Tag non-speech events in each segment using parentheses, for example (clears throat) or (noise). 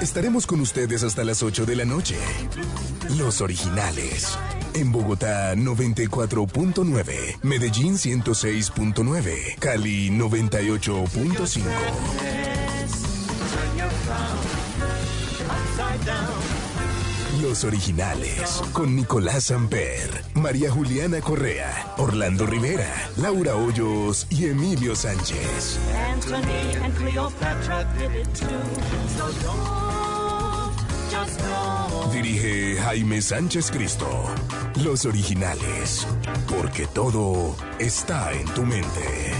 Estaremos con ustedes hasta las 8 de la noche. Los originales. En Bogotá 94.9, Medellín 106.9, Cali 98.5. Los originales, con Nicolás Amper, María Juliana Correa, Orlando Rivera, Laura Hoyos y Emilio Sánchez. Anthony and Cleopatra did it too. So don't, just know. Dirige Jaime Sánchez Cristo. Los originales, porque todo está en tu mente.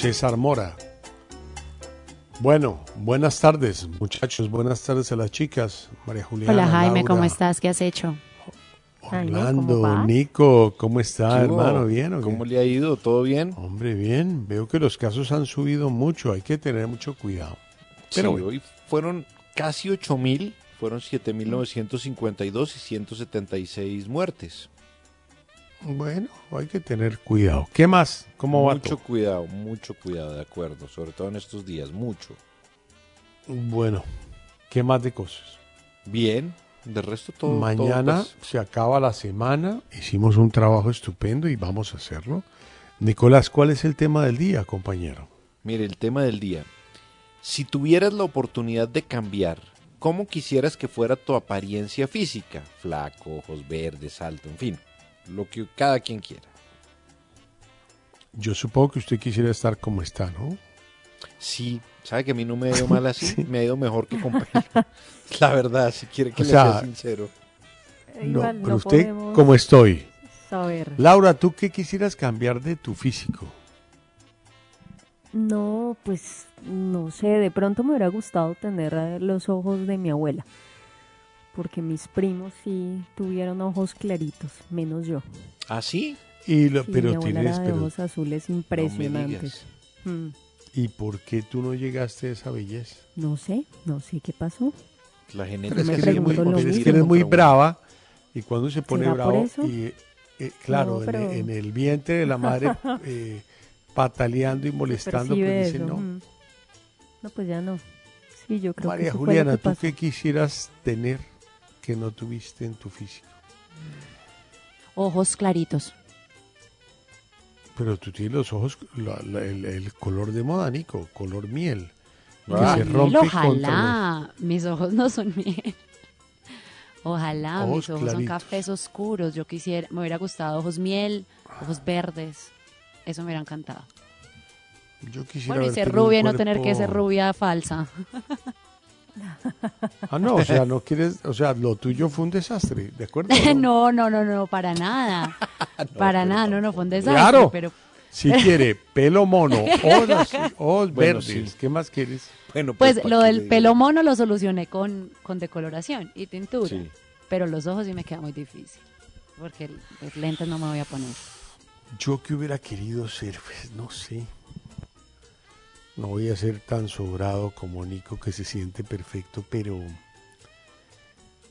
César Mora. Bueno, buenas tardes, muchachos. Buenas tardes a las chicas. María Juliana. Hola Jaime, Laura, ¿cómo estás? ¿Qué has hecho? ¿cómo Orlando, vas? Nico, ¿cómo está, hermano? ¿Bien o qué? ¿Cómo le ha ido? ¿Todo bien? Hombre, bien. Veo que los casos han subido mucho. Hay que tener mucho cuidado. Pero sí, hoy fueron casi 8.000, fueron 7.952 y 176 muertes. Bueno, hay que tener cuidado. ¿Qué más? ¿Cómo va mucho todo? cuidado, mucho cuidado, de acuerdo, sobre todo en estos días, mucho. Bueno, ¿qué más de cosas? Bien, de resto todo. Mañana todo, pues, se acaba la semana. Hicimos un trabajo estupendo y vamos a hacerlo. Nicolás, ¿cuál es el tema del día, compañero? mire, el tema del día. Si tuvieras la oportunidad de cambiar, ¿cómo quisieras que fuera tu apariencia física? Flaco, ojos verdes, alto, en fin, lo que cada quien quiera. Yo supongo que usted quisiera estar como está, ¿no? Sí, sabe que a mí no me ha ido (laughs) mal así, me ha ido mejor que con pelo. (laughs) La verdad, si quiere que O le sea, sea sincero. No, Igual pero no usted, ¿cómo estoy? saber. Laura, ¿tú qué quisieras cambiar de tu físico? No, pues no sé, de pronto me hubiera gustado tener eh, los ojos de mi abuela. Porque mis primos sí tuvieron ojos claritos, menos yo. ¿Ah, sí? Y lo, Sí, mi pero abuela tienes, era de pero, ojos azules No me impresionantes. digas. Mm, ¿y por qué tú no llegaste a esa belleza? no sé, no sé qué pasó. La genética es que muy, es que eres muy brava y cuando se pone ¿Será por bravo eso? y eh, claro, No, en- pero- en, el vientre de la madre (laughs) eh, pataleando y molestando, Percibe pues dice eso, no. mm. No, pues ya no. Sí, yo creo que María lo Juliana, que ¿tú qué quisieras tener que no tuviste en tu físico? Ojos claritos. Pero tú tienes los ojos, la- la- el, el color de moda, Nico, color miel. Que Ah. se Miel, rompe ojalá. Mis ojos no son miel. Ojalá, Ojos mis ojos son claritos. cafés oscuros. Yo quisiera, me hubiera gustado ojos miel, ojos verdes. Eso me hubiera encantado. los- Yo quisiera Bueno, y ser rubia y no tener que ser rubia falsa. (laughs) Ah, no, o sea, no quieres, o sea, lo tuyo fue un desastre, ¿de acuerdo? (laughs) no, no, no, no, para nada. (laughs) para nada, no, no, fue un desastre. Claro. Pero Si quiere pelo mono, ojos, (laughs) así, ojos Bueno, verdes, sí. ¿qué más quieres? Bueno, pues ¿para lo del pelo mono lo solucioné con, con decoloración y tintura. Sí. Pero los ojos sí me queda muy difícil. Porque pues, lentes no me voy a poner. Yo que hubiera querido ser, pues, no sé. No voy a ser tan sobrado como Nico que se siente perfecto, pero.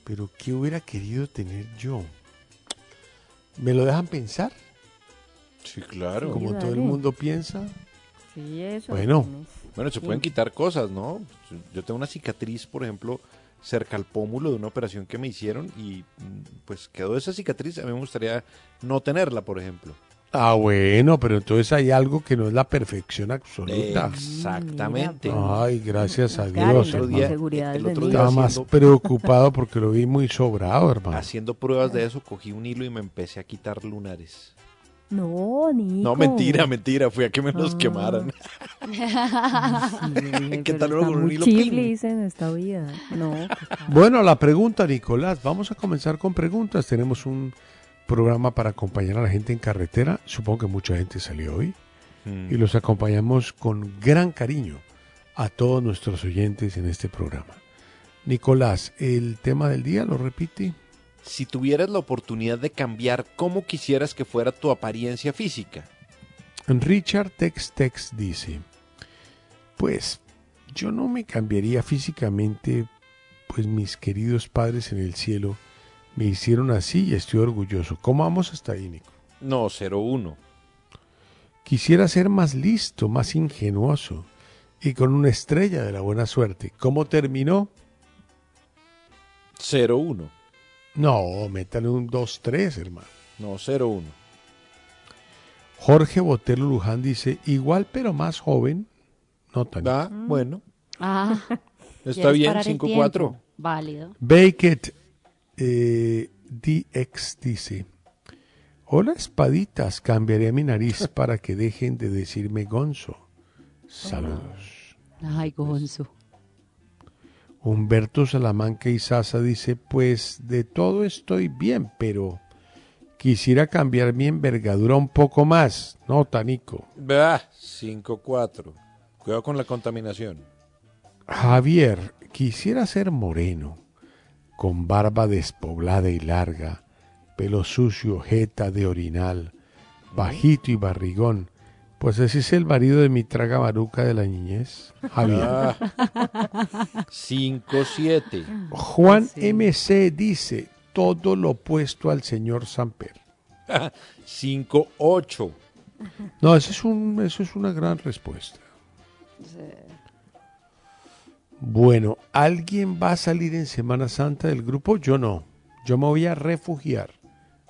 Pero ¿qué hubiera querido tener yo? ¿Me lo dejan pensar? Sí, claro. como todo el mundo piensa. Sí, eso. Bueno. Bueno, se pueden quitar cosas, ¿no? Yo tengo una cicatriz, por ejemplo, cerca al pómulo de una operación que me hicieron y mm, pues quedó esa cicatriz. A mí me gustaría no tenerla, por ejemplo. Ah, bueno, pero entonces hay algo que no es la perfección absoluta. Exactamente. Mira, Ay, gracias a Claro, Dios, el otro día- el otro día- Estaba más preocupado porque lo vi muy sobrado, hermano. Haciendo pruebas de eso, cogí un hilo y me empecé a quitar lunares. No, Nico. No, mentira, mentira. Fui a que me los Ah. quemaran. (laughs) Sí, ¿Qué tal con un hilo en esta vida. No, pues, Bueno, la pregunta, Nicolás. Vamos a comenzar con preguntas. Tenemos un programa para acompañar a la gente en carretera. Supongo que mucha gente salió hoy. Mm. Y los acompañamos con gran cariño a todos nuestros oyentes en este programa. Nicolás, el tema del día, ¿lo repite? Si tuvieras la oportunidad de cambiar, ¿cómo quisieras que fuera tu apariencia física? Richard Tex Tex dice, pues yo no me cambiaría físicamente, pues mis queridos padres en el cielo me hicieron así y estoy orgulloso. ¿Cómo vamos hasta ahí, Nico? No, 01. Quisiera ser más listo, más ingenuoso y con una estrella de la buena suerte. ¿Cómo terminó? 01. No, métale un 2-3, hermano. No, 01. Jorge Botero Luján dice, igual pero más joven. No tan. Ah, bueno. Ah, Está ¿quieres bien, parar el 5-4. tiempo? Válido. Baked eh, DX dice, hola espaditas, cambiaré mi nariz (laughs) para que dejen de decirme gonzo. Saludos. Ay, Gonzo. Humberto Salamanca y Sasa dice, pues de todo estoy bien, pero quisiera cambiar mi envergadura un poco más. No, Tanico. Bah, 5-4. Cuidado con la contaminación. Javier, quisiera ser moreno, con barba despoblada y larga, pelo sucio, jeta de orinal, bajito y barrigón, pues ese es el marido de mi traga maruca de la niñez. Javier. (laughs) Ah. 5-7. Juan Sí. MC dice, todo lo opuesto al señor Samper. (laughs) 5-8. No, eso es, un, eso es una gran respuesta. Bueno, ¿alguien va a salir en Semana Santa del grupo? Yo no. Yo me voy a refugiar.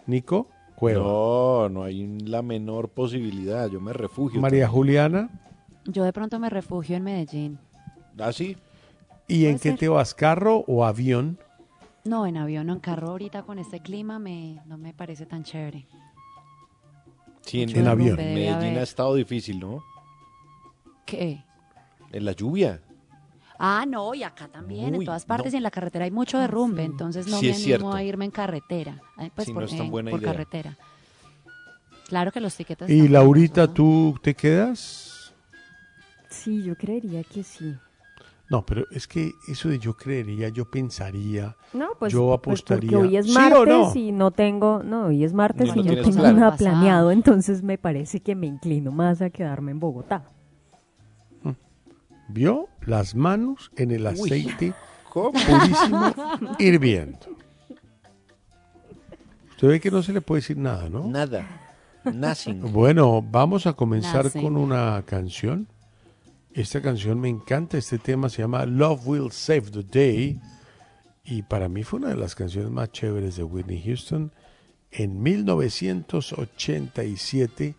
Nico, Cueva. No, no hay la menor posibilidad. Yo me refugio. María también. Juliana. Yo de pronto me refugio en Medellín. ¿Ah, sí? ¿Y en qué ser. te vas? ¿Carro o avión? No, en avión o en carro ahorita con este clima me, no me parece tan chévere. Sí, En avión. derrumbe debe Medellín ha estado difícil, ¿no? ¿Qué? En la lluvia. Ah, no, y acá también, Uy, en todas partes no. y en la carretera hay mucho derrumbe, entonces no Sí, me animo cierto. a irme en carretera, pues Sí, no por, es tan eh, buena por idea. carretera. Claro que los tiquetes Y Laurita. ¿tú te quedas? Sí, yo creería que sí. No, pero es que eso de yo creería, yo pensaría. No, pues, Yo pues apostaría. porque hoy es ¿Sí o martes no? y no tengo, no, hoy es martes No y no tengo plan. nada planeado, entonces me parece que me inclino más a quedarme en Bogotá. ¿Vio? Las manos en el aceite (laughs) purísimo hirviendo. Usted ve que no se le puede decir nada, ¿no? Nada. Nothing. Bueno, vamos a comenzar Nothing. con una canción. Esta canción me encanta, este tema se llama Love Will Save the Day y para mí fue una de las canciones más chéveres de Whitney Houston. En 1987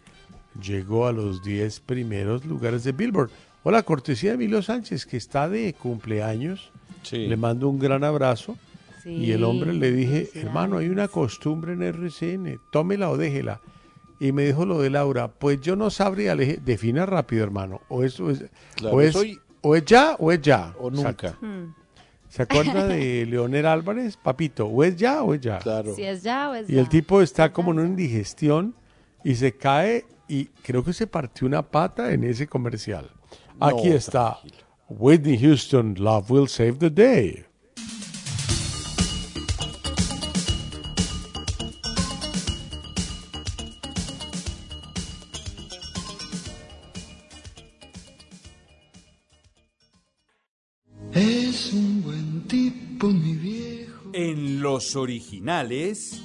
llegó a los 10 primeros lugares de Billboard. Hola, cortesía de Emilio Sánchez, que está de cumpleaños. Sí. Le mando un gran abrazo. Y el hombre le dije, hermano, hay una costumbre en RCN, tómela o déjela. Y me dijo lo de Laura, pues yo no sabría, le dije, defina rápido, hermano. O es, o es, Claro, o es, soy- o es ya o es ya. O nunca. ¿Se acuerda de (laughs) Leonel Álvarez? Papito, o es ya o es ya. Claro. Si es ya o es Y el ya. tipo está como en una indigestión y se cae y creo que se partió una pata en ese comercial. Aquí No, está Whitney Houston, Love Will Save the Day. Es un buen tipo, mi viejo. En los originales,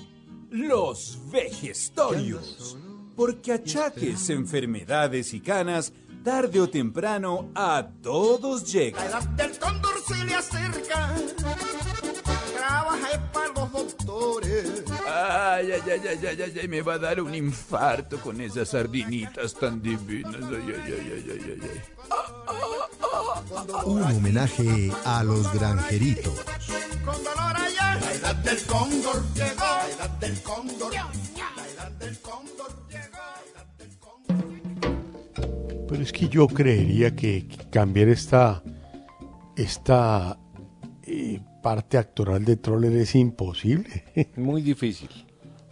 los vejestorios. Porque achaques, enfermedades y canas Tarde o temprano a todos llega. La edad del cóndor se le acerca. Trabaja para los doctores. Ay, ay, ay, ay, ay, ay, ay, me va a dar un infarto con esas sardinitas tan divinas. Ay, ay, ay, ay, ay, ay, ay. Un homenaje a los granjeritos. Con dolor allá. La edad del cóndor llegó. La edad del cóndor. La edad del cóndor Pero es que yo creería que cambiar esta, esta eh, parte actoral de Troller es imposible. (laughs) Muy difícil.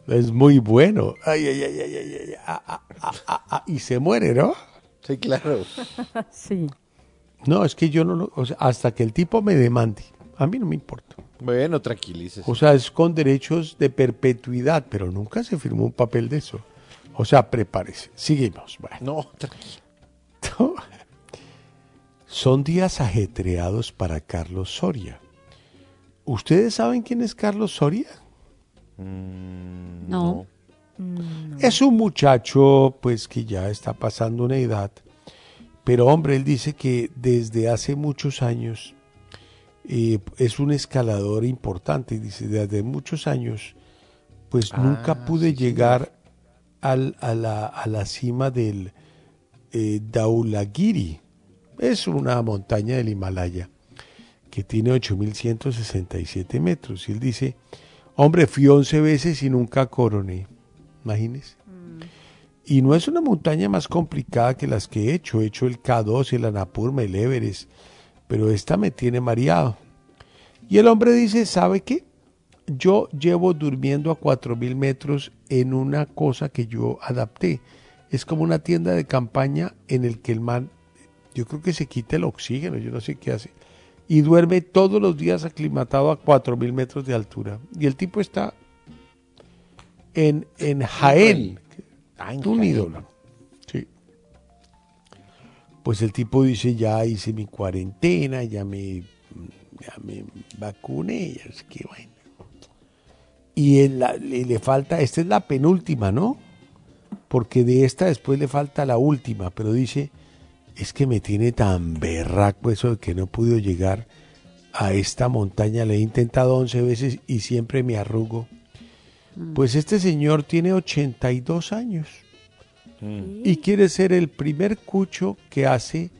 Es muy bueno. Ay, ay, ay, ay, ay, ay, ah, ah, ah, ah, ah, y se muere, ¿no? Sí, claro. (laughs) sí. No, es que yo no lo... o sea, hasta que el tipo me demande. A mí no me importa. Bueno, tranquilícese. O sea, es con derechos de perpetuidad, pero nunca se firmó un papel de eso. O sea, prepárese. Seguimos. Bueno. No, tranquilo. Son días ajetreados para Carlos Soria. ¿Ustedes saben quién es Carlos Soria? No. Es un muchacho, pues, que ya está pasando una edad. Pero, hombre, él dice que desde hace muchos años eh, es un escalador importante. Dice, desde muchos años, pues Ah, nunca pude sí, llegar al- a, la, a la cima del eh, Daulagiri. Es una montaña del Himalaya que tiene 8.167 metros. Y él dice, hombre, fui 11 veces y nunca coroné. Imagínese. Y no es una montaña más complicada que las que he hecho. He hecho el K2, el Annapurna, el Everest. Pero esta me tiene mareado. Y el hombre dice, ¿sabe qué? Yo llevo durmiendo a 4.000 metros en una cosa que yo adapté. Es como una tienda de campaña en el que el man, yo creo que se quita el oxígeno, yo no sé qué hace. Y duerme todos los días aclimatado a 4.000 metros de altura. Y el tipo está en, en Jaén. Ah, en un ídolo. Sí. Pues el tipo dice, ya hice mi cuarentena, ya me, ya me vacuné, ya es que bueno. Y en la- le, le falta, esta es la penúltima, ¿no? Porque de esta después le falta la última, pero dice, es que me tiene tan berraco eso de que no he podido llegar a esta montaña, le he intentado 11 veces y siempre me arrugo. Pues este señor tiene 82 años y quiere ser el primer cucho que hace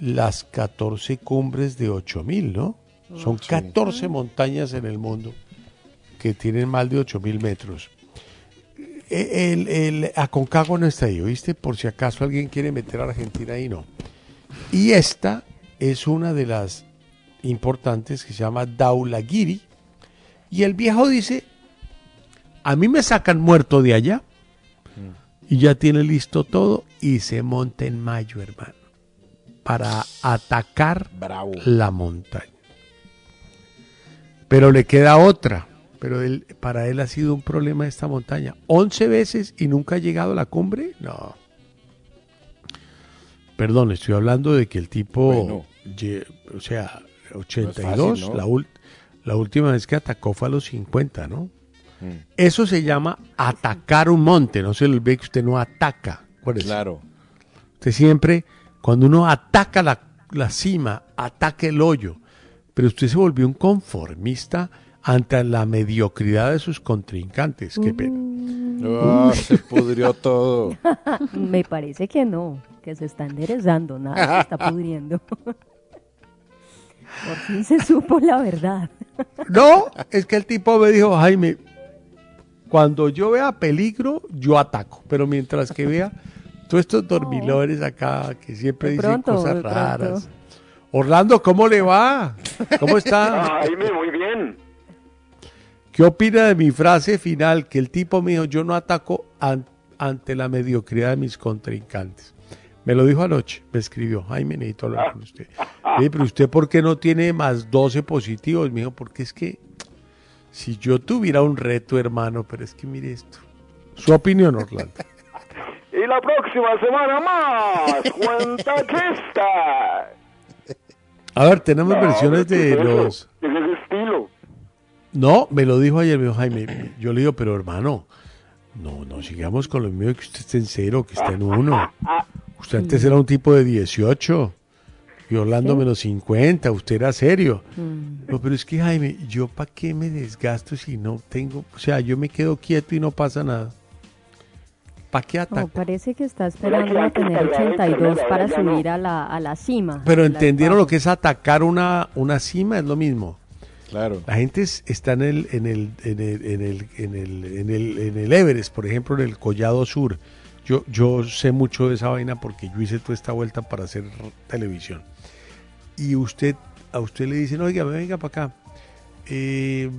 las 14 cumbres de 8000, ¿no? Son 14 montañas en el mundo que tienen más de 8000 metros. El, el Aconcagua no está ahí, ¿oíste? Por si acaso alguien quiere meter a Argentina ahí, no. Y esta es una de las importantes que se llama Daulagiri. Y el viejo dice, a mí me sacan muerto de allá y ya tiene listo todo y se monta en mayo, hermano, para atacar Bravo. la montaña. Pero le queda otra, pero él, para él ha sido un problema esta montaña. 11 veces y nunca ha llegado a la cumbre, no. Perdón, estoy hablando de que el tipo, Bueno. o sea, 82, fácil, ¿no? la, la última vez que atacó fue a los 50, ¿no? Mm. Eso se llama atacar un monte, no se le olvide que usted no ataca. acuérdese. Claro. Usted siempre, cuando uno ataca la, la cima, ataca el hoyo. Pero usted se volvió un conformista ante la mediocridad de sus contrincantes. Qué pena. Ah, se pudrió todo. (laughs) Me parece que no, que se está enderezando, nada se está pudriendo. Por fin se supo la verdad. No, es que el tipo me dijo, Jaime, cuando yo vea peligro, yo ataco. Pero mientras que vea todos estos dormilores acá que siempre De dicen pronto, cosas raras. Orlando, ¿cómo le va? ¿Cómo está? (laughs) Jaime, muy bien. ¿Qué opina de mi frase final? Que el tipo me dijo, yo no ataco an- ante la mediocridad de mis contrincantes. Me lo dijo anoche, me escribió, Jaime, necesito hablar con usted. Dije, (laughs) pero usted, ¿por qué no tiene más 12 positivos? Me dijo, porque es que si yo tuviera un reto, hermano, pero es que mire esto. Su opinión, Orlando. (laughs) Y la próxima semana más, (laughs) cuenta chista. A ver, tenemos No, versiones ¿qué de los... ¿Qué es ese estilo? No, me lo dijo ayer, me dijo Jaime. Yo le digo, pero hermano, no, no sigamos con lo mío que usted está en cero, que está en uno. Usted antes era un tipo de 18 y Orlando menos 50, usted era serio. Mm. No, pero es que Jaime, ¿yo para qué me desgasto si no tengo, o sea, yo me quedo quieto y no pasa nada? ¿Para qué No, ataco? parece que está esperando a tener 82 para subir a la, a la cima. Pero entendieron lo que es atacar una, una cima, es lo mismo. Claro. La gente es- está en el, en el, en el, en el, en el, en el, en el Everest, por ejemplo, en el Collado Sur. Yo, yo sé mucho de esa vaina porque yo hice toda esta vuelta para hacer televisión. Y usted, a usted le dicen, oiga, venga para acá. Eh,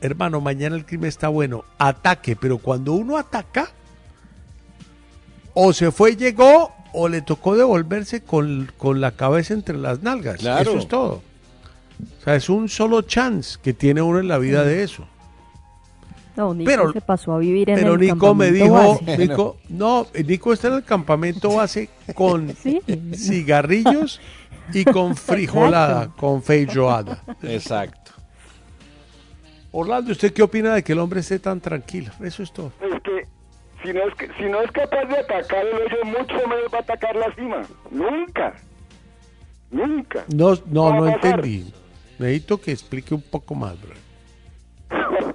hermano, mañana el crimen está bueno. Ataque, pero cuando uno ataca, o se fue y llegó, o le tocó devolverse con, con la cabeza entre las nalgas. Claro. Eso es todo. O sea, es un solo chance que tiene uno en la vida de eso. No, Nico Pero- se pasó a vivir en Pero el Nico me dijo, base. Nico, no, Nico está en el campamento base (laughs) con Sí. cigarrillos y con frijolada, Exacto. con feijoada. Exacto. Orlando, ¿usted qué opina de que el hombre esté tan tranquilo? Eso es todo. Es que si no es, que, si no es capaz de atacar el hoyo, mucho menos va a atacar la cima. Nunca. Nunca. No, no, no entendí. Necesito que explique un poco más, bro. (laughs)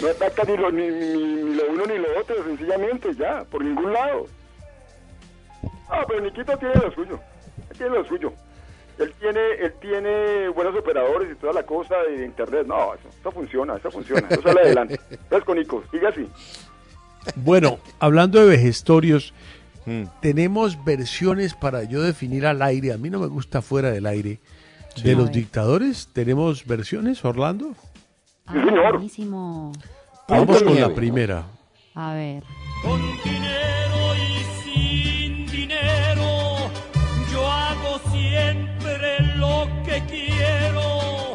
No ataca ni lo, ni, ni- ni lo uno ni lo otro, sencillamente, ya, por ningún lado. Ah, pero Niquito tiene lo suyo. Él tiene lo suyo. Él tiene, él tiene buenos operadores y toda la cosa de internet. No, eso, eso funciona, eso funciona. Eso sale adelante. Entonces, (laughs) con Nico, sigue así. Bueno, hablando de vejestorios, Mm. tenemos versiones para yo definir al aire. A mí no me gusta fuera del aire. De A los ver. dictadores, ¿tenemos versiones, Orlando? Ah, señor. buenísimo. Vamos con la primera. A ver. Con dinero y sin dinero, yo hago siempre lo que quiero.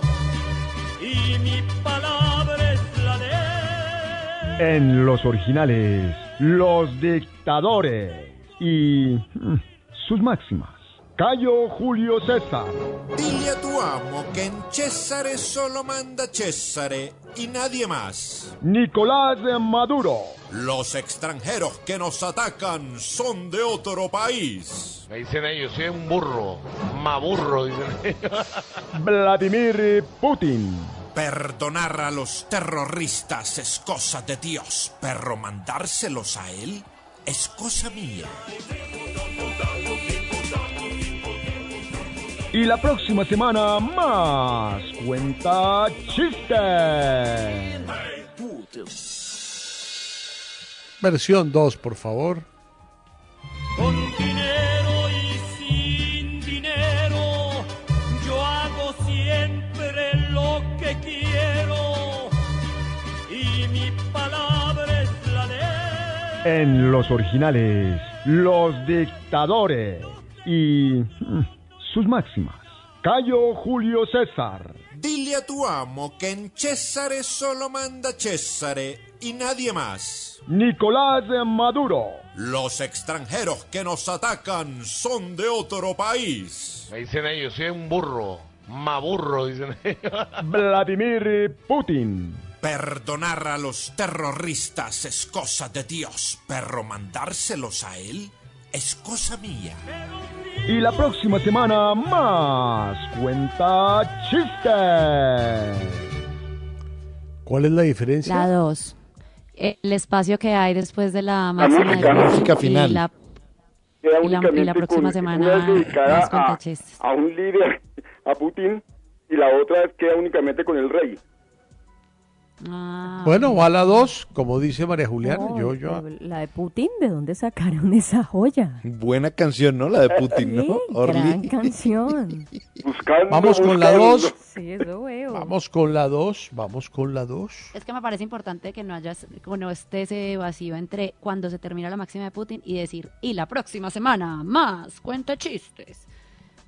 Y mi palabra es la ley. En los originales, los dictadores y mm, sus máximas. Cayo Julio César. Dile a tu amo que en Césare solo manda Césare y nadie más. Nicolás Maduro. Los extranjeros que nos atacan son de otro país. Me dicen ellos, soy un burro, maburro, dicen (laughs) ellos. Vladimir Putin. Perdonar a los terroristas es cosa de Dios, pero mandárselos a él es cosa mía. Y la próxima semana más cuenta chiste. Versión 2, por favor. Con dinero y sin dinero, yo hago siempre lo que quiero. Y mi palabra es la ley. En los originales, los dictadores y mm, sus máximas. Cayo Julio César. Dile a tu amo que en Césare solo manda Césare y nadie más. Nicolás Maduro. Los extranjeros que nos atacan son de otro país. Me dicen ellos, soy un burro, maburro, dicen (laughs) ellos. Vladimir Putin. Perdonar a los terroristas es cosa de Dios, pero mandárselos a él es cosa mía. Y la próxima semana más cuenta chiste. ¿Cuál es la diferencia? La 2. El espacio que hay después de la máxima música. de La música y final. la- Queda Y la- y la próxima con- semana más a, contachistas. a un líder, a Putin, y la otra queda únicamente con el rey. Ah, Bueno, va la 2, como dice María Juliana. Yo, yo. pero La de Putin, ¿de dónde sacaron (laughs) esa joya? Buena canción, ¿no? La de Putin, ¿no? Sí, Orly. gran canción. Buscando, Vamos con la buscando. 2. Sí, eso veo. Vamos con la 2. Vamos con la 2. Es que me parece importante que no haya, que no esté ese vacío entre cuando se termina la máxima de Putin y decir, y la próxima semana, más, cuenta chistes.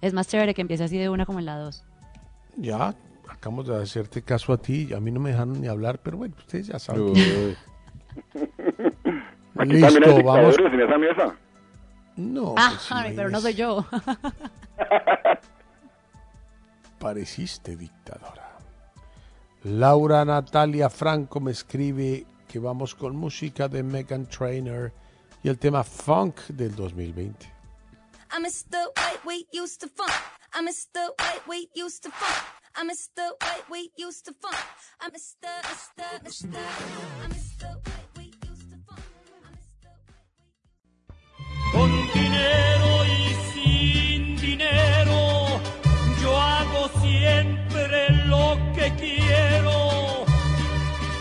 Es más chévere que empiece así de una como en la 2. Ya, acabamos de hacerte caso a ti. A mí no me dejaron ni hablar, pero bueno, ustedes ya saben. Aquí también Listo, vamos. esa mesa. No, ah, pues, ay, pero no soy yo. (laughs) pareciste dictadora. Laura Natalia Franco me escribe que vamos con música de Megan Trainer y y el tema Funk del 2020. I miss the way we used to funk. I miss the way we used to funk. I miss the way we used to funk. I miss the, miss the, miss the. I miss the way we used to funk. Con dinero y sin dinero, yo hago siempre lo que quiero.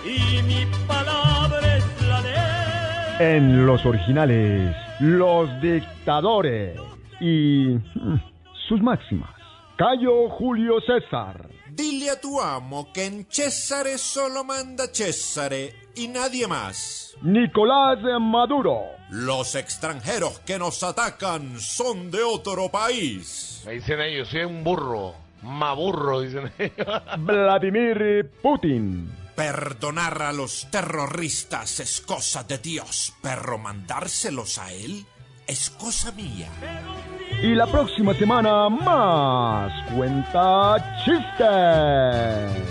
Y mi palabra es la ley. En los originales, los dictadores y mm, sus máximas. Cayo Julio César. Dile a tu amo que en Césare solo manda Césare y nadie más. Nicolás Maduro. Los extranjeros que nos atacan son de otro país. Me dicen ellos, soy un burro. Maburro, dicen (laughs) ellos. Vladimir Putin. Perdonar a los terroristas es cosa de Dios, pero mandárselos a él es cosa mía. Y la próxima semana más cuenta chistes.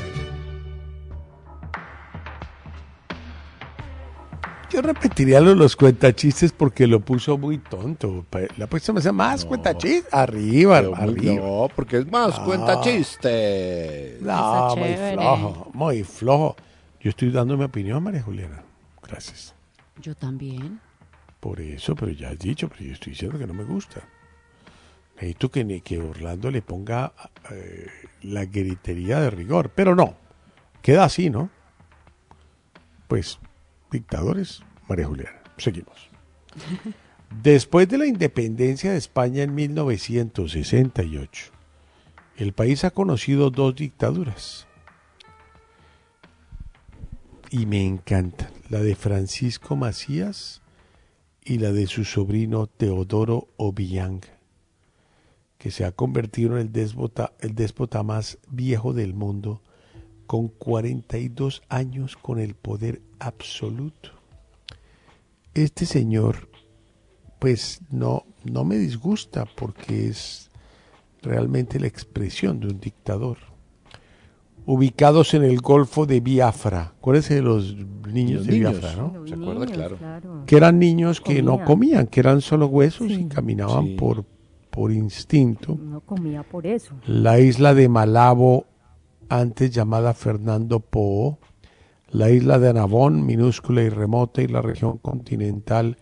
Yo repetiría lo de los cuentachistes porque lo puso muy tonto. La próxima semana más cuentachistes. Arriba, Pero arriba. No, porque es más, Ah. cuenta chistes. No, muy flojo, muy flojo. Yo estoy dando mi opinión, María Juliana. Gracias. Yo también. Por eso, pero ya has dicho, pero yo estoy diciendo que no me gusta. Necesito que, que Orlando le ponga eh, la gritería de rigor, pero no. Queda así, ¿no? Pues, dictadores, María Juliana. Seguimos. (laughs) Después de la independencia de España en 1968, el país ha conocido dos dictaduras. Y me encantan. La de Francisco Macías y la de su sobrino Teodoro Obiang, que se ha convertido en el déspota, el déspota más viejo del mundo, con 42 años con el poder absoluto. Este señor, pues no, no me disgusta porque es realmente la expresión de un dictador. Ubicados en el Golfo de Biafra. Acuérdense de los niños Los de niños, Biafra, ¿no? ¿Se acuerda? Claro. que eran niños que no Comían. que eran solo huesos y caminaban Sí. por, por instinto. No comía por eso. La isla de Malabo, antes llamada Fernando Po, la isla de Anabón, minúscula y remota, y la región continental,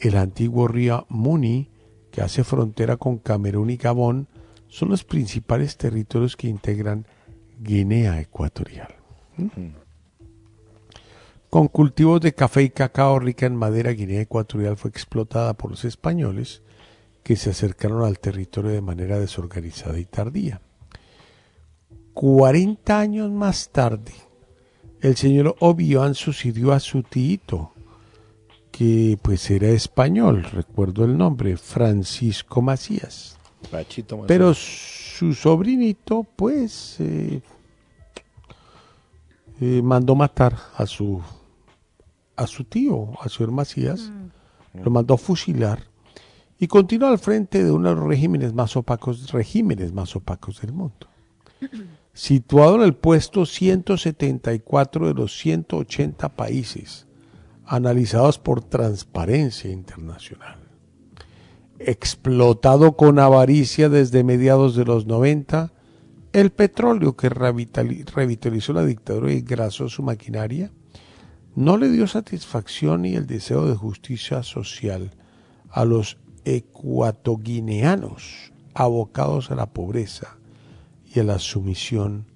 el antiguo río Muni, que hace frontera con Camerún y Gabón, son los principales territorios que integran Guinea Ecuatorial. ¿Mm? Con cultivos de café y cacao rica en madera, Guinea Ecuatorial fue explotada por los españoles que se acercaron al territorio de manera desorganizada y tardía. 40 años más tarde, el señor Obiang sucedió a su tío, que pues era español, recuerdo el nombre, Francisco Macías. Pachito Macías. Pero su sobrinito, pues, eh, eh, mandó matar a su, a su tío, a su hermano Macías, lo mandó fusilar y continuó al frente de uno de los regímenes más opacos, regímenes más opacos del mundo. (clears throat) Situado en el puesto 174 de los 180 países analizados por Transparencia Internacional explotado con avaricia desde mediados de los 90, el petróleo que revitali- revitalizó la dictadura y grasó su maquinaria, no le dio satisfacción y el deseo de justicia social a los ecuatoguineanos abocados a la pobreza y a la sumisión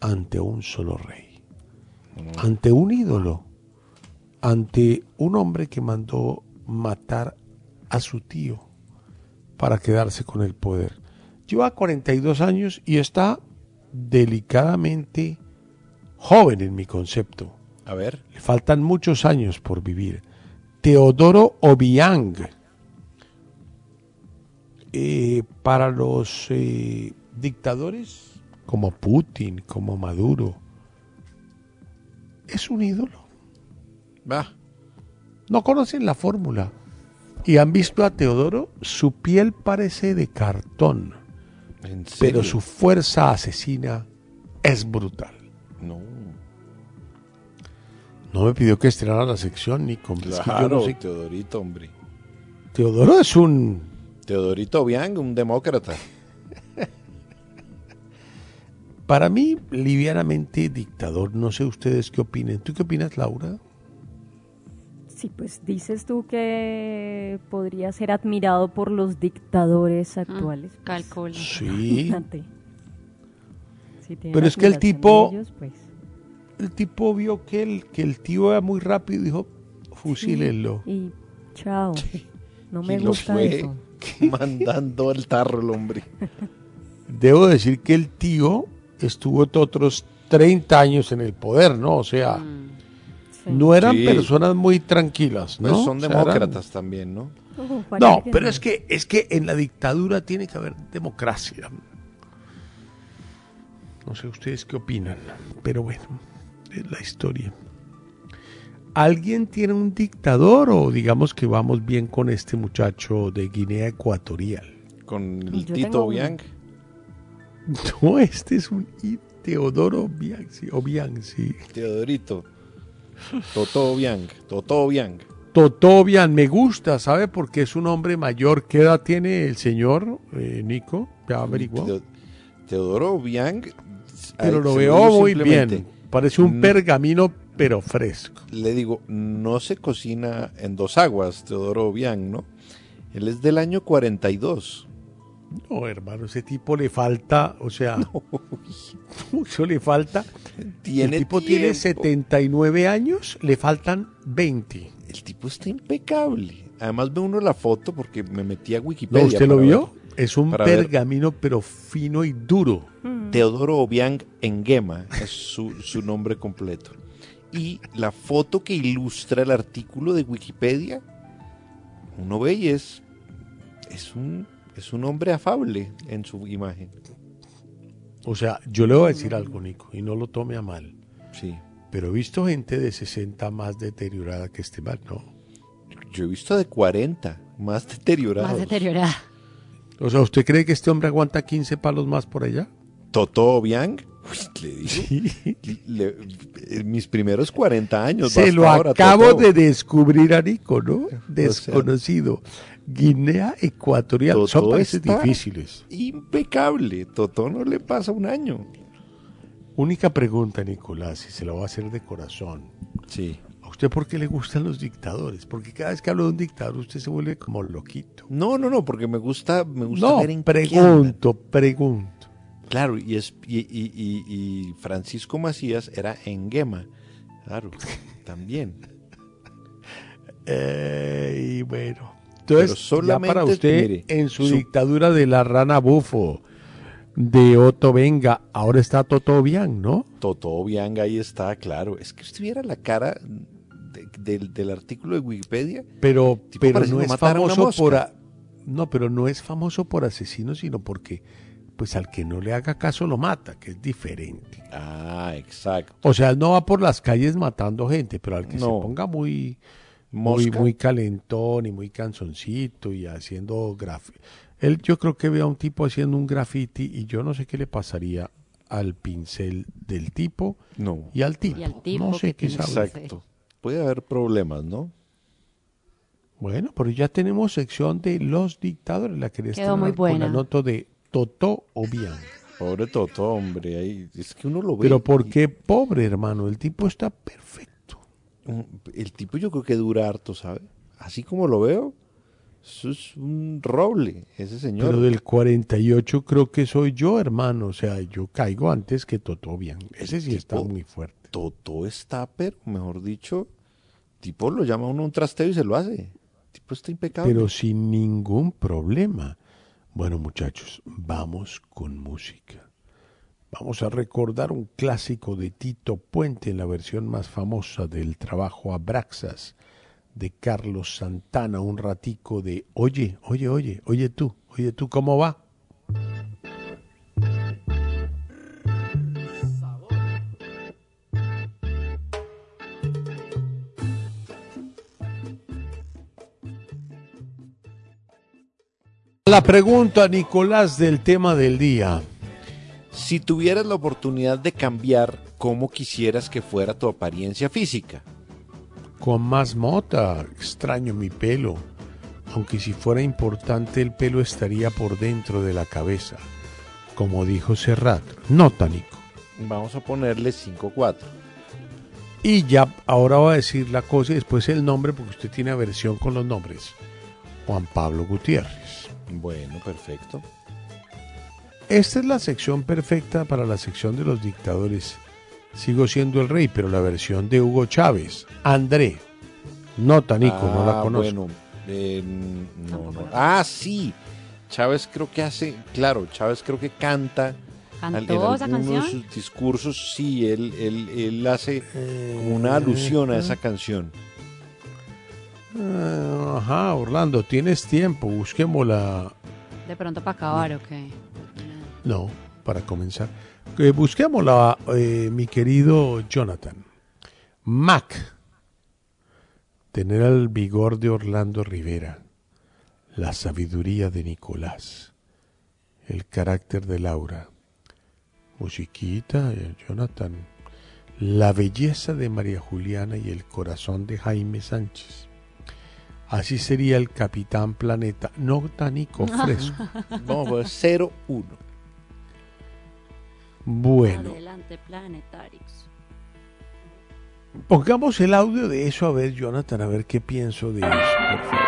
ante un solo rey, ante un ídolo, ante un hombre que mandó matar a su tío para quedarse con el poder. Lleva 42 años y está delicadamente joven en mi concepto. A ver. Le faltan muchos años por vivir. Teodoro Obiang. Eh, para los eh, dictadores como Putin, como Maduro, es un ídolo. Va. No conocen la fórmula y han visto a Teodoro, su piel parece de cartón, pero su fuerza asesina es brutal. No. No me pidió que estrenara la sección, que yo Claro, no sé- Teodorito, hombre. Teodoro es un... Teodorito Biang, un demócrata. Para mí, livianamente dictador. No sé ustedes qué opinen. ¿Tú qué opinas, Laura? Sí, pues dices tú que podría ser admirado por los dictadores actuales. pues, Calculo. Sí. imagínate. Si tienen Pero es que el tipo- ellos, pues, El tipo vio que el, que el tío era muy rápido y dijo, fusílenlo. Y chao. No me Y lo gusta fue eso. (laughs) mandando el tarro el hombre. Debo decir que el tío estuvo otros 30 años en el poder, ¿no? O sea, no eran Sí. personas muy tranquilas, ¿no? Pues son O sea, eran- demócratas también, ¿no? No, pero es que es que en la dictadura tiene que haber democracia. No sé ustedes qué opinan, pero bueno, es la historia. ¿Alguien tiene un dictador o digamos que vamos bien con este muchacho de Guinea Ecuatorial? Con el tengo Tito uno. Biang. (laughs) No, este es un Teodoro Bianchi, o Bianchi. Teodorito. Toto Biang. Toto Biang. Totobian me gusta, ¿sabe? Porque es un hombre mayor. ¿Qué edad tiene el señor, eh, Nico? ¿Ya averiguó? Teo- Teodoro Biang. Pero lo veo muy bien. Parece un Mm. pergamino, pero fresco. Le digo, no se cocina en dos aguas, Teodoro Biang, ¿no? Él es del año 42. No, hermano, ese tipo le falta, o sea, (laughs) (laughs) mucho le falta. Tiene el tipo tiene tiempo. 79 años, le faltan 20. El tipo está impecable. Además ve uno la foto porque me metí a Wikipedia. ¿No, usted lo vio? ver- Es un ver. pergamino, pero fino y duro. Teodoro Obiang Engema es su, su nombre completo. Y la foto que ilustra el artículo de Wikipedia, uno ve y es, es, un, es un hombre afable en su imagen. O sea, yo le voy a decir algo, Nico, y no lo tome a mal. Sí. Pero he visto gente de 60 más deteriorada que este man, ¿no? Yo he visto de 40, más deteriorados. Más deteriorada. O sea, ¿usted cree que este hombre aguanta 15 palos más por allá? Toto Obiang, uy, le digo, le- eh, mis primeros 40 años. Se lo ahora, acabo de descubrir a Nico, ¿no? (laughs) Desconocido. Guinea Ecuatorial. Son Totó países está difíciles. Impecable. Totó no le pasa un año. Única pregunta, Nicolás, y se la voy a hacer de corazón. Sí. ¿A usted por qué le gustan los dictadores? Porque cada vez que hablo de un dictador, usted se vuelve como loquito. No, no, no, porque me gusta, me gusta No, ver en pregunto, pregunto. Claro, y, es, y, y- y- y Francisco Macías era Engema. Claro, (laughs) también. Eh, y bueno. Pero Entonces, ya solamente, para usted, mire, en su, su- dictadura de la rana bufo, de Otto Venga, ahora está Toto Bian, ¿no? Toto Biang ahí está, claro. Es que usted viera la cara de- del, del artículo de Wikipedia. Pero, pero no es famoso por a- no, pero no es famoso por asesino, sino porque pues al que no le haga caso lo mata, que es diferente. Ah, exacto. O sea, él no va por las calles matando gente, pero al que se ponga muy muy, Mosca. muy calentón y muy canzoncito y haciendo graffiti. Él yo creo que ve a un tipo haciendo un graffiti y yo no sé qué le pasaría al pincel del tipo No. y al tipo. Y al tipo no sé qué sabe. Exacto. Puede haber problemas, ¿no? Bueno, pero ya tenemos sección de los dictadores, la que Quedó muy con la buena. nota de Totó o bien. Pobre Toto, hombre. Ahí, es que uno lo ve. Pero ¿por qué pobre, hermano? El tipo está perfecto. El tipo yo creo que dura harto, ¿sabe? Así como lo veo, eso es un roble, ese señor. Pero del 48 creo que soy yo, hermano. O sea, yo caigo antes que Totó bien. Ese sí está muy fuerte. Toto está, pero mejor dicho, tipo lo llama uno un trasteo y se lo hace. Tipo está impecable. Pero sin ningún problema. Bueno, muchachos, vamos con música. Vamos a recordar un clásico de Tito Puente en la versión más famosa del trabajo Abraxas de Carlos Santana, un ratico de Oye, oye, oye, oye tú, oye tú, ¿cómo va? La pregunta, Nicolás, del tema del día. Si tuvieras la oportunidad de cambiar cómo quisieras que fuera tu apariencia física, Con más mota, extraño mi pelo. Aunque si fuera importante el pelo estaría por dentro de la cabeza. Como dijo Serrat. Nota, Nico. Vamos a ponerle 5-4. Y ya ahora voy a decir la cosa y después el nombre porque usted tiene aversión con los nombres. Juan Pablo Gutiérrez. Bueno, perfecto. Esta es la sección perfecta para la sección de los dictadores. Sigo siendo el rey, pero la versión de Hugo Chávez. André. Nota, Nico, no la Ah, conozco. bueno, eh, no, no. Ah, sí. Chávez creo que hace, claro, Chávez creo que canta. ¿Cantó al- en esa algunos discursos, sí, él, él, él hace como una alusión a esa canción. Ah, ajá, Orlando, tienes tiempo, busquémosla. De pronto para acabar, ok. No, para comenzar. Eh, busquémosla, eh, mi querido Jonathan. Mac. Tener el vigor de Orlando Rivera. La sabiduría de Nicolás. El carácter de Laura. Musiquita, eh, Jonathan. La belleza de María Juliana y el corazón de Jaime Sánchez. Así sería el Capitán Planeta. No tanico (laughs) fresco. Vamos a poner 0-1. Bueno, Adelante, planetarios. pongamos el audio de eso a ver, Jonathan, a ver qué pienso de eso, por favor.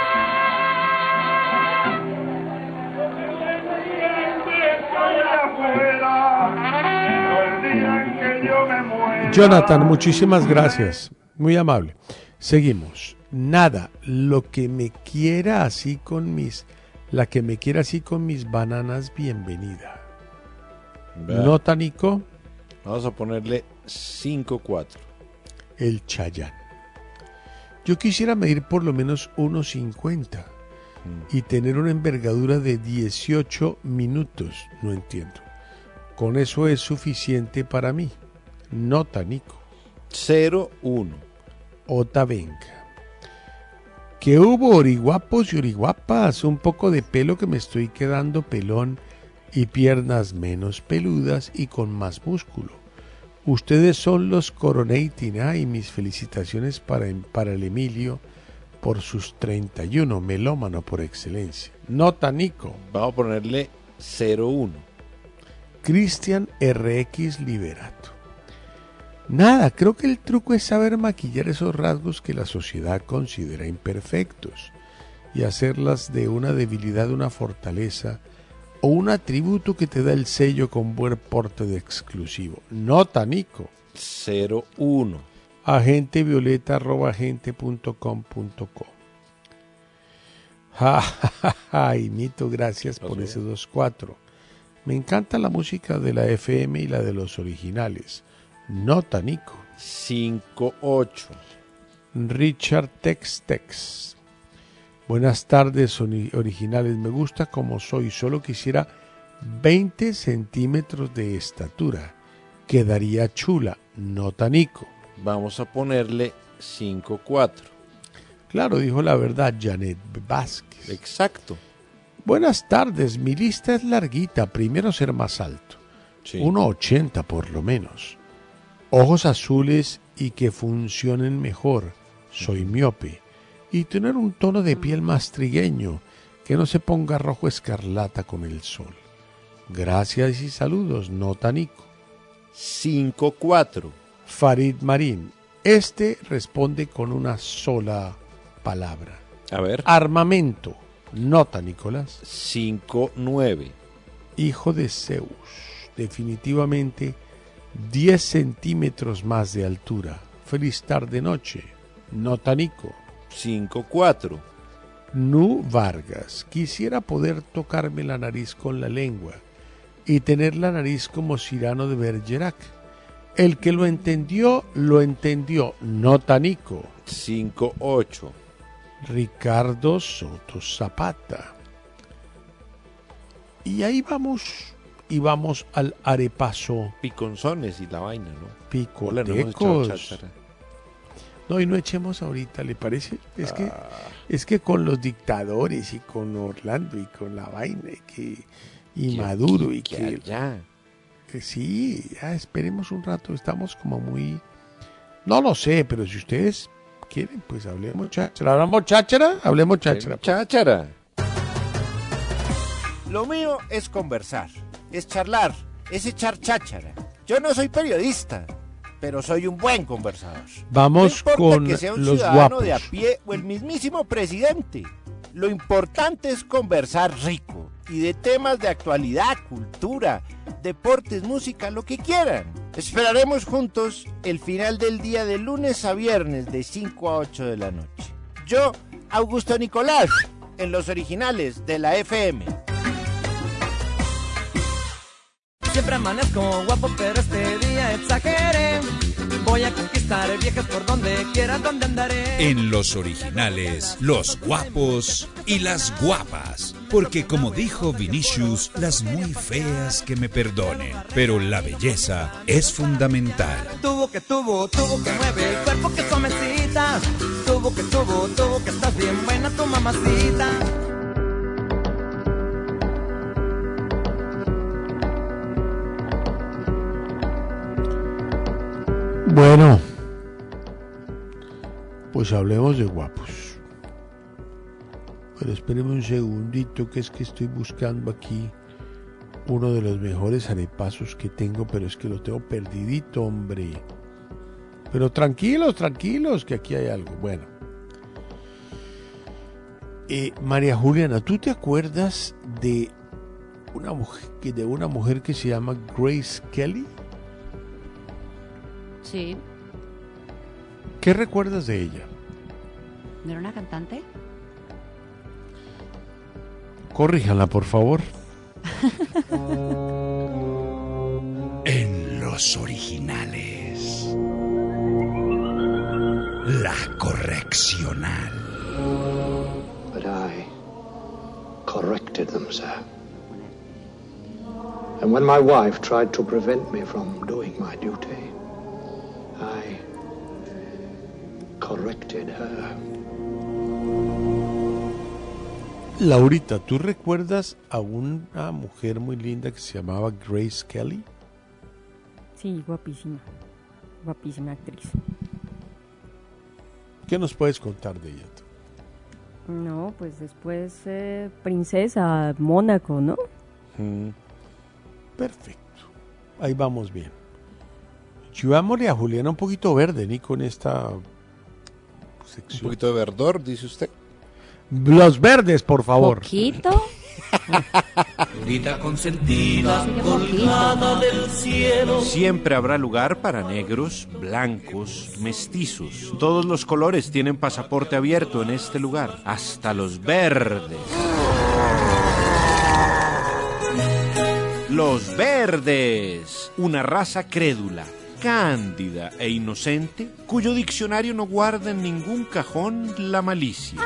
Jonathan, muchísimas gracias. Muy amable. Seguimos. Nada, lo que me quiera así con mis, la que me quiera así con mis bananas, bienvenida. Vea. Nota, Nico, Vamos a ponerle 5-4. el Chayán. Yo quisiera medir por lo menos 1.50 y tener una envergadura de 18 minutos. No entiendo. Con eso es suficiente para mí. Nota, Nico. 0-1. Ota venga. Que hubo origuapos y origuapas, un poco de pelo que me estoy quedando pelón y piernas menos peludas y con más músculo. Ustedes son los Coronating ah, y mis felicitaciones para, para el Emilio por sus 31, melómano por excelencia. Nota Nico. Vamos a ponerle 0-1. Cristian RX Liberato. Nada, creo que el truco es saber maquillar esos rasgos que la sociedad considera imperfectos y hacerlas de una debilidad una fortaleza o un atributo que te da el sello con buen porte de exclusivo. Nota, Nico. 0-1. Agentevioleta arroba agente.com.co. Ja, ja, ja, Nito, gracias por ese 2-4. Me encanta la música de la FM y la de los originales. Nota, Nico. 5-8. Richard Tex Tex. Buenas tardes, originales. Me gusta como soy. Solo quisiera 20 centímetros de estatura. Quedaría chula. Nota, Nico. Vamos a ponerle 5-4. Claro, dijo la verdad Janet Vázquez. Exacto. Buenas tardes, mi lista es larguita. Primero ser más alto. 1,80 por lo menos. Ojos azules y que funcionen mejor. Soy miope. Y tener un tono de piel más trigueño, que no se ponga rojo escarlata con el sol. Gracias y saludos, nota Nico. 5-4. Farid Marín. Este responde con una sola palabra. A ver. Armamento. Nota, Nicolás. 5-9. Hijo de Zeus. Definitivamente 10 centímetros más de altura. Feliz tarde noche. Nota, Nico. 5-4. Nu Vargas. Quisiera poder tocarme la nariz con la lengua y tener la nariz como Cirano de Bergerac. El que lo entendió, lo entendió. Nota, Nico. 5-8. Ricardo Soto Zapata. Y ahí vamos, y vamos al arepaso Piconzones y la vaina, ¿no? No picotecos. No, y no echemos ahorita, ¿le parece? Es que, Ah. es que con los dictadores y con Orlando y con la vaina y que y Que Maduro aquí, y que que, allá. que sí, ya esperemos un rato, estamos como muy no lo sé, pero si ustedes quieren, pues hablemos cháchara. ¿Hablamos cháchara? Hablemos cháchara. Cháchara. Lo mío es conversar, es charlar, es echar cháchara. Yo no soy periodista, pero soy un buen conversador. Vamos no con que sea un los ciudadano guapos. de a pie o el mismísimo presidente. Lo importante es conversar rico y de temas de actualidad, cultura, deportes, música, lo que quieran. Esperaremos juntos el final del día de lunes a viernes de 5 a 8 de la noche. Yo, Augusto Nicolás, en los originales de la FM. Siempre amanezco guapo, pero este día exageré. Voy a conquistar viejas por donde quiera, donde andaré. En los originales, los guapos y las guapas. Porque como dijo Vinicius, las muy feas que me perdonen. Pero la belleza es fundamental. Tuvo que tuvo, tuvo que mueve el cuerpo que suavecita. Tuvo que tuvo, tuvo que estás bien buena tu mamacita. Bueno, pues hablemos de guapos. Pero espéreme un segundito, que es que estoy buscando aquí uno de los mejores arepasos que tengo, pero es que lo tengo perdidito, hombre. Pero tranquilos, tranquilos, que aquí hay algo. Bueno. Eh, María Juliana, ¿tú te acuerdas de una mujer, de una mujer que se llama Grace Kelly? Sí. ¿Qué recuerdas de ella? ¿No era una cantante? Corríjanla, por favor. (laughs) En los originales. La correccional. But I corrected them, sir. And when my wife tried to prevent me from doing my duty, I corrected her. Laurita, ¿tú recuerdas a una mujer muy linda que se llamaba Grace Kelly? Sí, guapísima. Guapísima actriz. ¿Qué nos puedes contar de ella? tú? No, pues después eh, princesa Mónaco, ¿no? Perfecto. Ahí vamos bien. Llevámosle a Juliana un poquito verde, ni con esta sección. Un poquito de verdor, dice usted. Los verdes, por favor. ¿Poquito? Lurita consentida, colgada del cielo. Siempre habrá lugar para negros, blancos, mestizos. Todos los colores tienen pasaporte abierto en este lugar, hasta los verdes. Los verdes, una raza crédula, cándida e inocente, cuyo diccionario no guarda en ningún cajón la malicia.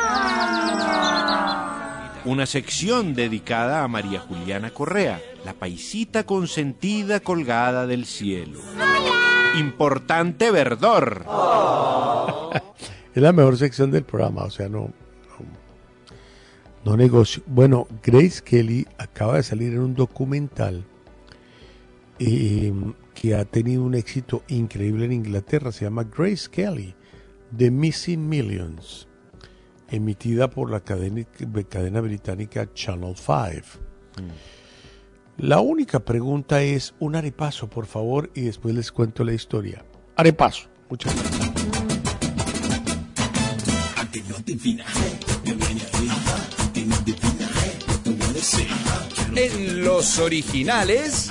Una sección dedicada a María Juliana Correa, la paisita consentida colgada del cielo. Importante verdor. Es la mejor sección del programa, o sea, no, no, negocio. Bueno, Grace Kelly acaba de salir en un documental eh, que ha tenido un éxito increíble en Inglaterra. Se llama Grace Kelly, The Missing Millions, emitida por la cadena, cadena británica Channel 5. La única pregunta es un arepaso, por favor, y después les cuento la historia. Arepaso. Muchas gracias. En los originales.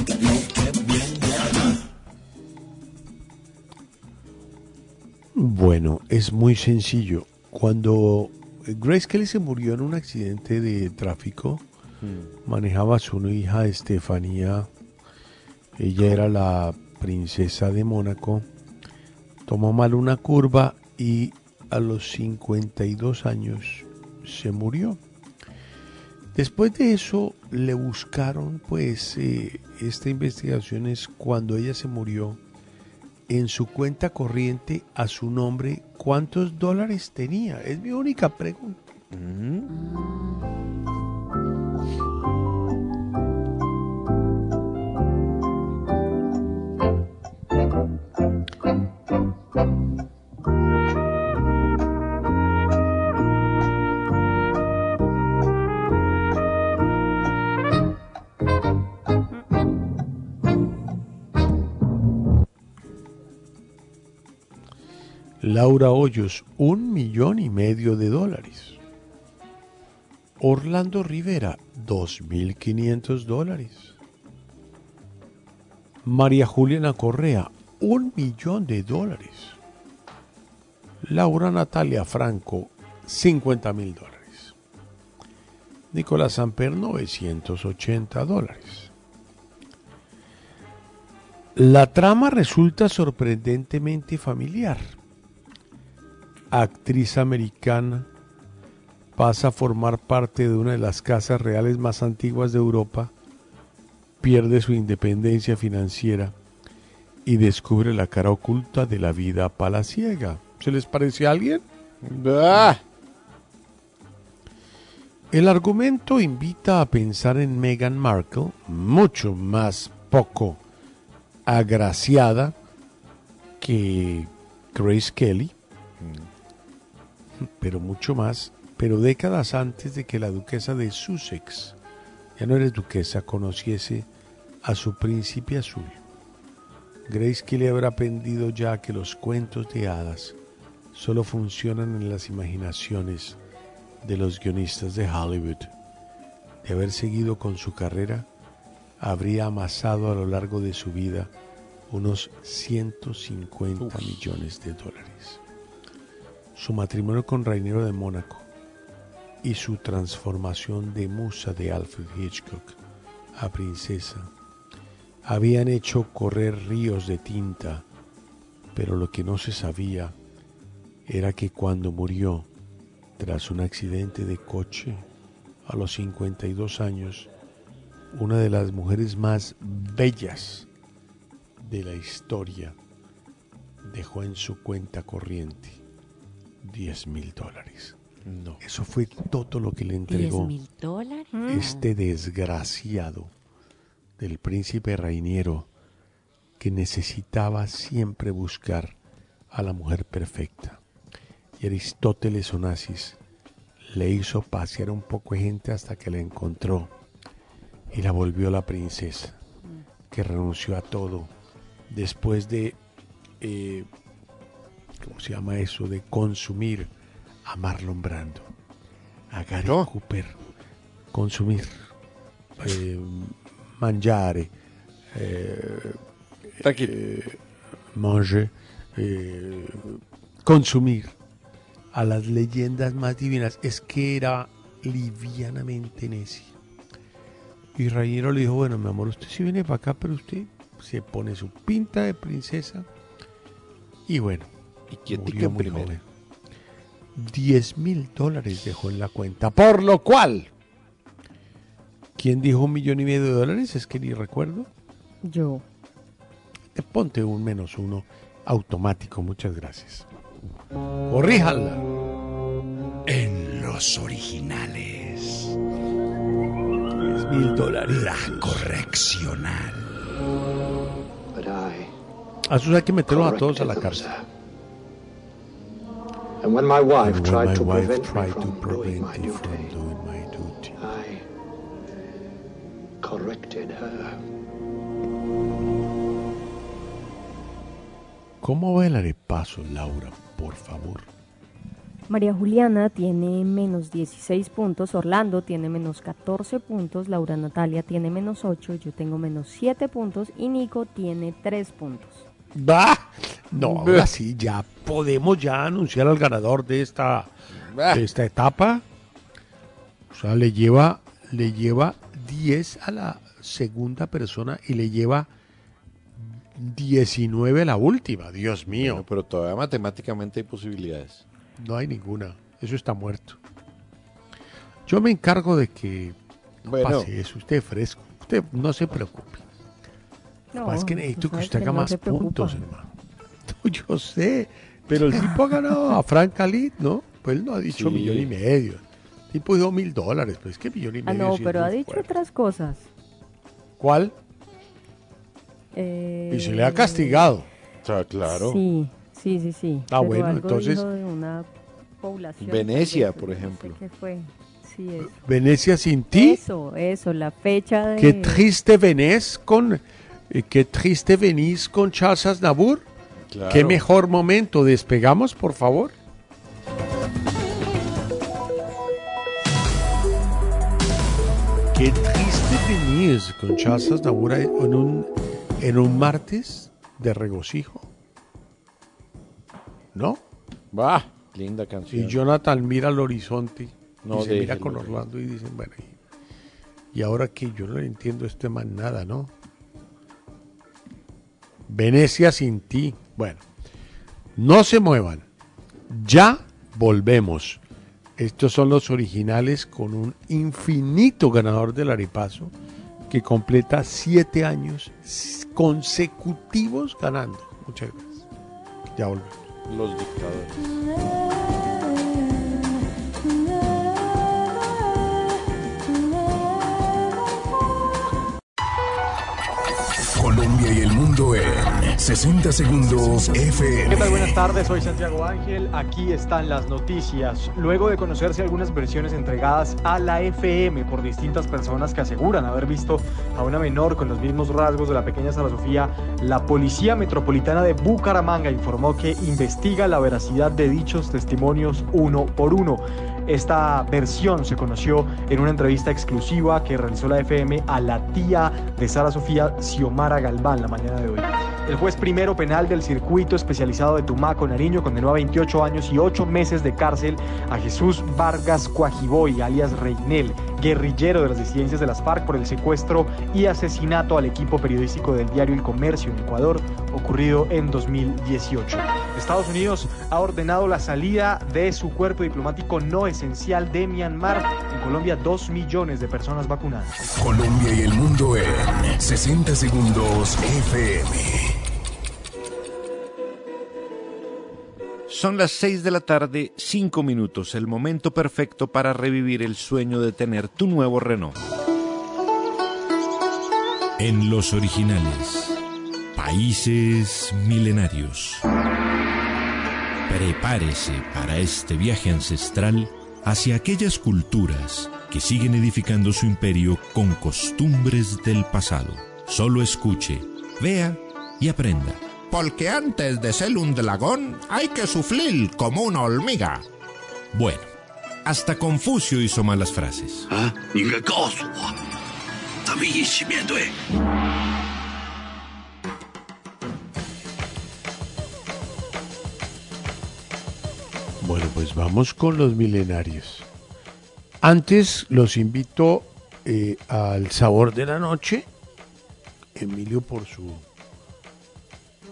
Bueno, es muy sencillo. Cuando Grace Kelly se murió en un accidente de tráfico, manejaba a su hija Estefanía. Ella era la princesa de Mónaco. Tomó mal una curva y a los 52 años se murió. Después de eso le buscaron, pues, eh, esta investigación es cuando ella se murió, en su cuenta corriente a su nombre, ¿cuántos dólares tenía? Es mi única pregunta. Laura Hoyos, un millón y medio de dólares. Orlando Rivera, dos mil quinientos dólares. María Juliana Correa, un millón de dólares. Laura Natalia Franco, 50 mil dólares. Nicolás Samper, 980 dólares. La trama resulta sorprendentemente familiar. Actriz americana, pasa a formar parte de una de las casas reales más antiguas de Europa, pierde su independencia financiera y descubre la cara oculta de la vida palaciega. ¿Se les parece a alguien? El argumento invita a pensar en Meghan Markle, mucho más poco agraciada que Grace Kelly, pero mucho más, pero décadas antes de que la duquesa de Sussex, ya no eres duquesa, conociese a su príncipe azul. Grace Kelly habrá aprendido ya que los cuentos de hadas solo funcionan en las imaginaciones de los guionistas de Hollywood. De haber seguido con su carrera, habría amasado a lo largo de su vida unos 150 millones de dólares. Su matrimonio con Rainiero de Mónaco y su transformación de musa de Alfred Hitchcock a princesa habían hecho correr ríos de tinta, pero lo que no se sabía era que cuando murió tras un accidente de coche a los 52 años, una de las mujeres más bellas de la historia dejó en su cuenta corriente 10 mil dólares. No. Eso fue todo lo que le entregó mil dólares? este desgraciado del príncipe Rainiero que necesitaba siempre buscar a la mujer perfecta. Y Aristóteles Onassis le hizo pasear un poco de gente hasta que la encontró y la volvió la princesa, que renunció a todo después de, eh, ¿cómo se llama eso? De consumir a Marlon Brando, a Gary Cooper, consumir, eh, mangiare, eh, eh, manger, eh, consumir a las leyendas más divinas. Es que era livianamente necia. Y Rayero le dijo, bueno, mi amor, usted sí viene para acá, pero usted se pone su pinta de princesa. Y bueno, ¿Y quién murió tica muy primero? joven. 10 mil dólares dejó en la cuenta. Por lo cual, ¿quién dijo un millón y medio de dólares? Es que ni recuerdo. Yo. Te ponte un menos uno automático, muchas gracias. Corríjala. En los originales. 10 mil dólares. La correccional. A eso hay que meterlos a todos a la cárcel. And when my wife when tried my to wife prevent me tried to from doing prevent my me duty, from doing my duty. I corrected her. ¿Cómo va el arepaso, Laura? Por favor. María Juliana tiene menos 16 puntos, Orlando tiene menos 14 puntos, Laura Natalia tiene menos 8, yo tengo menos 7 puntos y Nico tiene 3 puntos. ¡Bah! No, ahora sí, ya podemos ya anunciar al ganador de esta, de esta etapa. O sea, le lleva, le lleva 10 a la segunda persona y le lleva 19 a la última. Dios mío. Bueno, pero todavía matemáticamente hay posibilidades. No hay ninguna. Eso está muerto. Yo me encargo de que No Bueno. pase eso, usted es fresco. Usted no se preocupe. No, Más que necesito tú que usted haga no más puntos, hermano. (laughs) No, yo sé, pero el tipo ha ganado a Frank Khalid, ¿no? Pues él no ha dicho Sí. millón y medio. El tipo dijo mil dólares, pues que millón y Ah, medio. no, es pero ha dicho fuerte. otras cosas. ¿Cuál? Eh, Y se le ha castigado. O sea, claro. Sí, sí, sí, sí. Ah, Pero bueno, algo entonces- dijo de una población. Venecia, por no sé ejemplo. ¿Qué fue? Sí, eso. Venecia sin ti. Eso, eso, la fecha de... Qué triste venés con. Eh, qué triste venís con Aznavour. Claro. Qué mejor momento. Despegamos, por favor. Qué triste venís con Charles Aznavour en un, en un martes de regocijo. ¿No? Va, linda Y canción. Jonathan mira al horizonte No, y se mira con Orlando y dicen, bueno, y, y ahora que yo no le entiendo a este man nada, ¿no? Venecia sin ti. Bueno, no se muevan. Ya volvemos. Estos son los originales con un infinito ganador del Aripazo que completa siete años consecutivos ganando. Muchas gracias. Ya volvemos. Los dictadores. 60 segundos FM. ¿Qué tal? Buenas tardes, soy Santiago Ángel. Aquí están las noticias. Luego de conocerse algunas versiones entregadas a la FM por distintas personas que aseguran haber visto a una menor con los mismos rasgos de la pequeña Sara Sofía, la Policía Metropolitana de Bucaramanga informó que investiga la veracidad de dichos testimonios uno por uno. Esta versión se conoció en una entrevista exclusiva que realizó la FM a la tía de Sara Sofía, Xiomara Galván, la mañana de hoy. El juez primero penal del circuito especializado de Tumaco, Nariño, condenó a 28 años y 8 meses de cárcel a Jesús Vargas Cuajiboy, alias Reinel, guerrillero de las disidencias de las FARC por el secuestro y asesinato al equipo periodístico del diario El Comercio en Ecuador, ocurrido en 2018. Estados Unidos ha ordenado la salida de su cuerpo diplomático no esencial de Myanmar. En Colombia, 2 millones de personas vacunadas. Colombia y el mundo en 60 segundos FM. Son las 6 de la tarde, 5 minutos, el momento perfecto para revivir el sueño de tener tu nuevo Renault. En los originales, países milenarios. Prepárese para este viaje ancestral hacia aquellas culturas que siguen edificando su imperio con costumbres del pasado. Solo escuche, vea y aprenda. Porque antes de ser un dragón hay que sufrir como una hormiga. Bueno, hasta Confucio hizo malas frases. 啊，pues vamos con los milenarios. Antes los invito eh, al sabor de la noche. Emilio por su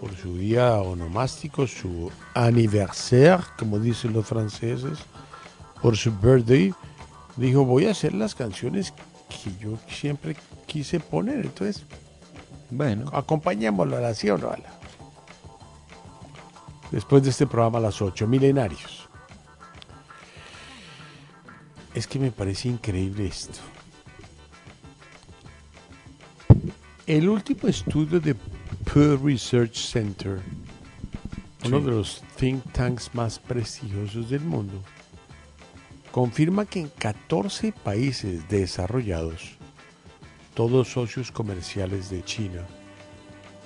por su día onomástico, su anniversaire, como dicen los franceses, por su birthday, dijo voy a hacer las canciones que yo siempre quise poner. Entonces, bueno, acompañémoslo a la sí o no a la. Después de este programa a las 8, Milenarios. Es que me parece increíble esto. El último estudio de Pew Research Center, uno de los think tanks más prestigiosos del mundo, confirma que en 14 países desarrollados, todos socios comerciales de China,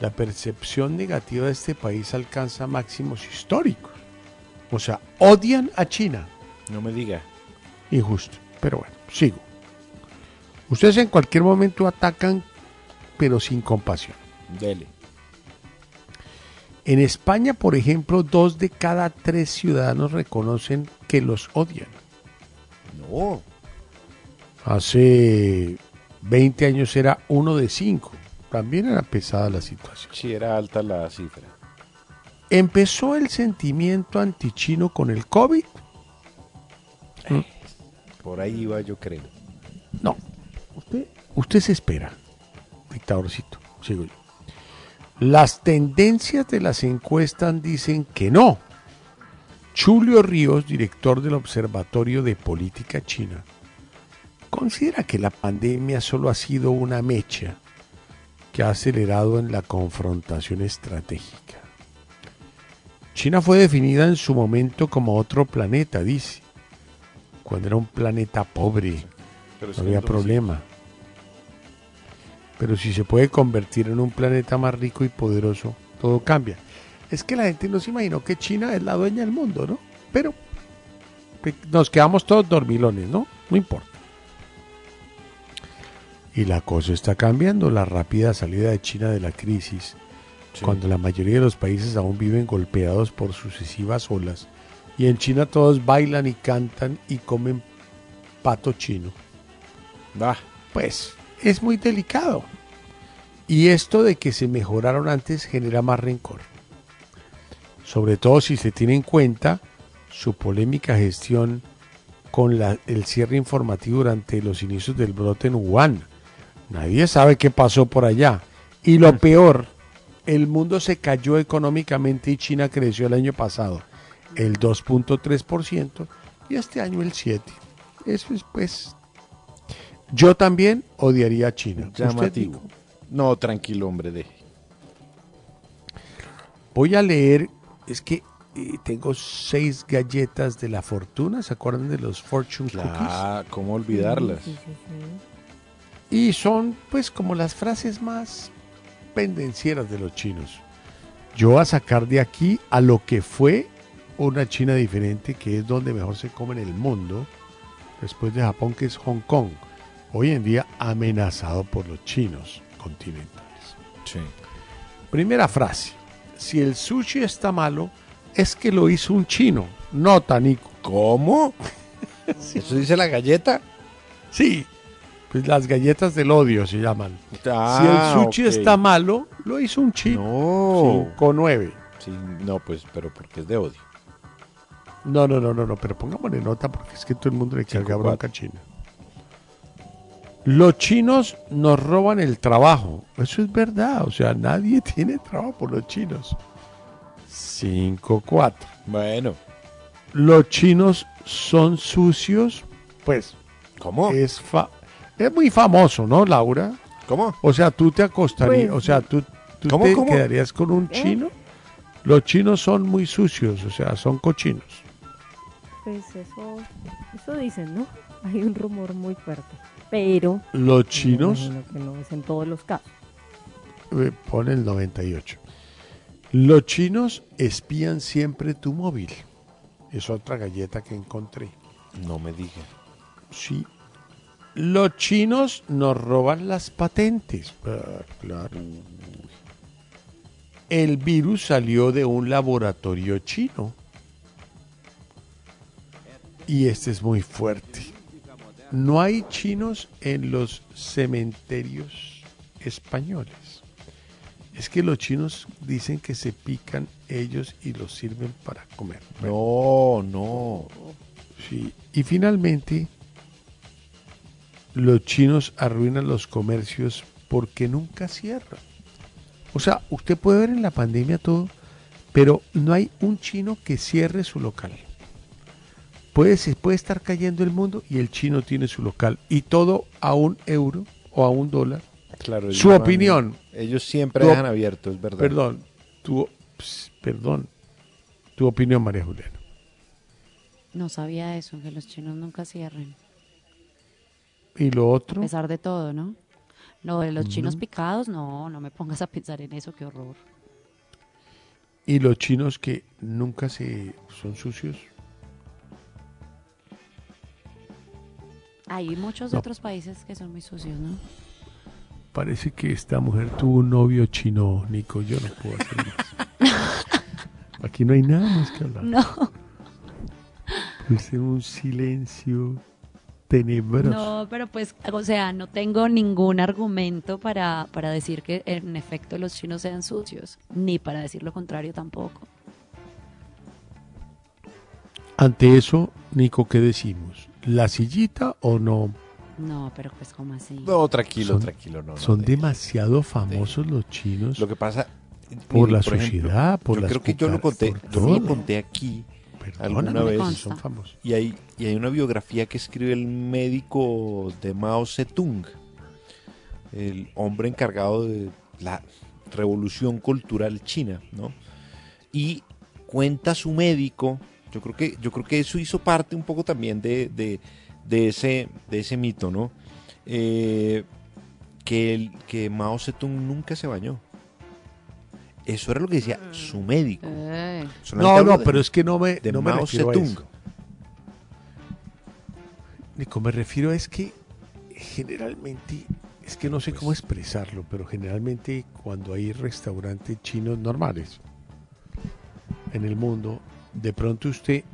la percepción negativa de este país alcanza máximos históricos. O sea, odian a China. No me diga. Injusto. Pero bueno, sigo. Ustedes en cualquier momento atacan, pero sin compasión. Dele. En España, por ejemplo, dos de cada tres ciudadanos reconocen que los odian. No. Hace 20 años era uno de cinco. También era pesada la situación. Sí, era alta la cifra. ¿Empezó el sentimiento antichino con el COVID? Por ahí iba, yo creo. No. usted, usted se espera, dictadorcito, sigo yo. Las tendencias de las encuestas dicen que no. Julio Ríos, director del Observatorio de Política China, considera que la pandemia solo ha sido una mecha que ha acelerado en la confrontación estratégica. China fue definida en su momento como otro planeta, dice, cuando era un planeta pobre, Pero no había problema. Pero si se puede convertir en un planeta más rico y poderoso, todo cambia. Es que la gente no se imaginó que China es la dueña del mundo, ¿no? Pero pe- nos quedamos todos dormilones, ¿no? No importa. Y la cosa está cambiando, la rápida salida de China de la crisis, cuando la mayoría de los países aún viven golpeados por sucesivas olas. Y en China todos bailan y cantan y comen pato chino. Pues es muy delicado. Y esto de que se mejoraron antes genera más rencor. Sobre todo si se tiene en cuenta su polémica gestión con la- el cierre informativo durante los inicios del brote en Wuhan. Nadie sabe qué pasó por allá. Y lo (laughs) peor, el mundo se cayó económicamente y China creció el año pasado el 2.3% y este año el 7%. Eso es pues... Yo también odiaría a China. Usted Llamativo. No, tranquilo, hombre, deje. Voy a leer, es que eh, tengo seis galletas de la fortuna, ¿se acuerdan de los Fortune Ah, ¿cómo olvidarlas? Sí, sí, sí. Y son pues como las frases más pendencieras de los chinos. Yo voy a sacar de aquí a lo que fue una China diferente, que es donde mejor se come en el mundo, después de Japón, que es Hong Kong. Hoy en día amenazado por los chinos continentales. Primera frase. Si el sushi está malo, es que lo hizo un chino, no Tanico. ¿Cómo? (laughs) ¿Eso dice la galleta? Sí, pues las galletas del odio se llaman. Ah, si el sushi está malo, lo hizo un chino. No. 5-9. Sí, no, pues, pero porque es de odio. No, no, no, no, no, pero pongámosle nota porque es que todo el mundo le carga bronca a China. Los chinos nos roban el trabajo. Eso es verdad. O sea, nadie (laughs) tiene trabajo por los chinos. 5-4. Bueno. Los chinos son sucios. Pues. ¿Cómo? Es, fa- es muy famoso, ¿no, Laura? ¿Cómo? O sea, tú te acostarías. Pues- o sea, tú, tú ¿Cómo, te cómo? quedarías con un ¿Eh? chino. Los chinos son muy sucios. O sea, son cochinos. Pues eso, eso dicen, ¿no? (laughs) Hay un rumor muy fuerte. Pero Los chinos. que no es en todos los casos. Eh, Pone el 98. Los chinos espían siempre tu móvil. Es otra galleta que encontré. No me diga. Sí. Los chinos nos roban las patentes. Ah, claro. El virus salió de un laboratorio chino. Y este es muy fuerte. No hay chinos en los cementerios españoles. Es que los chinos dicen que se pican ellos y los sirven para comer. No, no. Sí. Y finalmente, los chinos arruinan los comercios porque nunca cierran. O sea, usted puede ver en la pandemia todo, pero no hay un chino que cierre su local. Puede, se puede estar cayendo el mundo y el chino tiene su local. Y todo a un euro o a un dólar. Claro, ellos su van- opinión. Ellos siempre Tu dejan abierto, es verdad. Perdón, tu, ps, perdón, tu opinión, María Juliana. No sabía eso, que los chinos nunca cierren. Y lo A otro, pesar de todo, ¿no? Lo de los chinos No. picados, no, no me pongas a pensar en eso, qué horror. y los chinos que nunca se son sucios. Hay muchos No. otros países que son muy sucios, ¿no? Parece que esta mujer tuvo un novio chino, Nico. Yo no puedo hacer más. (laughs) Aquí no hay nada más que hablar. No. Es un silencio tenebroso. No, pero pues, o sea, no tengo ningún argumento para, para decir que en efecto los chinos sean sucios, ni para decir lo contrario tampoco. Ante eso, Nico, ¿qué decimos? ¿La sillita o no No, pero pues como así. No, tranquilo, Son- tranquilo. No, no, son de- demasiado famosos los chinos. Lo que pasa... Por mire, la sociedad, por yo las creo que yo lo conté, yo lo conté aquí Perdóname, alguna vez. consta. son famosos. Y hay, y hay una biografía que escribe el médico de Mao Zedong, el hombre encargado de la revolución cultural china, ¿no? Y cuenta su médico, yo creo que, yo creo que eso hizo parte un poco también de, de, de ese, de ese mito, ¿no? Eh, que, el, que Mao Zedong nunca se bañó. Eso era lo que decía su médico. Eh. No, no, de- pero es que no me, de no me Mao refiero a Zedong. eso. Nico, me refiero es que generalmente, es que no sé cómo expresarlo, pero generalmente cuando hay restaurantes chinos normales en el mundo, de pronto usted,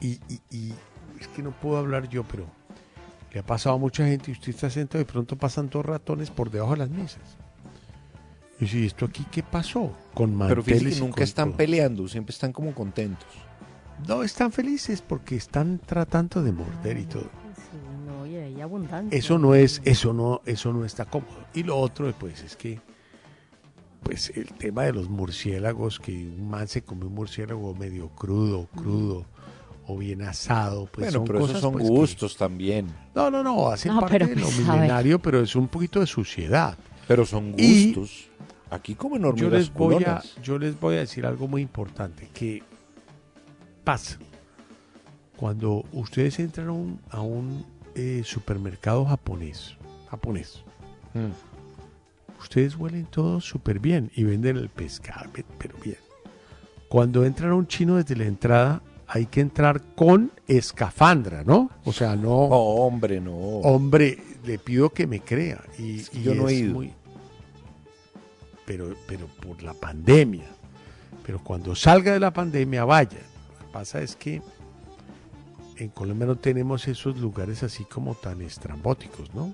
y, y- y es que no puedo hablar yo, pero le ha pasado a mucha gente y usted está sentado y de pronto pasan dos ratones por debajo de las mesas. Y si esto aquí, ¿qué pasó? Con Pero que nunca están todo. peleando, siempre están como contentos. No están felices porque están tratando de morder y todo. Sí, no, y hay abundancia. Eso no es, eso no, eso no está cómodo. Y lo otro, pues, es que, pues, el tema de los murciélagos, que un man se come un murciélago medio crudo, crudo, o bien asado, pues bueno, son pero cosas esos son pues, que- gustos también. no, no, no, hacen No, parte pero de lo pues, milenario, pero es un poquito de suciedad. Pero son Y- gustos. Aquí Yo les voy a, culonas. yo les voy a decir algo muy importante que pasa cuando ustedes entran a un, a un, eh, supermercado japonés, japonés. Mm. Ustedes huelen todo súper bien y venden el pescado, pe- pero bien. Cuando entran a un chino desde la entrada, hay que entrar con escafandra, ¿no? O sea, no. hombre, no. Hombre, le pido que me crea. Y, que y yo no he ido. muy- pero, pero por la pandemia. Pero cuando salga de la pandemia, vaya. Lo que pasa es que en Colombia no tenemos esos lugares así como tan estrambóticos, ¿no?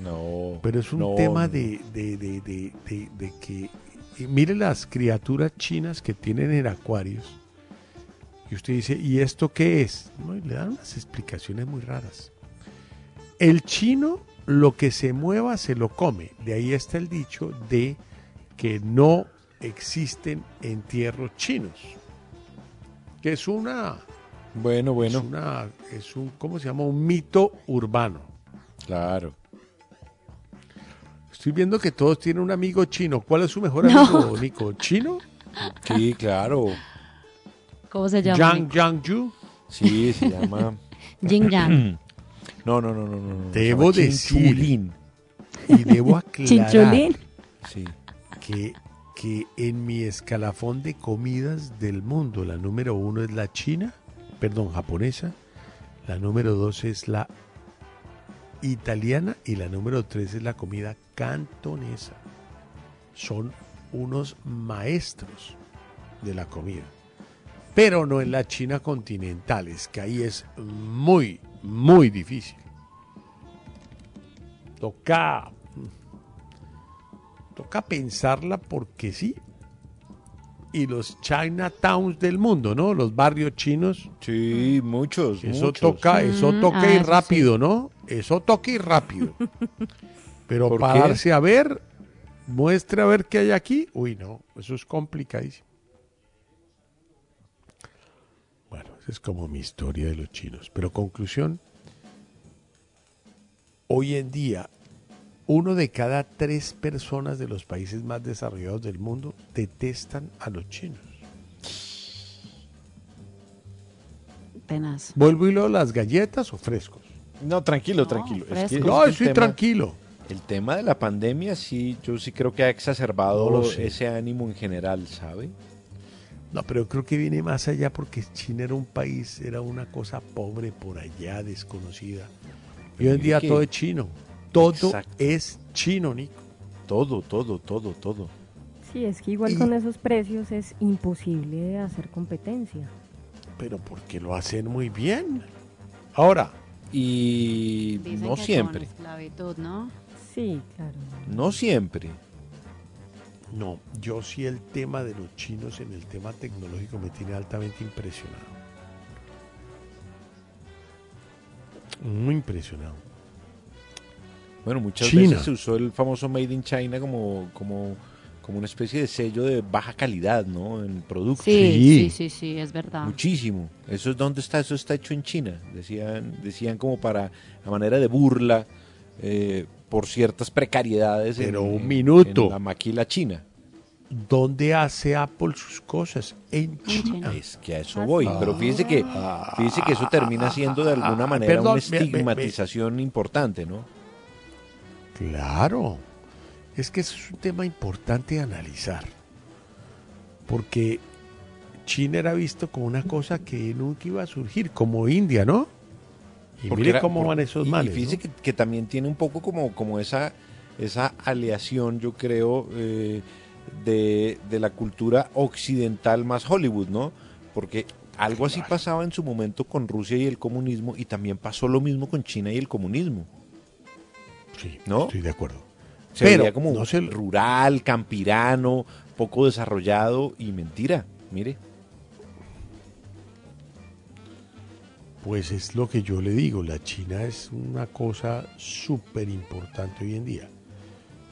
No. Pero es un no, tema de, de, de, de, que... y mire las criaturas chinas que tienen en acuarios. Y usted dice, ¿y esto qué es? No, y le dan unas explicaciones muy raras. El chino, lo que se mueva, se lo come. De ahí está el dicho de que no existen entierros chinos. Que es una... Bueno, bueno. Es, una, es un, ¿cómo se llama? Un mito urbano. Claro. Estoy viendo que todos tienen un amigo chino. ¿Cuál es su mejor No. amigo, Nico? ¿Chino? Sí, claro. ¿Cómo se llama? Yang? Yang Yu. Sí, se llama. (laughs) Yin Yang. (clears throat) No, no, no, no, no. Debo decir Chinchulín. y debo (laughs) aclarar Chinchulín. Sí. que, que en mi escalafón de comidas del mundo, la número uno es la china, perdón, japonesa, la número dos es la italiana y la número tres es la comida cantonesa. Son unos maestros de la comida. Pero no en la China continental, es que ahí es muy, muy difícil. Toca toca pensarla porque sí. Y los Chinatowns del mundo, ¿no? Los barrios chinos. Sí, muchos. Eso muchos. toca, eso Mm, toca ah, y eso rápido, ¿no? Eso toca y rápido. (laughs) Pero ¿Por para qué? darse a ver, muestre a ver qué hay aquí. Uy, no, eso es complicadísimo. Bueno, esa es como mi historia de los chinos. Pero conclusión, hoy en día, uno de cada tres personas de los países más desarrollados del mundo detestan a los chinos. Tenaz. ¿Vuelvo y leo las galletas o frescos? No, tranquilo, tranquilo. Fresco. es No, que estoy tema- tranquilo. El tema de la pandemia, sí, yo sí creo que ha exacerbado No ese ánimo en general, ¿sabe? No, pero creo que viene más allá porque China era un país, era una cosa pobre por allá, desconocida. Y hoy en día que- todo es chino. Todo Exacto. es chino, Nico. Todo, todo, todo, todo. Sí, es que igual Y- con esos precios es imposible hacer competencia. Pero porque lo hacen muy bien. Ahora, Y Dicen no que siempre, Con esclavitud, ¿no? Sí, claro. no siempre. no, yo sí el tema de los chinos en el tema tecnológico me tiene altamente impresionado. Muy impresionado. Bueno, muchas China. veces se usó el famoso Made in China como, como, como una especie de sello de baja calidad, ¿no? En productos. Sí, sí, sí, sí, es verdad. Muchísimo. Eso es donde está, eso está hecho en China. Decían, decían como para a manera de burla eh, por ciertas precariedades. en- un minuto. en la maquila china. ¿Dónde hace Apple sus cosas? En China. Es que a eso voy. Pero fíjese que, fíjese que eso termina siendo de alguna Ah, manera perdón, una estigmatización importante, ¿no? Claro. Es que eso es un tema importante de analizar. Porque China era visto como una cosa que nunca iba a surgir, como India, ¿no? Y Porque mire era- cómo por- van esos males. Y fíjese ¿no? que, que también tiene un poco como, como esa, esa aleación, yo creo, eh, de, de la cultura occidental más Hollywood, ¿no? Porque algo así pasaba en su momento con Rusia y el comunismo y también pasó lo mismo con China y el comunismo. Sí, ¿no? estoy de acuerdo. Se Pero veía como no se- rural, campirano, poco desarrollado y mentira, mire. Pues es lo que yo le digo, la China es una cosa súper importante hoy en día.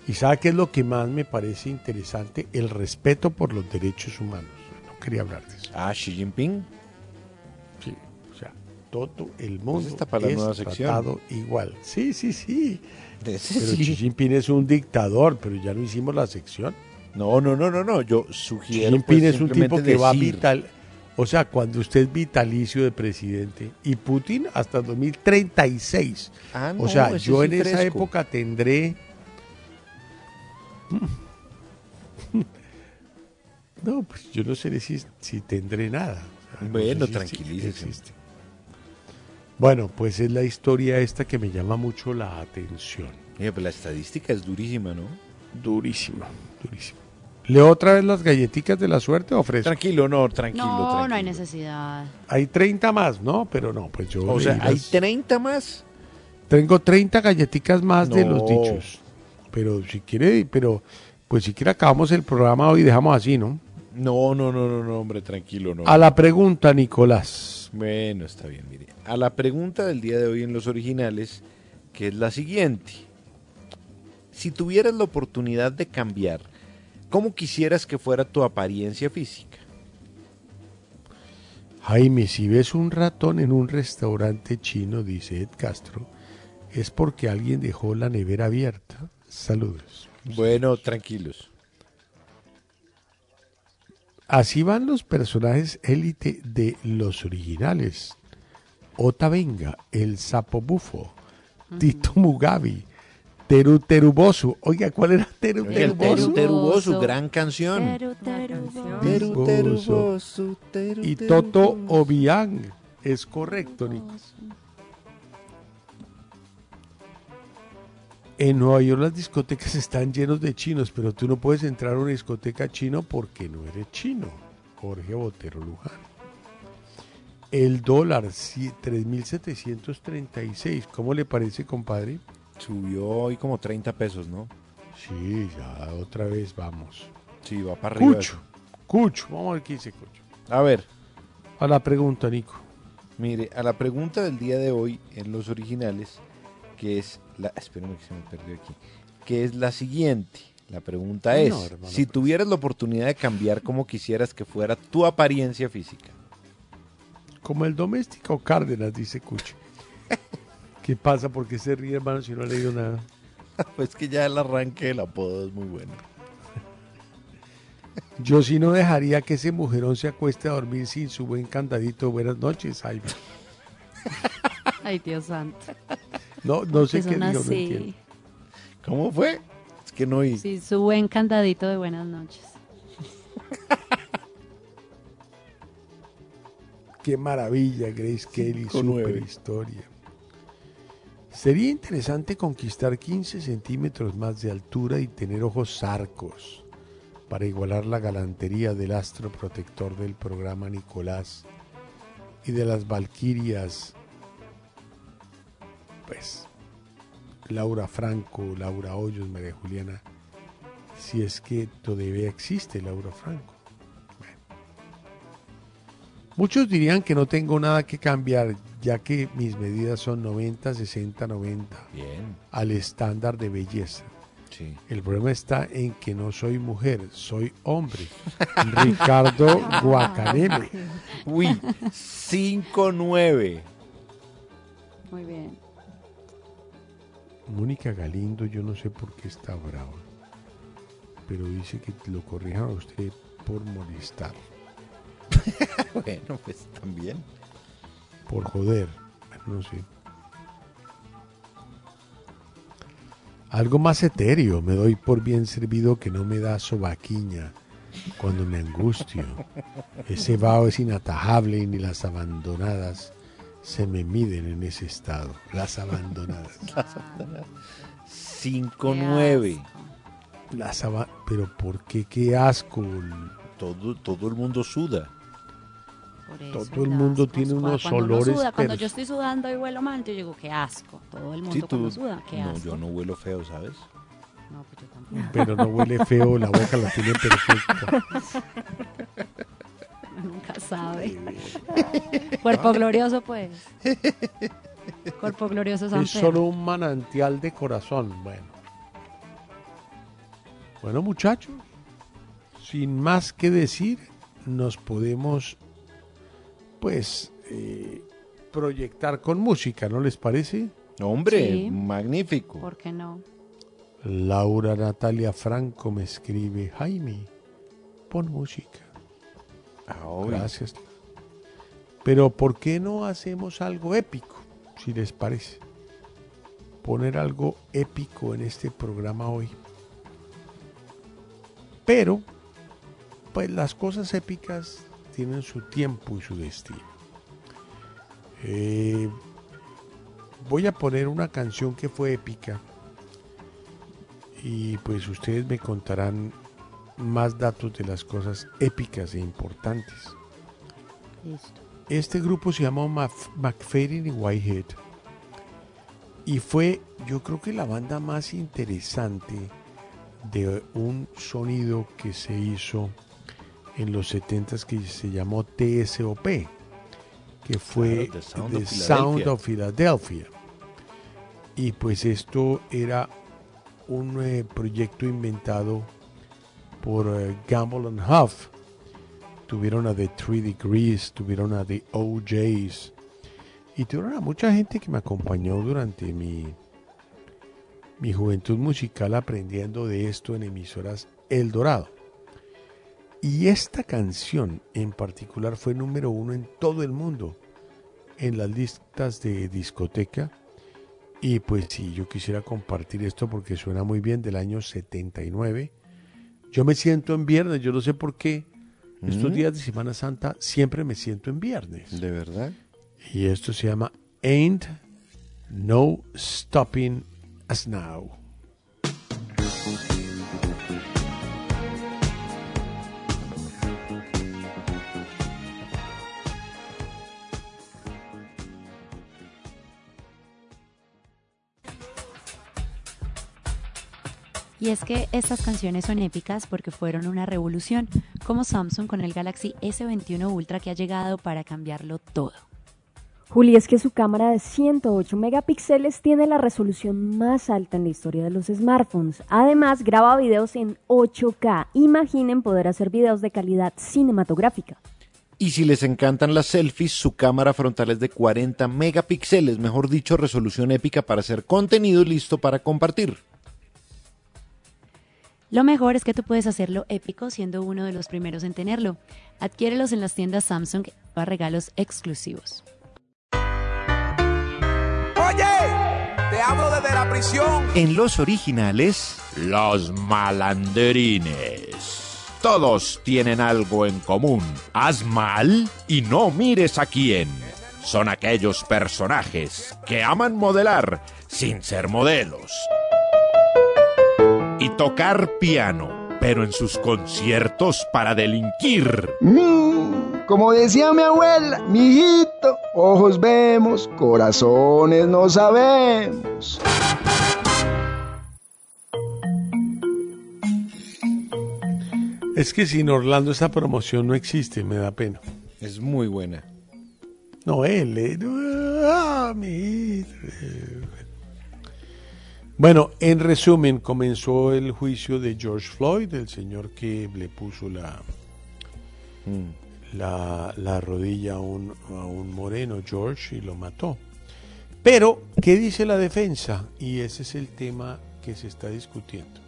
¿Y sabe qué es lo que más me parece interesante? El respeto por los derechos humanos. No quería hablar de eso. Ah, Xi Jinping. Sí, o sea, todo el mundo está para la es nueva sección. tratado igual. Sí, sí, sí. Pero sí. Xi Jinping es un dictador, pero ya no hicimos la sección. No, no, no, no, no. Yo Xi sugiero. Jinping pues, es un tipo que va a decir- vital. O sea, cuando usted es vitalicio de presidente y Putin hasta 2036. Ah, no, o sea, yo en esa época tendré. (laughs) No, pues yo no sé si, si tendré nada. No Bueno, sé si tranquilícese. Bueno, pues es la historia esta que me llama mucho la atención. Oye, pues la estadística es durísima, ¿no? Durísima, durísima. ¿Leo otra vez las galletitas de la suerte o ofrezco? Tranquilo, no, tranquilo, no, tranquilo. no hay necesidad. Hay 30 más, ¿no? Pero no, pues yo. O sea, hay las- 30 más. Tengo 30 galletitas más de los dichos. Pero si quiere, pero pues si quiere acabamos el programa hoy y dejamos así, ¿no? No, no, no, no, no, hombre, tranquilo, no. A la pregunta, Nicolás. Bueno, está bien, mire. A la pregunta del día de hoy en los originales, que es la siguiente. Si tuvieras la oportunidad de cambiar, ¿cómo quisieras que fuera tu apariencia física? Jaime, si ves un ratón en un restaurante chino, dice Ed Castro, es porque alguien dejó la nevera abierta. Saludos. Bueno, tranquilos. Así van los personajes élite de los originales. Ota Venga, el sapo bufo, Tito Mugabe, Teru Terubosu. Oiga, ¿cuál era Teru el Teru Terubosu? Terubosu, gran canción. Teru, teru, Teru, Bosu. terubosu, teru, Y terubosu. Toto Obiang. Es correcto, Nico. En Nueva York las discotecas están llenos de chinos, pero tú no puedes entrar a una discoteca chino porque no eres chino. Jorge Botero Luján. El dólar, sí, 3.736. ¿Cómo le parece, compadre? Subió hoy como 30 pesos, ¿no? Sí, ya otra vez vamos. Sí, va para arriba. Cucho, Cucho, vamos a ver qué dice Cucho. A ver, A la pregunta, Nico. mire, a la pregunta del día de hoy en los originales, que es la... Espérame que se me perdió aquí. Que es la siguiente. La pregunta es, No, hermano, si tuvieras la oportunidad de cambiar como quisieras que fuera tu apariencia física. Como el doméstico Cárdenas, dice Cucho. (laughs) ¿Qué pasa? ¿Por qué se ríe, hermano, si no ha leído nada? (laughs) pues que ya el arranque del apodo es muy bueno. (laughs) Yo sí no dejaría que ese mujerón se acueste a dormir sin su buen candadito. Buenas noches, Jaime. (laughs) Ay, Dios santo. No, no sé qué digo, no entiendo. ¿Cómo fue? Es que no oí. Sí, su buen candadito de buenas noches. Qué maravilla, Grace Kelly, Cinco, super nueve. historia. Sería interesante conquistar 15 centímetros más de altura y tener ojos zarcos para igualar la galantería del astro protector del programa Nicolás y de las Valquirias, pues Laura Franco, Laura Hoyos, María Juliana, si es que todavía existe Laura Franco. Muchos dirían que no tengo nada que cambiar, ya que mis medidas son 90, 60, 90. Bien. Al estándar de belleza. Sí. El problema está en que no soy mujer, soy hombre. (laughs) Ricardo Guacaneme. Uy, 5-9. Muy bien. Mónica Galindo, yo no sé por qué está brava, pero dice que lo corrijan a usted por molestar, (laughs) bueno, pues también. por joder, no sé. Algo más etéreo, me doy por bien servido que no me da sobaquiña cuando me angustio. Ese vaho es inatajable y ni las abandonadas se me miden en ese estado. Las abandonadas. (laughs) 5-9. Las aba- Pero ¿por qué? Qué asco. Todo, todo el mundo suda. Por eso, Todo el mundo asco. tiene Cuando unos uno olores. suda, cuando yo estoy sudando y huelo mal, yo digo, qué asco. Todo el mundo Sí, cuando tú- suda, qué no, asco. yo no huelo feo, ¿sabes? No, pues yo tampoco. (laughs) Pero no huele feo, la boca la tiene perfecta. (laughs) Nunca sabe. (laughs) Cuerpo glorioso, pues. Cuerpo glorioso San Es solo un manantial de corazón. Bueno. Bueno, muchachos, sin más que decir, nos podemos, pues, eh, proyectar con música, ¿no les parece? Hombre, Sí. magnífico. ¿Por qué no? Laura Natalia Franco me escribe, Jaime, pon música. Ah, uy. Gracias. Pero ¿por qué no hacemos algo épico, si les parece? Poner algo épico en este programa hoy. Pero, pues las cosas épicas tienen su tiempo y su destino. Eh, voy a poner una canción que fue épica y pues ustedes me contarán más datos de las cosas épicas e importantes. Listo. Este grupo se llamó McFadden y Whitehead y fue yo creo que la banda más interesante de un sonido que se hizo en los 70s que se llamó TSOP que fue Claro, The Sound The of Sound Philadelphia. of Philadelphia y pues esto era un eh, proyecto inventado por eh, Gamble and Huff tuvieron a The Three Degrees, tuvieron a The OJs y tuvieron a mucha gente que me acompañó durante mi, mi juventud musical aprendiendo de esto en emisoras El Dorado. Y esta canción en particular fue número uno en todo el mundo, en las listas de discoteca. Y pues si yo quisiera compartir esto porque suena muy bien del año 79. Yo me siento en viernes, yo no sé por qué. Estos Mm. días de Semana Santa siempre me siento en viernes. ¿De verdad? Y esto se llama Ain't No Stopping Us Now. Y es que estas canciones son épicas porque fueron una revolución, como Samsung con el Galaxy S21 Ultra que ha llegado para cambiarlo todo. Juli, es que su cámara de 108 megapíxeles tiene la resolución más alta en la historia de los smartphones. Además, graba videos en 8K. Imaginen poder hacer videos de calidad cinematográfica. Y si les encantan las selfies, su cámara frontal es de 40 megapíxeles, mejor dicho, resolución épica para hacer contenido listo para compartir. Lo mejor es que tú puedes hacerlo épico siendo uno de los primeros en tenerlo. Adquiérelos en las tiendas Samsung para regalos exclusivos. Oye, te hablo desde la prisión. En los originales, Los malanderines. Todos tienen algo en común. Haz mal y no mires a quién. Son aquellos personajes que aman modelar sin ser modelos. Y tocar piano, pero en sus conciertos para delinquir. Mm, como decía mi abuela, mijito, ojos vemos, corazones no sabemos. Es que sin Orlando esta promoción no existe, me da pena. Es muy buena. No, él. eh, ah, mi- Bueno, en resumen, comenzó el juicio de George Floyd, el señor que le puso la, la, la rodilla a un, a un moreno, George, y lo mató. Pero, ¿qué dice la defensa? Y ese es el tema que se está discutiendo.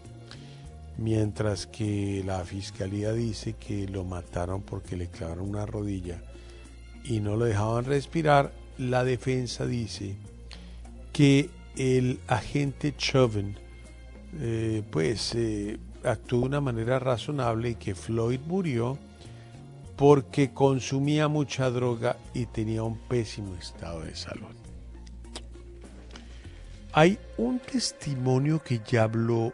Mientras que la fiscalía dice que lo mataron porque le clavaron una rodilla y no lo dejaban respirar, la defensa dice que el agente Chauvin eh, pues eh, actuó de una manera razonable y que Floyd murió porque consumía mucha droga y tenía un pésimo estado de salud. Hay un testimonio que ya habló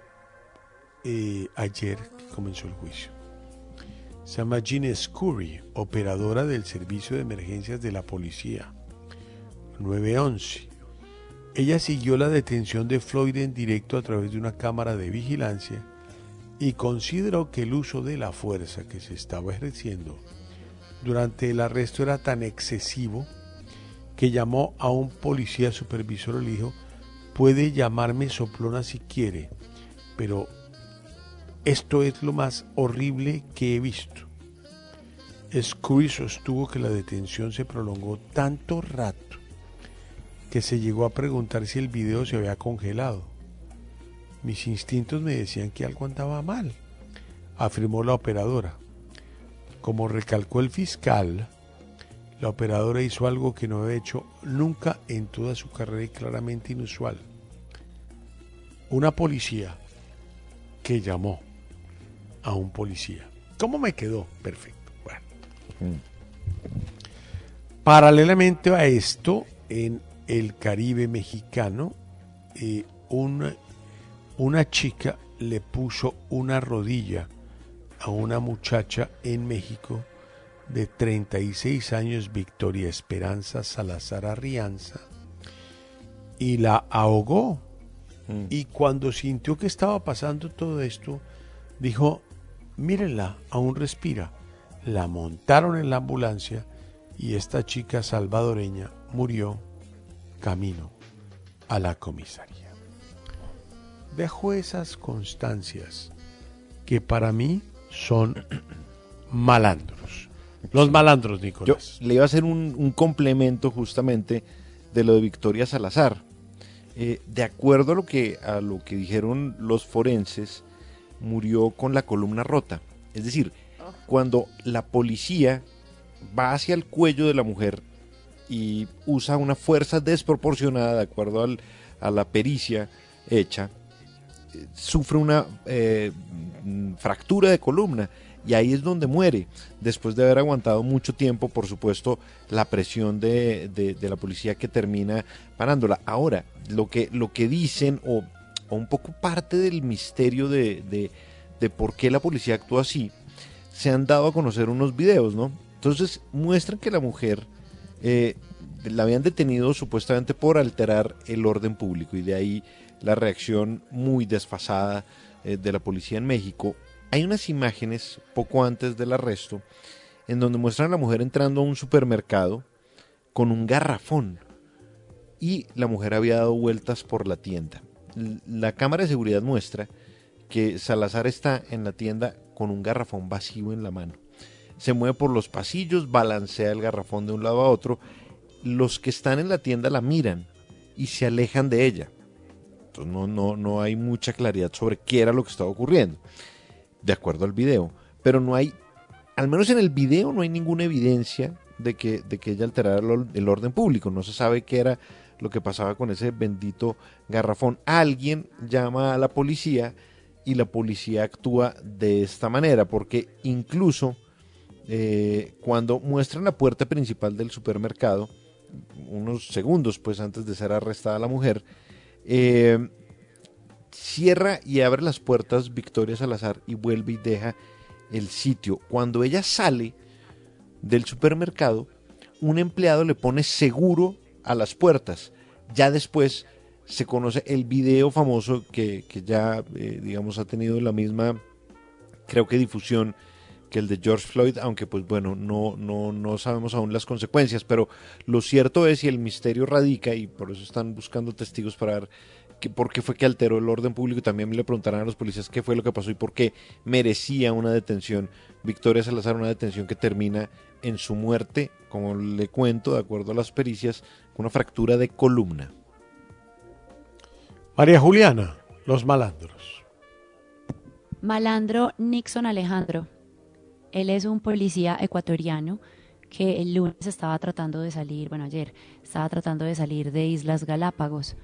eh, ayer que comenzó el juicio. Se llama Jean Scurry, operadora del servicio de emergencias de la policía 911. Ella siguió la detención de Floyd en directo a través de una cámara de vigilancia y consideró que el uso de la fuerza que se estaba ejerciendo durante el arresto era tan excesivo que llamó a un policía supervisor y le dijo, puede llamarme soplona si quiere, pero esto es lo más horrible que he visto. Scurry sostuvo que la detención se prolongó tanto rato que se llegó a preguntar si el video se había congelado. Mis instintos me decían que algo andaba mal, afirmó la operadora. Como recalcó el fiscal, la operadora hizo algo que no había hecho nunca en toda su carrera y claramente inusual. Una policía que llamó a un policía. ¿Cómo me quedó? Perfecto. Bueno. Paralelamente a esto, en el Caribe mexicano, eh, una, una chica le puso una rodilla a una muchacha en México de 36 años, Victoria Esperanza Salazar Arrianza, y la ahogó. Y cuando sintió que estaba pasando todo esto, dijo, mírenla, aún respira. La montaron en la ambulancia y esta chica salvadoreña murió camino a la comisaría. Dejo esas constancias que para mí son (clears throat) malandros. Los malandros, Yo Nicolás. le iba a hacer un, un complemento justamente de lo de Victoria Salazar. Eh, de acuerdo a lo, que, a lo que dijeron los forenses, murió con la columna rota. Es decir, cuando la policía va hacia el cuello de la mujer y usa una fuerza desproporcionada de acuerdo al- a la pericia hecha, sufre una eh, fractura de columna y ahí es donde muere, después de haber aguantado mucho tiempo, por supuesto, la presión de, de- la policía que termina parándola. Ahora, lo que, lo que dicen, o, o un poco parte del misterio de, de- de por qué la policía actúa así, se han dado a conocer unos videos, ¿no? Entonces muestran que la mujer eh, la habían detenido supuestamente por alterar el orden público y de ahí la reacción muy desfasada eh, de la policía en México. Hay unas imágenes poco antes del arresto en donde muestran a la mujer entrando a un supermercado con un garrafón y la mujer había dado vueltas por la tienda. La cámara de seguridad muestra que Salazar está en la tienda con un garrafón vacío en la mano. Se mueve por los pasillos, balancea el garrafón de un lado a otro. Los que están en la tienda la miran y se alejan de ella. Entonces no, no, no hay mucha claridad sobre qué era lo que estaba ocurriendo, de acuerdo al video. Pero no hay, al menos en el video no hay ninguna evidencia de que, de que ella alterara el, or- el orden público. No se sabe qué era lo que pasaba con ese bendito garrafón. Alguien llama a la policía y la policía actúa de esta manera, porque incluso eh, cuando muestran la puerta principal del supermercado, unos segundos pues antes de ser arrestada la mujer, eh, cierra y abre las puertas Victoria Salazar y vuelve y deja el sitio. Cuando ella sale del supermercado, un empleado le pone seguro a las puertas. Ya después se conoce el video famoso que, ya, eh, digamos, ha tenido la misma, creo que difusión que el de George Floyd, aunque pues bueno, no, no, no sabemos aún las consecuencias, pero lo cierto es y el misterio radica, y por eso están buscando testigos para ver que, por qué fue que alteró el orden público, y también le preguntarán a los policías qué fue lo que pasó y por qué merecía una detención. Victoria Salazar, una detención que termina en su muerte, como le cuento, de acuerdo a las pericias, con una fractura de columna. María Juliana, los malandros. Malandro Nixon Alejandro. Él es un policía ecuatoriano que el lunes estaba tratando de salir, bueno, ayer estaba tratando de salir de Islas Galápagos.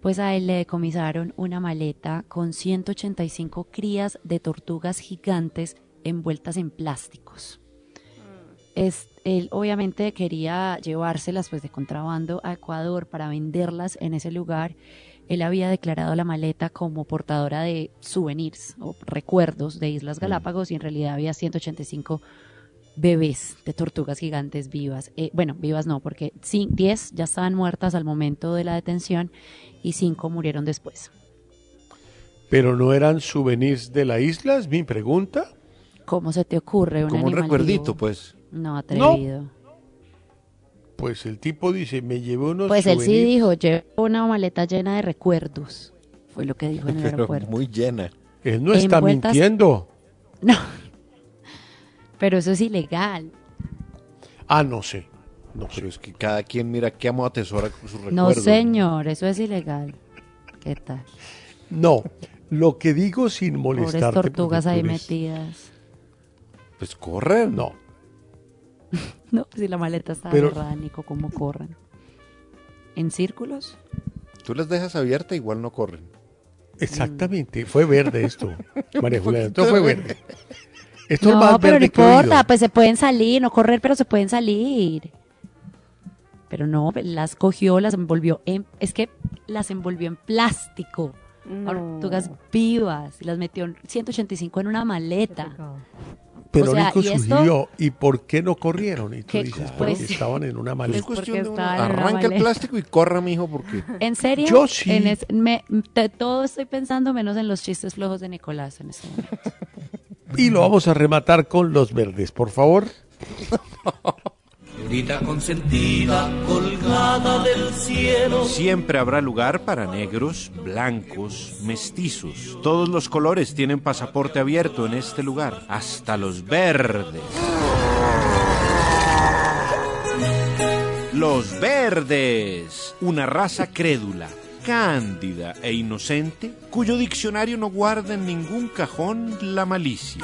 Pues a él le decomisaron una maleta con 185 crías de tortugas gigantes envueltas en plásticos. Es, él obviamente quería llevárselas pues de contrabando a Ecuador para venderlas en ese lugar. Él había declarado la maleta como portadora de souvenirs o recuerdos de Islas Galápagos y en realidad había 185 bebés de tortugas gigantes vivas. Eh, bueno, vivas no, porque cin- 10 ya estaban muertas al momento de la detención y 5 murieron después. Pero no eran souvenirs de la isla, es mi pregunta. ¿Cómo se te ocurre un Como un recuerdito, vivo? pues. No, atrevido. Pues el tipo dice, me llevé unos Pues él sí dijo, llevo una maleta llena de recuerdos. Fue lo que dijo en el (laughs) Pero aeropuerto. muy llena. Él no está mintiendo. (laughs) No. Pero eso es ilegal. Ah, no sé. No Pero es que cada quien mira qué amo atesora con sus recuerdos. No, señor, eso es ilegal. ¿Qué tal? No, lo que digo sin Pobres molestarte. tortugas porque ahí metidas. Pues corren. No, (laughs) No, si la maleta está Pero- agarrada, Nico, ¿cómo corren? ¿En círculos? Tú las dejas abiertas, igual no corren. exactamente. Fue verde esto, María Juliana. (laughs) Esto fue verde. Esto es no, más pero no importa, pues se pueden salir, no correr, pero se pueden salir. Pero no, las cogió, las envolvió en, es que las envolvió en plástico. Tortugas vivas, y las metió en 185 en una maleta. Pero o sea, Nico ¿y esto? sugirió, ¿y por qué no corrieron? Y tú ¿Qué? dices, Pues- porque estaban en una maleta. Es cuestión de una Arranca el plástico y corra, mijo, porque... (laughs) ¿En serio? Yo sí. En es- me- te- todo estoy pensando menos en los chistes flojos de Nicolás en este momento. Y lo vamos a rematar con los verdes, por favor. (laughs) Señorita consentida, colgada del cielo. Siempre habrá lugar para negros, blancos, mestizos. Todos los colores tienen pasaporte abierto en este lugar, hasta los verdes. Los verdes, una raza crédula, cándida e inocente, cuyo diccionario no guarda en ningún cajón la malicia.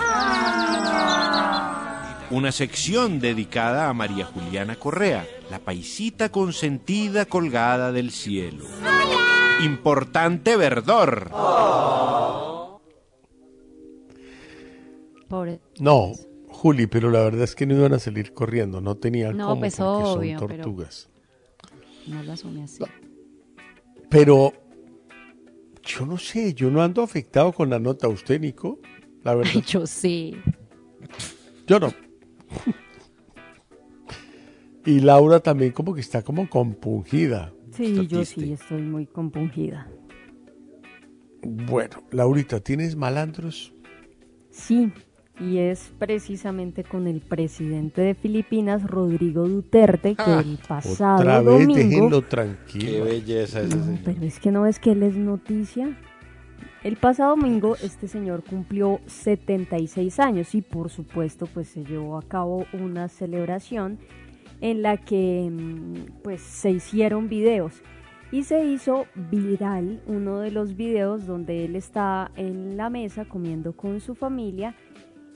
Una sección dedicada a María Juliana Correa, la paisita consentida colgada del cielo. Importante verdor. Pobre. No, Juli, pero la verdad es que no iban a salir corriendo, no tenían No, cómo pues porque obvio, son pero- tortugas. No lo asume así. Pero yo no sé, yo no ando afectado con la nota. ¿Usted, Nico? La verdad, Ay, yo sí. yo no. Y Laura también como que está como compungida. Sí, yo triste. sí estoy muy compungida. Bueno, Laurita, ¿tienes malandros? Sí, y es precisamente con el presidente de Filipinas, Rodrigo Duterte, que Ah, el pasado Otra vez, domingo... déjenlo Qué tranquilo. belleza ese No, señor. pero es que no es que él es noticia. El pasado domingo este señor cumplió 76 años y por supuesto pues se llevó a cabo una celebración en la que mm, pues se hicieron videos y se hizo viral uno de los videos donde él está en la mesa comiendo con su familia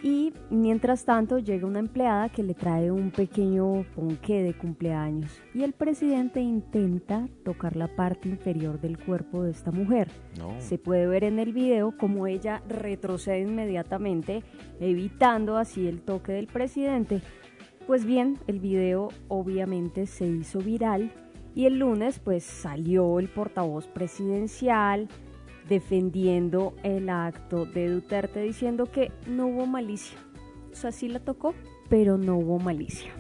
y mientras tanto llega una empleada que le trae un pequeño ponqué de cumpleaños y el presidente intenta tocar la parte inferior del cuerpo de esta mujer. No. Se puede ver en el video como ella retrocede inmediatamente, evitando así el toque del presidente. Pues bien, el video obviamente se hizo viral y el lunes pues salió el portavoz presidencial defendiendo el acto de Duterte diciendo que no hubo malicia. O sea, sí la tocó, pero no hubo malicia.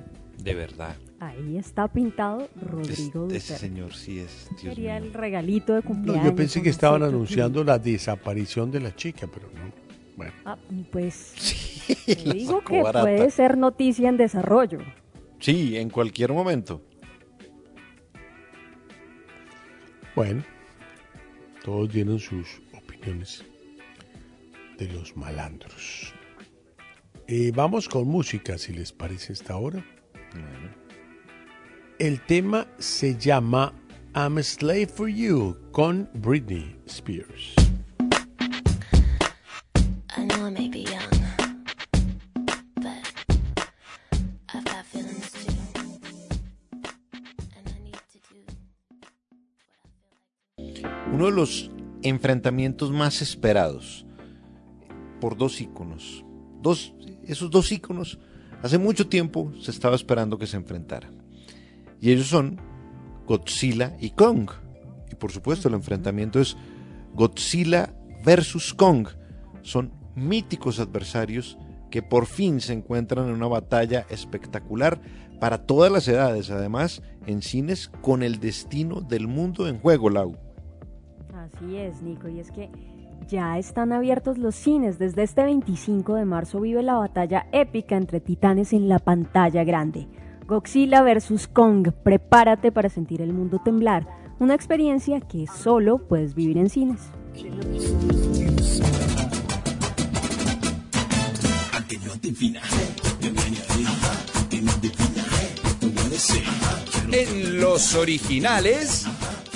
De verdad. Ahí está pintado Es- Rodrigo ese Duterte. señor sí es. Dios Sería mío. el regalito de No, cumpleaños. yo pensé que no estaban anunciando la desaparición de la chica, pero no. Bueno, Ah, pues Te digo que barata. puede ser noticia en desarrollo. Sí, en cualquier momento. Bueno, todos dieron sus opiniones de los malandros. Eh, vamos con música, si les parece esta hora. El tema se llama I'm a Slave for You con Britney Spears. De los enfrentamientos más esperados por dos íconos. Dos, esos dos íconos, hace mucho tiempo se estaba esperando que se enfrentaran. Y ellos son Godzilla y Kong. Y por supuesto el enfrentamiento es Godzilla versus Kong. Son míticos adversarios que por fin se encuentran en una batalla espectacular para todas las edades, además en cines con el destino del mundo en juego, Lau. Así es, Nico, y es que ya están abiertos los cines. Desde este 25 de marzo vive la batalla épica entre titanes en la pantalla grande. Godzilla vs. Kong, prepárate para sentir el mundo temblar. Una experiencia que solo puedes vivir en cines. En los originales,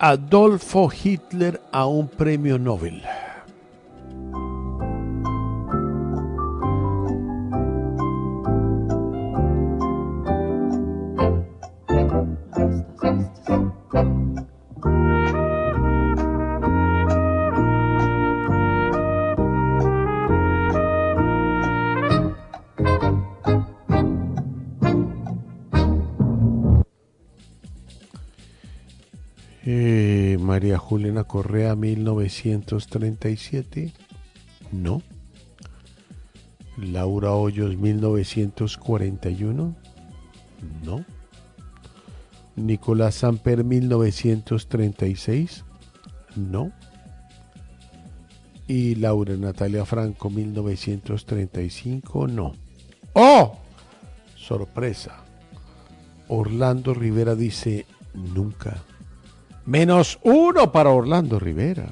Adolfo Hitler a un premio Nobel? Juliana Correa, 1937. No. Laura Hoyos, 1941. No. Nicolás Samper, 1936. No. Y Laura Natalia Franco, 1935. No. ¡Oh! Sorpresa. Orlando Rivera dice nunca. Menos uno para Orlando Rivera.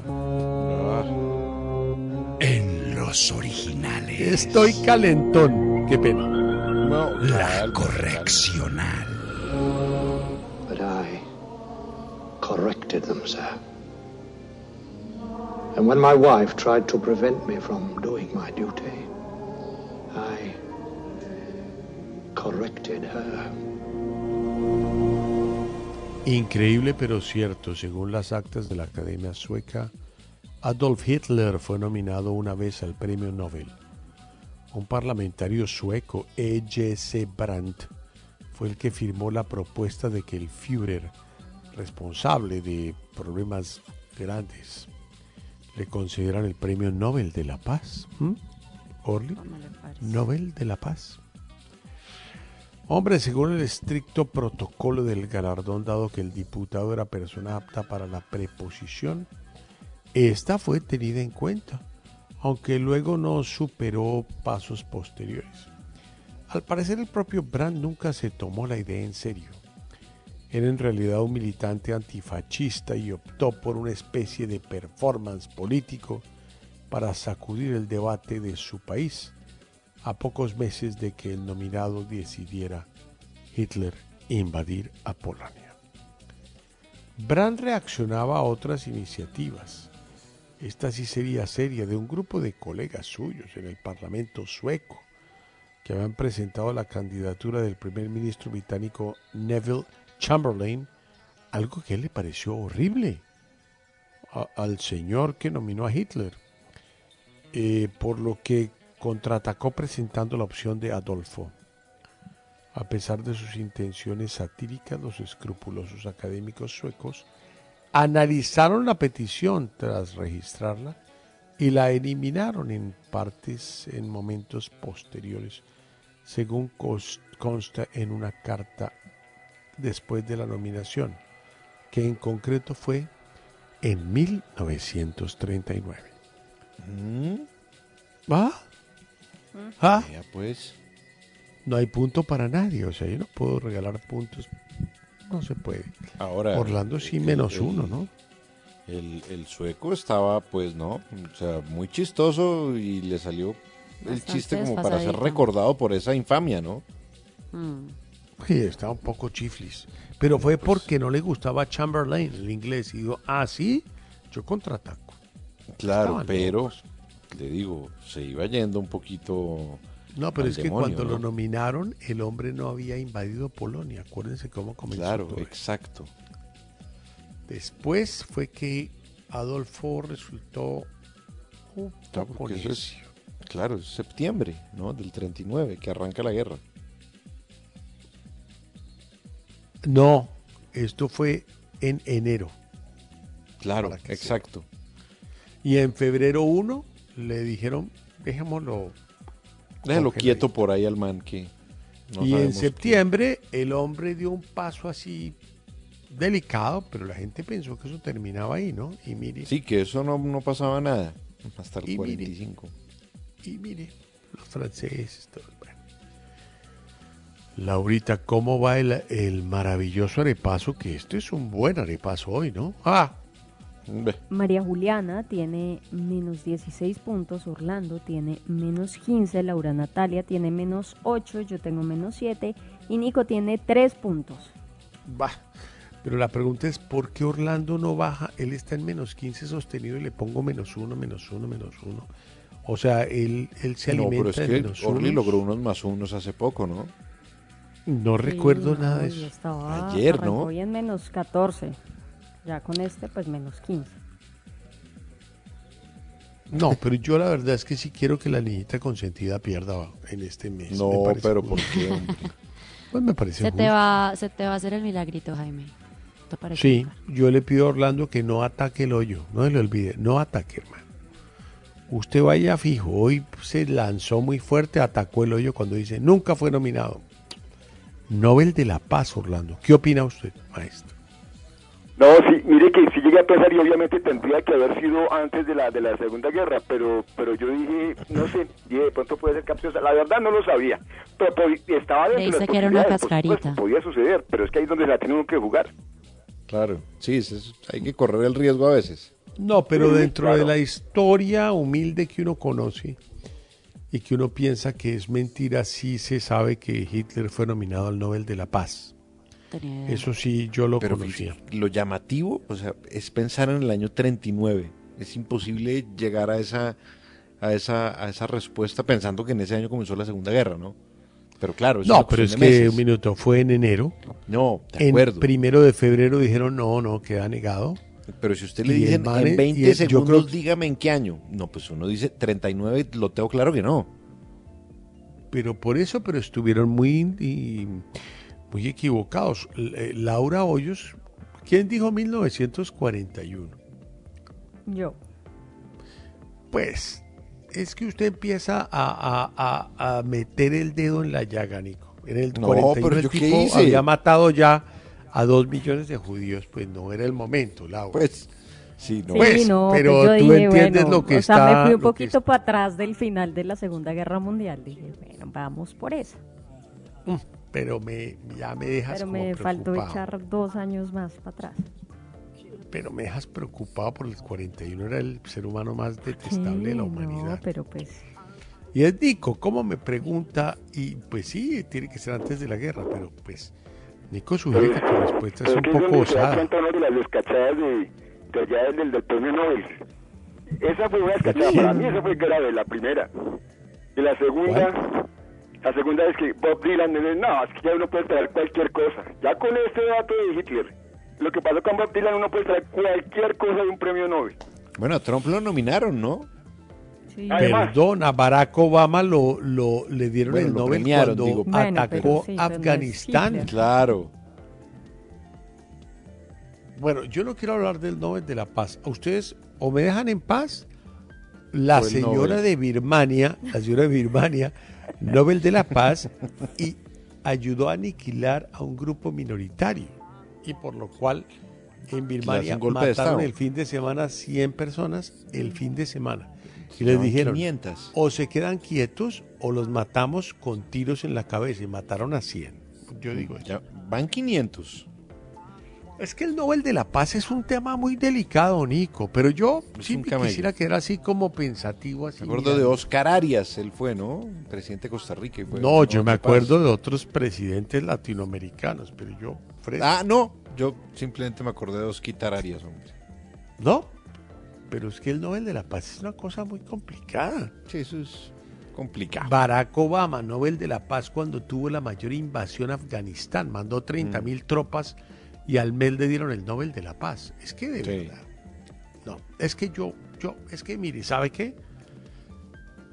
En los originales. Estoy calentón. Qué pena. La correccional. But I corrected them, sir. And when my wife tried to prevent me from doing my duty, I corrected her. Increíble pero cierto, según las actas de la Academia Sueca, Adolf Hitler fue nominado una vez al Premio Nobel. Un parlamentario sueco, E.J.C. Brandt, fue el que firmó la propuesta de que el Führer, responsable de problemas grandes, le concedieran el Premio Nobel de la Paz. ¿Mm? Orly, Nobel de la Paz. Hombre, según el estricto protocolo del galardón, dado que el diputado era persona apta para la preposición, esta fue tenida en cuenta, aunque luego no superó pasos posteriores. Al parecer el propio Brandt nunca se tomó la idea en serio. Era en realidad un militante antifascista y optó por una especie de performance político para sacudir el debate de su país a pocos meses de que el nominado decidiera Hitler invadir a Polonia. Brandt reaccionaba a otras iniciativas. Esta sí sería seria de un grupo de colegas suyos en el Parlamento sueco que habían presentado la candidatura del primer ministro británico Neville Chamberlain, algo que le pareció horrible al señor que nominó a Hitler, Eh, por lo que contraatacó presentando la opción de Adolfo. A pesar de sus intenciones satíricas, los escrupulosos académicos suecos analizaron la petición tras registrarla y la eliminaron en partes en momentos posteriores, según consta en una carta después de la nominación, que en concreto fue en 1939. ¿Va? ¿Ah? Vea, pues. No hay punto para nadie, o sea, yo no puedo regalar puntos. No se puede. Ahora. Orlando sí el- menos el- uno, ¿no? El, el sueco estaba, pues, ¿no? O sea, muy chistoso y le salió el chiste como para ser recordado por esa infamia, ¿no? Mm. Sí, estaba un poco chiflis. Pero fue porque no le gustaba Chamberlain, el inglés. Y dijo, ah, sí, yo contraataco. Claro, Estaban pero, le digo, se iba yendo un poquito. No, pero es que cuando lo ¿no? nominaron, el hombre no había invadido Polonia. Acuérdense cómo comenzó Claro, todo. exacto. Después fue que Adolfo resultó un Claro, poco porque eso es, necio. claro, es septiembre, ¿no? Del 39, que arranca la guerra. No, esto fue en enero. Claro, exacto. Y en febrero 1 le dijeron, dejémoslo. Déjalo congeladito". quieto por ahí al man que. no y en septiembre el hombre dio un paso así delicado, pero la gente pensó que eso terminaba ahí, ¿no? Y mire, Sí, que eso no, no pasaba nada. Hasta el Y mire. 45. y mire, los franceses, todo. bueno. Laurita, ¿cómo va el, el maravilloso arepazo? Que esto es un buen arepazo hoy, ¿no? Ah, María Juliana tiene menos 16 puntos, Orlando tiene menos 15, Laura Natalia tiene menos 8, yo tengo menos 7 y Nico tiene 3 puntos. va. Pero la pregunta es, ¿por qué Orlando no baja? Él está en menos 15 sostenido y le pongo menos 1, menos 1, menos 1. O sea, él, él se no, alimenta pero es de que menos Orly unos. logró unos más unos hace poco, ¿no? No recuerdo Sí, nada de no, eso. estaba- Ayer, ¿no? hoy en menos 14. Ya con este, pues menos 15. No, pero yo la verdad es que sí quiero que la niñita consentida pierda en este mes. No, Me pero justo. ¿por qué, hombre? (laughs) Pues me parece Se te, justo. va, se te va a hacer el milagrito, Jaime. ¿Te parece? Sí, yo le pido a Orlando que no ataque el hoyo. No se le olvide, no ataque, hermano. Usted vaya fijo. Hoy se lanzó muy fuerte, atacó el hoyo cuando dice nunca fue nominado. Nobel de la Paz, Orlando. ¿Qué opina usted, maestro? No, sí, mire que si llegué a pensar y obviamente tendría que haber sido antes de la de la Segunda Guerra, pero pero yo dije, no sé, dije, de pronto puede ser capciosa. La verdad no lo sabía, pero estaba dentro de las que era una cascarita. podía suceder, pero es que ahí es donde se la tiene uno que jugar. Claro, sí, es- hay que correr el riesgo a veces. No, pero Sí, dentro claro. de la historia humilde que uno conoce y que uno piensa que es mentira, sí se sabe que Hitler fue nominado al Nobel de la Paz. Tenía idea. Eso sí, yo lo Pero conocía. fíjate, lo llamativo, o sea, es pensar en el año 39. Es imposible llegar a esa, a esa, a esa respuesta pensando que en ese año comenzó la Segunda Guerra, ¿no? Pero claro, es No, pero es que, meses. un minuto, fue en enero. No, de En acuerdo. primero de febrero dijeron, no, no, queda negado. Pero si usted le el man- en 20 y el- yo segundos, creo- dígame en qué año. No, pues uno dice 39, lo tengo claro que no. Pero por eso, pero estuvieron muy, y- muy equivocados. Eh, Laura Hoyos, ¿quién dijo 1941? Yo. Pues es que usted empieza a, a- a- a meter el dedo en la llaga, Nico. En el No, 41 pero el ¿yo qué tipo hice? había matado ya a dos millones de judíos, pues no era el momento, Laura. Pues, sí, no. Sí, Pues, no, pero pues yo tú dije, entiendes bueno, lo que o sea, está- me fui un poquito para atrás del final de la Segunda Guerra Mundial. Dije, bueno, vamos por esa. Pero me, ya me dejas Pero como me faltó preocupado. echar dos años más para atrás. Pero me dejas preocupado por el 41, era el ser humano más detestable de la humanidad. No, pero pues... Y es Nico, ¿cómo me pregunta? Y pues sí, tiene que ser antes de la guerra, pero pues Nico sugiere que tu respuesta es un poco osada. de las descachadas de, de allá del, del premio Nobel. Esa fue una descachada, para mí esa fue grave, la primera. Y la segunda, la segunda es que Bob Dylan, dice, no, es que ya uno puede traer cualquier cosa. Ya con este dato de Hitler, lo que pasó con Bob Dylan, uno puede traer cualquier cosa de un premio Nobel. Bueno, a Trump lo nominaron, ¿no? Sí. Además- Perdón, a Barack Obama lo, lo- le dieron Bueno, el Nobel premiaron, cuando digo. Bueno, atacó sí, Afganistán. Claro. Bueno, yo no quiero hablar del Nobel de la Paz. ¿A ustedes o me dejan en paz? La señora Nobel. de Birmania, la señora de Birmania, Nobel de la Paz, y ayudó a aniquilar a un grupo minoritario. Y por lo cual en Birmania mataron el fin de semana 100 personas el fin de semana. Y les dijeron, 500. o se quedan quietos o los matamos con tiros en la cabeza. Y mataron a 100. Yo digo, Ya van 500. Es que el Nobel de la Paz es un tema muy delicado, Nico, pero yo Es sí quisiera quedar así como pensativo. Así Me acuerdo de. Oscar Arias, él fue, ¿no? Presidente de Costa Rica. y fue- No, yo me acuerdo de otros presidentes latinoamericanos, pero yo... Ah, no. Yo simplemente me acordé de Osquitar Arias, hombre. No, pero es que el Nobel de la Paz es una cosa muy complicada. Sí, eso es complicado. Barack Obama, Nobel de la Paz, cuando tuvo la mayor invasión a Afganistán, mandó 30 mil tropas y al mes le dieron el Nobel de la Paz. Es que de Sí. verdad. No, es que yo, yo, es que mire, ¿sabe qué?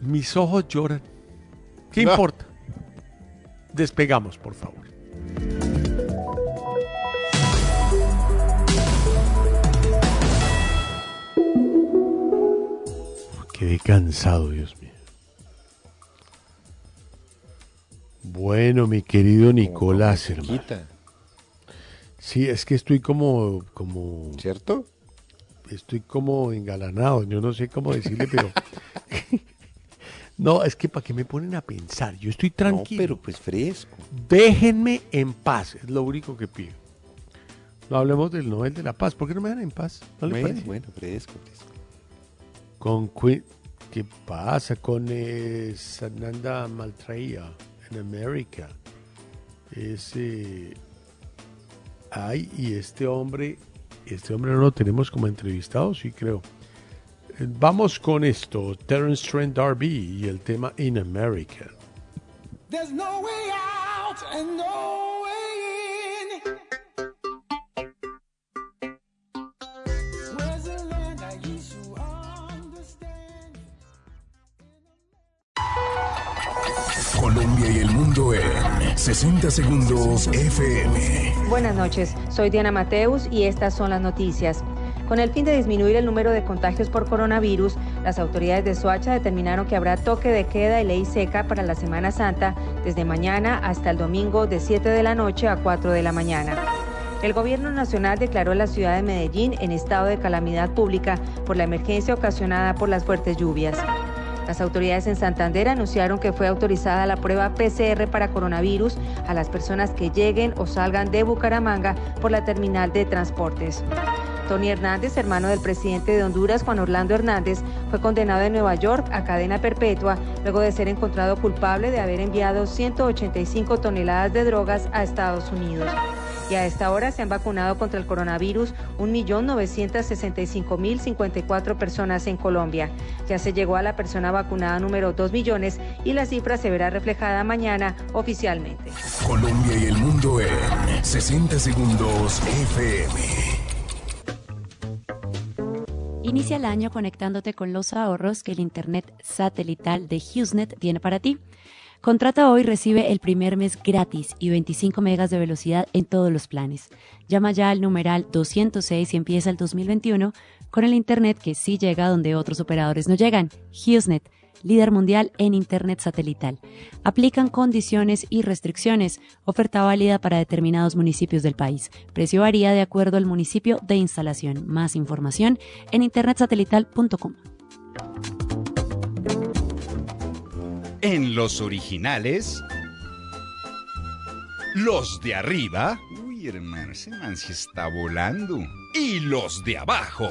Mis ojos lloran. ¿Qué No. importa? Despegamos, por favor. Quedé cansado, Dios mío. Bueno, mi querido Nicolás, hermano. Sí, es que estoy como, como, ¿cierto? estoy como engalanado. Yo no sé cómo decirle, pero (laughs) no, es que para qué me ponen a pensar. Yo estoy tranquilo. No, pero pues fresco. Déjenme en paz, es lo único que pido. No hablemos del Nobel de la Paz. ¿Por qué no me dejan en paz? ¿No le Bueno, parece? bueno, fresco, fresco. Con ¿Qué pasa con eh, Sananda Maltraía en América? Ese. Ay, y este hombre, este hombre no lo tenemos como entrevistado, sí creo. Eh, Vamos con esto, Terence Trent D'Arby y el tema In America. There's no way out and no 60 segundos FM. Buenas noches, soy Diana Mateus y estas son las noticias. Con el fin de disminuir el número de contagios por coronavirus, las autoridades de Soacha determinaron que habrá toque de queda y ley seca para la Semana Santa desde mañana hasta el domingo de 7 de la noche a 4 de la mañana. El gobierno nacional declaró la ciudad de Medellín en estado de calamidad pública por la emergencia ocasionada por las fuertes lluvias. Las autoridades en Santander anunciaron que fue autorizada la prueba PCR para coronavirus a las personas que lleguen o salgan de Bucaramanga por la terminal de transportes. Tony Hernández, hermano del presidente de Honduras, Juan Orlando Hernández, fue condenado en Nueva York a cadena perpetua luego de ser encontrado culpable de haber enviado 185 toneladas de drogas a Estados Unidos. Y a esta hora se han vacunado contra el coronavirus 1.965.054 personas en Colombia. Ya se llegó a la persona vacunada número 2 millones y la cifra se verá reflejada mañana oficialmente. Colombia y el mundo en 60 segundos FM. Inicia el año conectándote con los ahorros que el Internet satelital de HughesNet tiene para ti. Contrata hoy, recibe el primer mes gratis y 25 megas de velocidad en todos los planes. Llama ya al numeral 206 y empieza el 2021 con el Internet que sí llega donde otros operadores no llegan. HughesNet, líder mundial en Internet satelital. Aplican condiciones y restricciones. Oferta válida para determinados municipios del país. Precio varía de acuerdo al municipio de instalación. Más información en internetsatelital.com. En los originales, los de arriba. Uy, hermano, ese man sí está volando. Y los de abajo.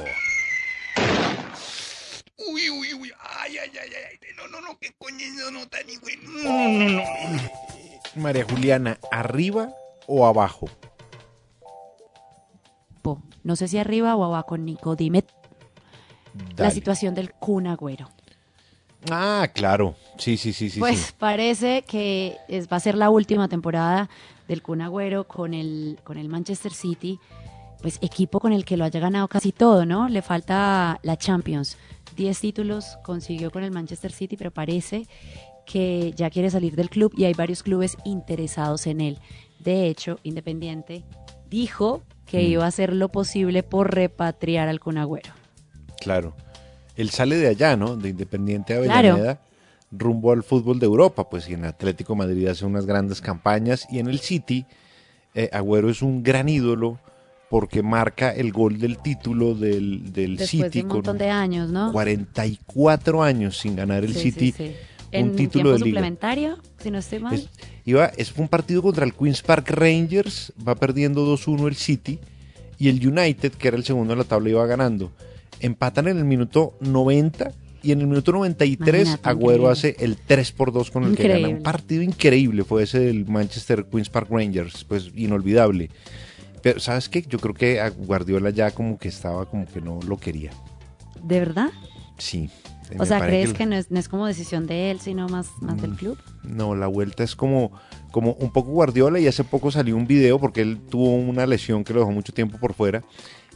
Uy, uy, uy. Ay, ay, ay, ay. No, no, no, qué coño eso no tan ni bueno. No, no, no. María Juliana, ¿arriba o abajo? Po. No sé si arriba o abajo, Nico. Dime la situación del Kun Agüero. Ah, claro. Sí, sí, sí, sí. pues sí. parece que es, va a ser la última temporada del Kun Agüero con el, con el Manchester City, pues equipo con el que lo haya ganado casi todo, ¿no? Le falta la Champions. 10 títulos consiguió con el Manchester City, pero parece que ya quiere salir del club y hay varios clubes interesados en él. De hecho, Independiente dijo que Mm. iba a hacer lo posible por repatriar al Kun Agüero. Claro. Él sale de allá, ¿no? De Independiente Claro. Avellaneda rumbo al fútbol de Europa, pues y en Atlético Madrid hace unas grandes campañas y en el City eh, Agüero es un gran ídolo porque marca el gol del título del, del Después City de un montón con de años, ¿no? 44 años sin ganar el Sí, City sí. un En título de liga. suplementario, si no estoy mal. Es- iba, es un partido contra el Queens Park Rangers, va perdiendo 2-1 el City y el United, que era el segundo en la tabla, iba ganando. Empatan en el minuto 90 y en el minuto 93 Imagínate, Agüero increíble. hace el 3 por 2 con el que gana. Un partido increíble fue ese del Manchester Queens Park Rangers, pues inolvidable. Pero ¿sabes qué? Yo creo que a Guardiola ya como que estaba como que no lo quería. ¿De verdad? Sí. O sea, ¿crees que no es, no es como decisión de él, sino más, más del Mm. club? No, la vuelta es como, como un poco Guardiola y hace poco salió un video porque él tuvo una lesión que lo dejó mucho tiempo por fuera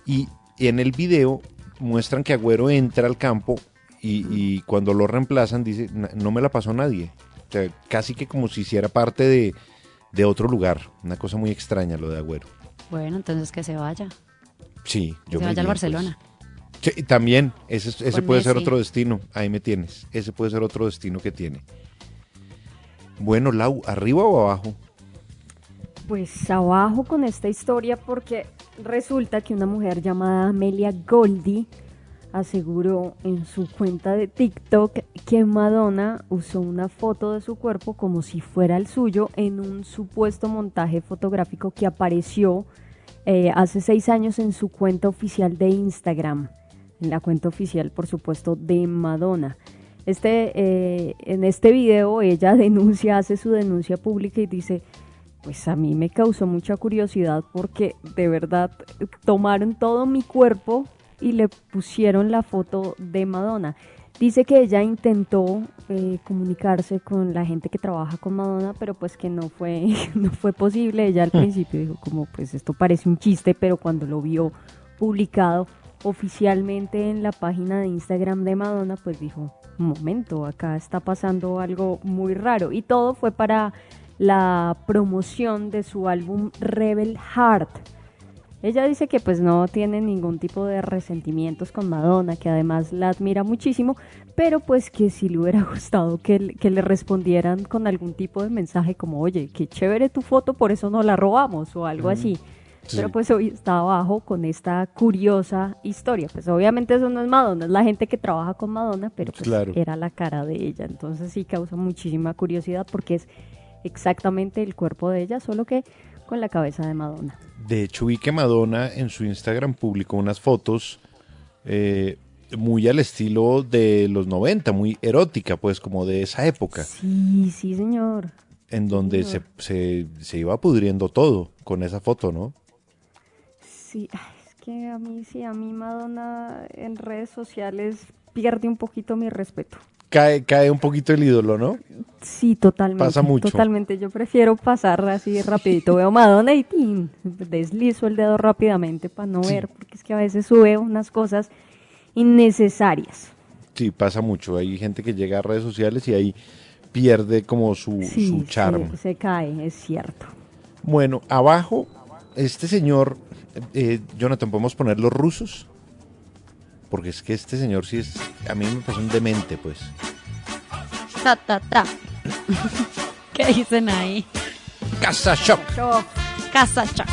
y en el video muestran que Agüero entra al campo y, y cuando lo reemplazan dice, "Na- no me la pasó nadie. O sea, casi que como si hiciera parte de, de otro lugar. Una cosa muy extraña lo de Agüero. Bueno, entonces que se vaya. Sí, Que yo se me vaya al pues. Barcelona. Sí, también, ese, ese Con puede ser otro destino. Ahí me tienes. Ese puede ser otro destino que tiene. Bueno, Lau, ¿arriba o abajo? Pues abajo con esta historia porque resulta que una mujer llamada Amelia Goldie aseguró en su cuenta de TikTok que Madonna usó una foto de su cuerpo como si fuera el suyo en un supuesto montaje fotográfico que apareció eh, hace seis años en su cuenta oficial de Instagram, en la cuenta oficial por supuesto de Madonna. Este, eh, en este video ella (laughs) denuncia, hace su denuncia pública y dice, pues a mí me causó mucha curiosidad porque de verdad tomaron todo mi cuerpo y le pusieron la foto de Madonna. Dice que ella intentó eh, comunicarse con la gente que trabaja con Madonna, pero pues que no fue, (laughs) no fue posible. Ella al principio dijo como pues esto parece un chiste, pero cuando lo vio publicado oficialmente en la página de Instagram de Madonna, pues dijo, un momento, acá está pasando algo muy raro. Y todo fue para la promoción de su álbum Rebel Heart. Ella dice que pues no tiene ningún tipo de resentimientos con Madonna, que además la admira muchísimo, pero pues que si le hubiera (laughs) gustado que, que le respondieran con algún tipo de mensaje como, oye, qué chévere tu foto, por eso no la robamos o algo así. sí. Pero pues hoy está abajo con esta curiosa historia. Pues obviamente eso no es Madonna, es la gente que trabaja con Madonna, pero pues Claro. era la cara de ella. Entonces sí causa muchísima curiosidad porque es exactamente el cuerpo de ella, solo que con la cabeza de Madonna. De hecho, vi que Madonna en su Instagram publicó unas fotos eh, muy al estilo de los 90, muy erótica, pues como de esa época, Sí, sí, señor. en donde se, señor. se, se iba pudriendo todo con esa foto, ¿no? Sí, es que a mí sí, a mí Madonna en redes sociales pierde un poquito mi respeto. Cae, cae un poquito el ídolo, ¿no? Sí, totalmente. Pasa mucho. Totalmente. Yo prefiero pasar así rapidito. Veo Madonna y deslizo el dedo rápidamente para no Sí. ver, porque es que a veces sube unas cosas innecesarias. Sí, pasa mucho. Hay gente que llega a redes sociales y ahí pierde como su, Sí, su charm. Se, se cae, es cierto. Bueno, abajo, este señor, eh, Jonathan, ¿podemos poner los rusos? Porque es que este señor sí es, a mí me pasó un demente, pues. Ta, ta, ta. (laughs) ¿Qué dicen ahí? Casa Shop. Casa Shop.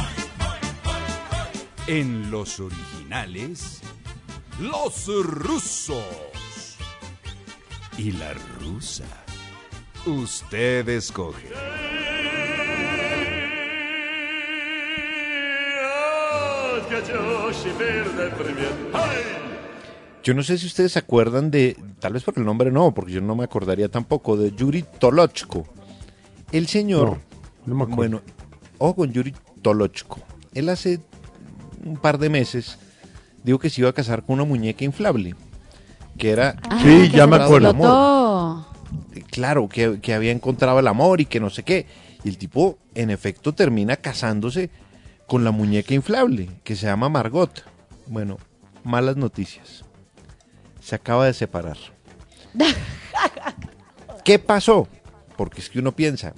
En los originales, los rusos. Y la rusa. Usted escoge. Yo no sé si ustedes se acuerdan de, tal vez por el nombre no, porque yo no me acordaría tampoco, de Yuri Tolochko. El señor, No, no me acuerdo. bueno, ojo con Yuri Tolochko. Él hace un par de meses dijo que se iba a casar con una muñeca inflable, que era... Ah, Sí, ya me acuerdo. el amor. Claro, que, que había encontrado el amor y que no sé qué. Y el tipo, en efecto, termina casándose con la muñeca inflable, que se llama Margot. Bueno, malas noticias. Se acaba de separar. (laughs) ¿Qué pasó? Porque es que uno piensa,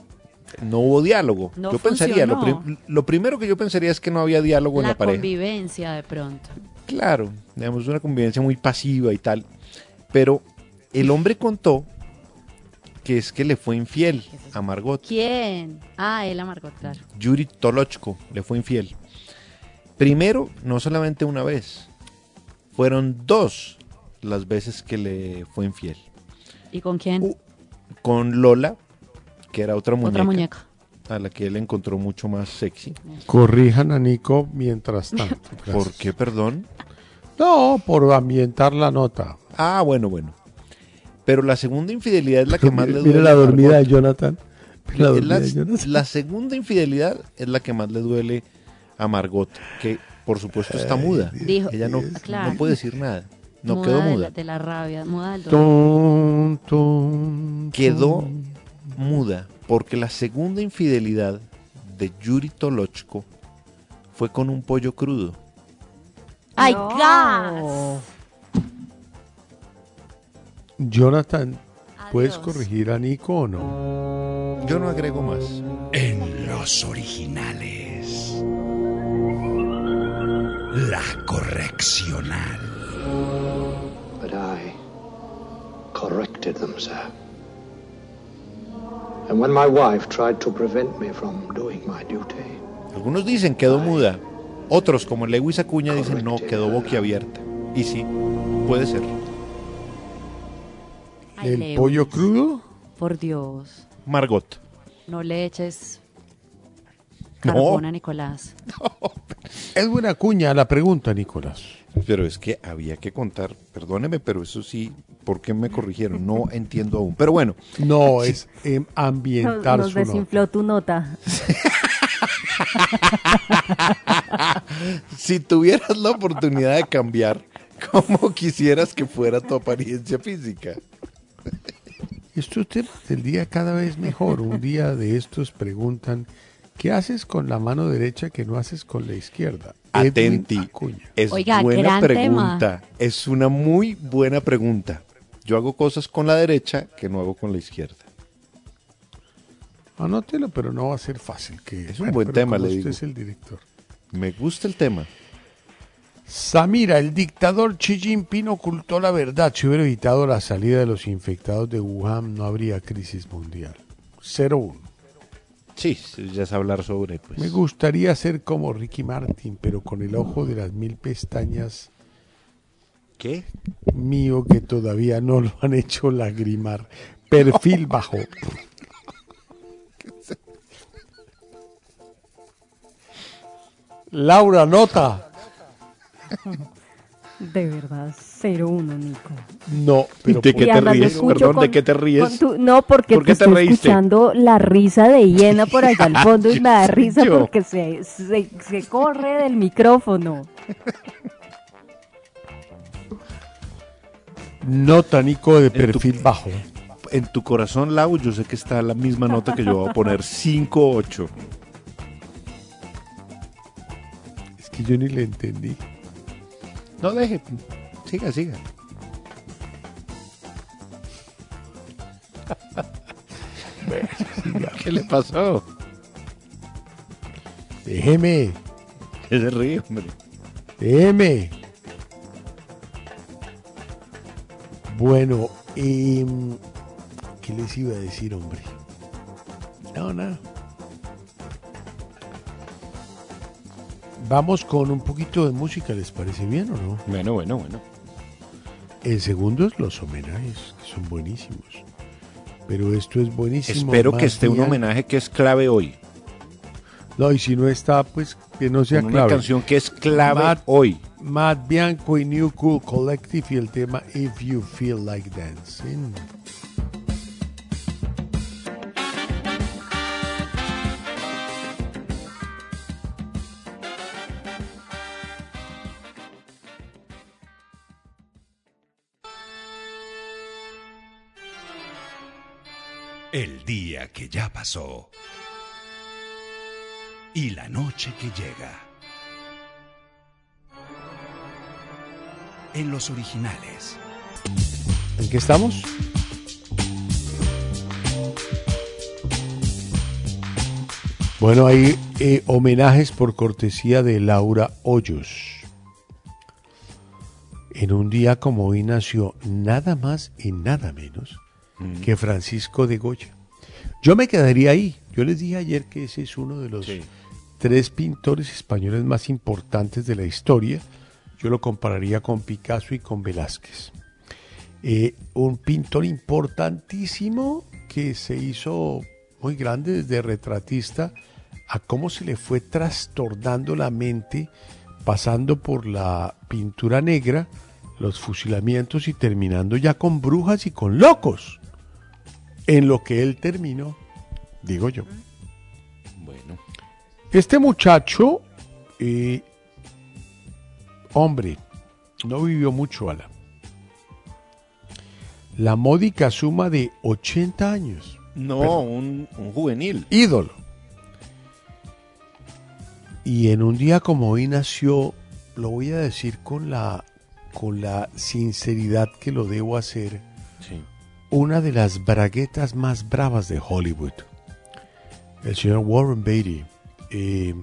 no hubo diálogo. No yo pensaría, lo, funcionó. prim- lo primero que yo pensaría es que no había diálogo en La la pareja. convivencia de pronto. Claro, digamos, una convivencia muy pasiva y tal. Pero el hombre contó que es que le fue infiel a Margot. ¿Quién? Ah, él a Margot, claro. Yuri Tolochko le fue infiel. Primero, no solamente una vez, fueron dos las veces que le fue infiel. ¿Y con quién? Con Lola, que era otra muñeca, Otra muñeca. a la que él encontró mucho más sexy. Corrijan a Nico mientras (laughs) tanto. ¿Por qué, perdón? No, por ambientar la nota. Ah, bueno, bueno. Pero la segunda infidelidad es la que (laughs) más le duele. Mira la a dormida Margot. de Jonathan. La Es dormida la, de Jonathan. la segunda infidelidad es la que más le duele a Margot, que por supuesto está muda. Dijo- Ella no, Claro. no puede decir nada. No Muda quedó de la- muda. De la rabia, muda del dolor. Tum, tum, Quedó tum. muda porque la segunda infidelidad de Yuri Tolochko fue con un pollo crudo. ¡Ay, gas! Jonathan, ¿puedes Adiós. corregir a Nico o no? Yo no agrego más. En los originales. La correccional. But I corrected them, sir. And when my wife tried to prevent me from doing my duty, Algunos dicen quedó muda. Otros, como Lewis Acuña, dicen no, quedó boquiabierta. Y sí, puede ser. Ay, ¿El Lewis. pollo crudo? Por Dios. Margot. No le eches No. carbón a Nicolás. (laughs) Es buena cuña la pregunta, Nicolás. Pero es que había que contar, perdóneme, pero eso sí, ¿por qué me corrigieron? No (laughs) entiendo aún. Pero bueno, No, es em, ambientar Nos su nota. desinfló tu nota. (laughs) si tuvieras la oportunidad de cambiar, ¿cómo quisieras que fuera tu apariencia física? Estos temas del día cada vez mejor. Un día de estos preguntan, ¿qué haces con la mano derecha que no haces con la izquierda? Atenti. Acuña. Es Oiga, buena gran pregunta. Es una muy buena pregunta. Yo hago cosas con la derecha que no hago con la izquierda. Anótelo, pero no va a ser fácil. Que, Es un buen tema, le usted digo. es el director. Me gusta el tema. Samira, el dictador Xi Jinping ocultó la verdad. Si hubiera evitado la salida de los infectados de Wuhan, no habría crisis mundial. 0-1. Sí, ya es hablar sobre, pues. Me gustaría ser como Ricky Martin, pero con el ojo de las mil pestañas ¿Qué? mío que todavía no lo han hecho lagrimar. Perfil bajo. (laughs) Laura, nota. De verdad, 0-1, Nico. No, pero ¿De qué te ríes? Perdón, ¿de qué te ríes? tu- no, porque ¿Por qué te te estoy reíste? escuchando la risa de hiena por allá al fondo y me da (laughs) risa Yo. porque se, se, se corre del micrófono. nota, Nico, de tu- perfil bajo. En tu corazón, Lau, yo sé que está la misma nota que yo voy a poner 5-8. Es que yo ni le entendí. No deje. Siga, siga. ¿Qué le pasó? Déjeme, ¿Qué se ríe, hombre? déjeme. Bueno, em, ¿qué les iba a decir, hombre? No, nada. Vamos con un poquito de música, ¿les parece bien o no? Bueno, bueno, bueno. En segundos los homenajes, que son buenísimos. Pero esto es buenísimo. Espero que esté un homenaje que es clave hoy. No, y si no está, pues que no sea Con una clave. canción que es clave Matt- hoy. Matt Bianco y New Cool Collective y el tema If You Feel Like Dancing. Pasó. Y la noche que llega. En los originales. ¿En qué estamos? Bueno, hay eh, homenajes por cortesía de Laura Hoyos. En un día como hoy nació nada más y nada menos Mm. que Francisco de Goya. Yo me quedaría ahí. Yo les dije ayer que ese es uno de los tres pintores españoles más importantes de la historia. Yo lo compararía con Picasso y con Velázquez. Eh, un pintor importantísimo que se hizo muy grande desde retratista a cómo se le fue trastornando la mente pasando por la pintura negra, los fusilamientos y terminando ya con brujas y con locos. En lo que él terminó, digo yo. Bueno. Este muchacho, eh, hombre, no vivió mucho, Ala. La módica suma de 80 años. No, un, un juvenil. Ídolo. Y en un día como hoy nació, lo voy a decir con la, con la sinceridad que lo debo hacer, Sí. Una de las braguetas más bravas de Hollywood. El señor Warren Beatty. eh,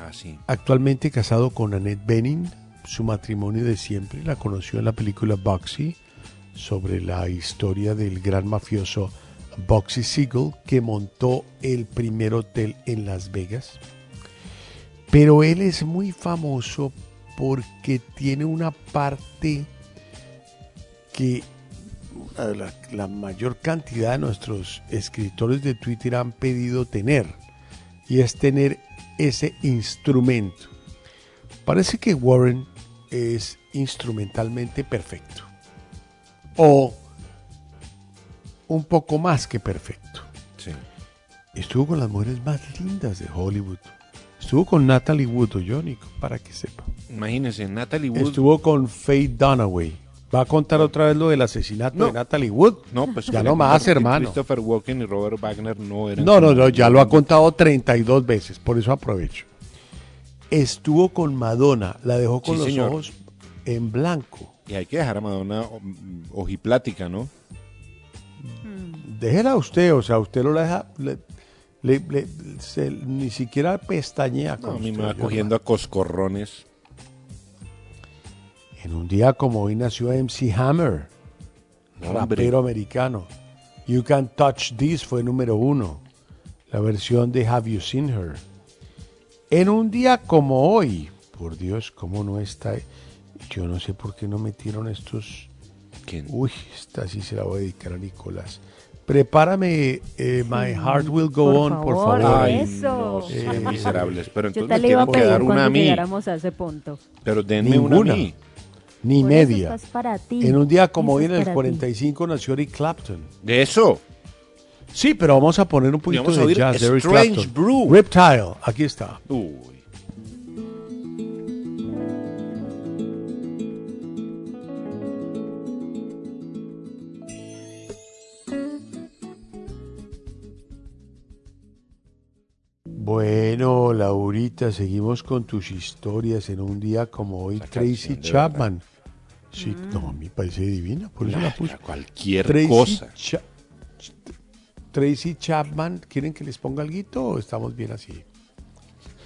Ah, sí. Actualmente casado con Annette Bening, su matrimonio de siempre, la conoció en la película Boxy, sobre la historia del gran mafioso Boxy Siegel, que montó el primer hotel en Las Vegas. Pero él es muy famoso porque tiene una parte que la, la mayor cantidad de nuestros escritores de Twitter han pedido tener, y es tener ese instrumento. Parece que Warren es instrumentalmente perfecto, o un poco más que perfecto. Sí. Estuvo con las mujeres más lindas de Hollywood. Estuvo con Natalie Wood, o Nico, para que sepa. Imagínense, Natalie Wood. Estuvo con Faye Dunaway. ¿Va a contar otra vez lo del asesinato No. de Natalie Wood? No, pues ya que no más, que hermano. Christopher Walken y Robert Wagner no eran. No, no, no, ya lo ha contado 32 veces, por eso aprovecho. Estuvo con Madonna, la dejó con Sí, los señor. ojos en blanco. Y hay que dejar a Madonna o- ojiplática, ¿no? Déjela usted, o sea, usted no la deja, le- le- le- se- ni siquiera pestañea No, con a mí me va cogiendo a coscorrones. En un día como hoy nació MC Hammer, rapero americano. You Can Touch This fue número uno. La versión de Have You Seen Her. En un día como hoy, por Dios, ¿cómo no está? Yo no sé por qué no metieron estos. Uy, esta sí se la voy a dedicar a Nicolás. Prepárame eh, My Heart Will Go por On, por favor, favor. Ay, eso. no, son miserables. Pero Yo entonces te me le iba a que dar una a mí. a ese punto. Pero denme una a mí. Ni Por media. para ti. En un día como hoy, en el para ti. 45, nació Eric Clapton. De eso. Sí, pero vamos a poner un poquito vamos a de oír jazz de Eric Strange Clapton. Brew. Reptile, aquí está. Uy. Bueno, Laurita, seguimos con tus historias en un día como hoy. Tracy canción, de Chapman. Sí, no, a mí me parece divina, por eso la puse. cualquier Tracy cosa. Cha- Tracy Chapman, ¿quieren que les ponga algo o estamos bien así?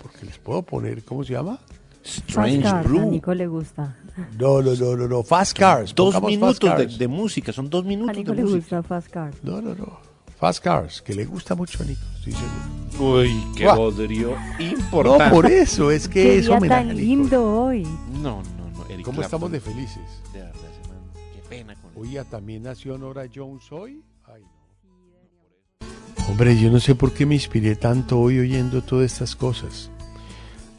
Porque les puedo poner, ¿cómo se llama? Strange Fast Car, a Brew. Nico le gusta. No, no, no, no, no. Fast Cars. Dos minutos Fast de, Cars. de música, son dos A minutos Nico de le música. gusta Fast Car. No, no, no. Fast Cars, que le gusta mucho a Nico, estoy seguro. Uy, qué Guau. bodrio No, importante. por eso, es que Qué es día homenaje tan a Nico. lindo hoy. No, no, no. Eric ¿Cómo estamos de felices? De verdad, Qué pena con él. Oiga, ¿también nació Nora Jones hoy? Ay, no. Hombre, yo no sé por qué me inspiré tanto hoy oyendo todas estas cosas.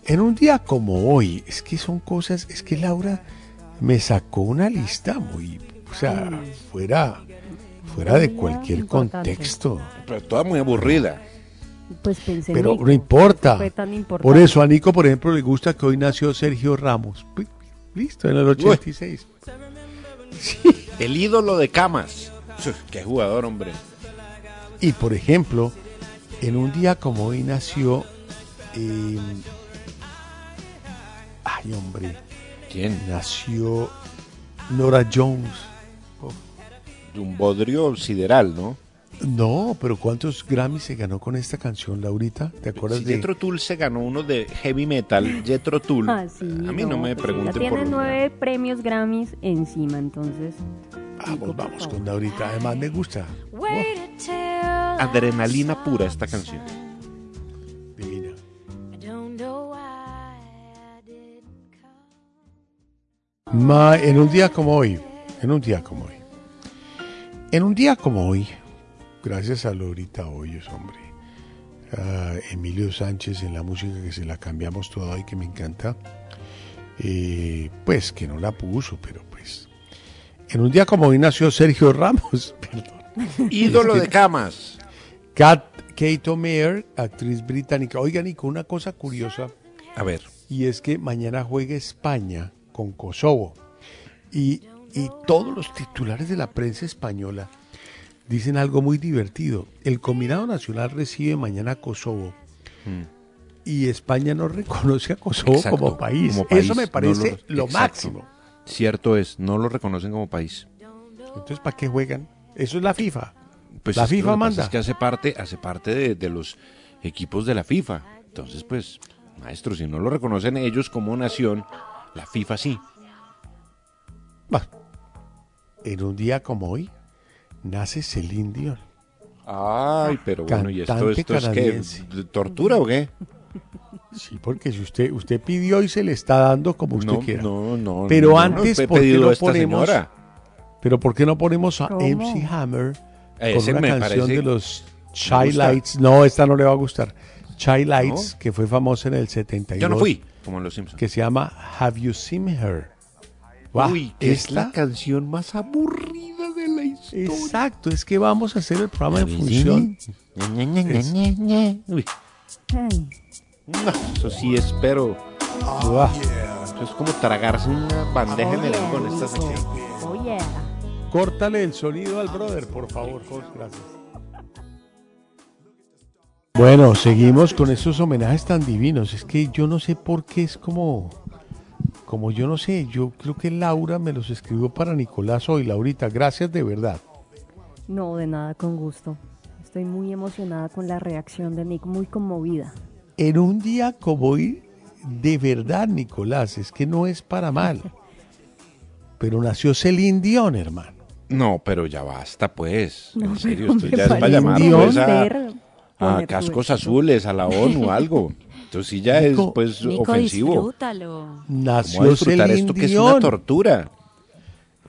En un día como hoy, es que son cosas, es que Laura me sacó una lista muy, o sea, fuera, fuera de cualquier importante. contexto. Pero toda muy aburrida. Pues pensé en Pero Nico, no importa. fue tan importante. Por eso a Nico, por ejemplo, le gusta que hoy nació Sergio Ramos. Listo, en el 86. El ídolo de camas. Qué jugador, hombre. Y por ejemplo, en un día como hoy nació. eh, ay, hombre. ¿Quién? Nació Nora Jones. Un bodrio sideral, ¿no? No, pero ¿cuántos Grammys se ganó con esta canción, Laurita? ¿Te acuerdas Si de Jethro Tull se ganó uno de heavy metal, Jethro Tull. Ah, sí, a mí no, me pues pregunten por tiene nueve premios Grammys encima, entonces. Vamos, vamos con Laurita. Además me gusta. adrenalina pura esta canción. Ma, en un día como hoy, en un día como hoy, en un día como hoy, gracias a Laurita Hoyos, hombre, a Emilio Sánchez en la música que se la cambiamos toda y que me encanta, eh, pues que no la puso, pero pues, en un día como hoy nació Sergio Ramos, (laughs) perdón. (laughs) Ídolo de camas. Kat, Kate O'Meara, actriz británica. Oigan, y con una cosa curiosa. A ver. Y es que mañana juega España con Kosovo. Y, y todos los titulares de la prensa española dicen algo muy divertido. El combinado nacional recibe mañana a Kosovo. Y España no (laughs) reconoce a Kosovo Exacto, como, país. como país, Eso me no parece lo- máximo. Cierto es, no lo reconocen como país. Entonces, ¿para qué juegan? Eso es la FIFA. Pues la FIFA que manda. Es que hace parte, hace parte de, de los equipos de la FIFA. Entonces, pues, maestro, si no lo reconocen ellos como nación, la FIFA sí. En un día como hoy, nace Celine Dion. Ay, pero bueno, ¿y esto, esto es que tortura o qué? Sí, porque si usted usted pidió y se le está dando como usted No, quiera. no, no, Pero no, no, antes, he ¿por qué no ponemos? señora. Pero ¿por qué no ponemos a ¿Cómo? MC Hammer con Ese una canción de los Chai. Lights? No, esta no le va a gustar. Chai Lights, ¿No? que fue famosa en el 72. Yo no fui, como en Los Simpsons. Que se llama Have You Seen Her? Uy, es la canción más aburrida de la historia. Exacto, es que vamos a hacer el programa en función. Uy, Ay, no, eso sí espero. Ah, Eso es como tragarse una bandeja de melón con esta sección. oh yeah. Córtale el sonido al brother, por favor, Jos, gracias. Bueno, seguimos con estos homenajes tan divinos. Es que yo no sé por qué es como, como yo no sé. Yo creo que Laura me los escribió para Nicolás hoy. Laurita, gracias de verdad. No, de nada, con gusto. Estoy muy emocionada con la reacción de Nick, muy conmovida. En un día como hoy, de verdad, Nicolás, es que no es para mal. (laughs) Pero nació Celine Dion, hermano. No, pero ya basta, pues. No, en serio, esto ya es para llamar pues, a, cascos azules, a la ONU, algo. Entonces sí ya es Nico, pues Nico, ofensivo. disfrútalo. ¿Cómo Nació disfrutar Celine esto que es Dion. una tortura?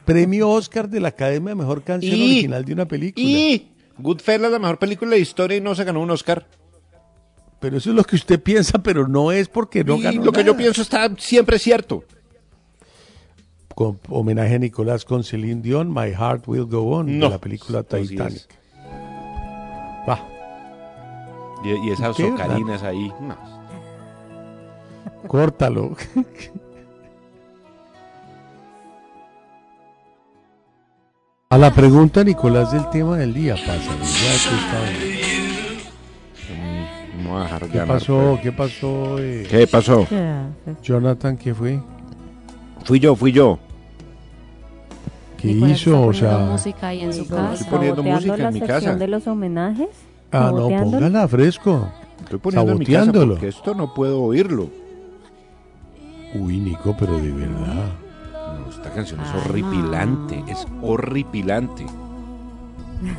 Premio Oscar de la Academia de Mejor Canción Y- Original de una película. Y Goodfellas, la mejor película de la historia y no se ganó un Oscar. Pero eso es lo que usted piensa, pero no es porque no y ganó lo que yo nada. pienso está siempre cierto. Con homenaje a Nicolás con Celine Dion, My Heart Will Go On, No, de la película esto Titanic. es. Va, Y, y esas ¿Qué? ocarinas ahí. No. Córtalo. A la pregunta, Nicolás, del tema del día, pasa. Ya ¿Qué pasó? ¿Qué pasó? eh, ¿Qué pasó? Jonathan, ¿qué fue? Fui yo, fui yo. ¿Qué Nicolás hizo? está O poniendo sea, música ahí en su Estoy casa. poniendo saboteando música en la mi casa. de los homenajes. ah, no, póngala fresco. Estoy poniendo en mi casa Saboteándolo. porque esto no puedo oírlo. Uy, Nico, pero de verdad. No, esta canción es horripilante, es horripilante.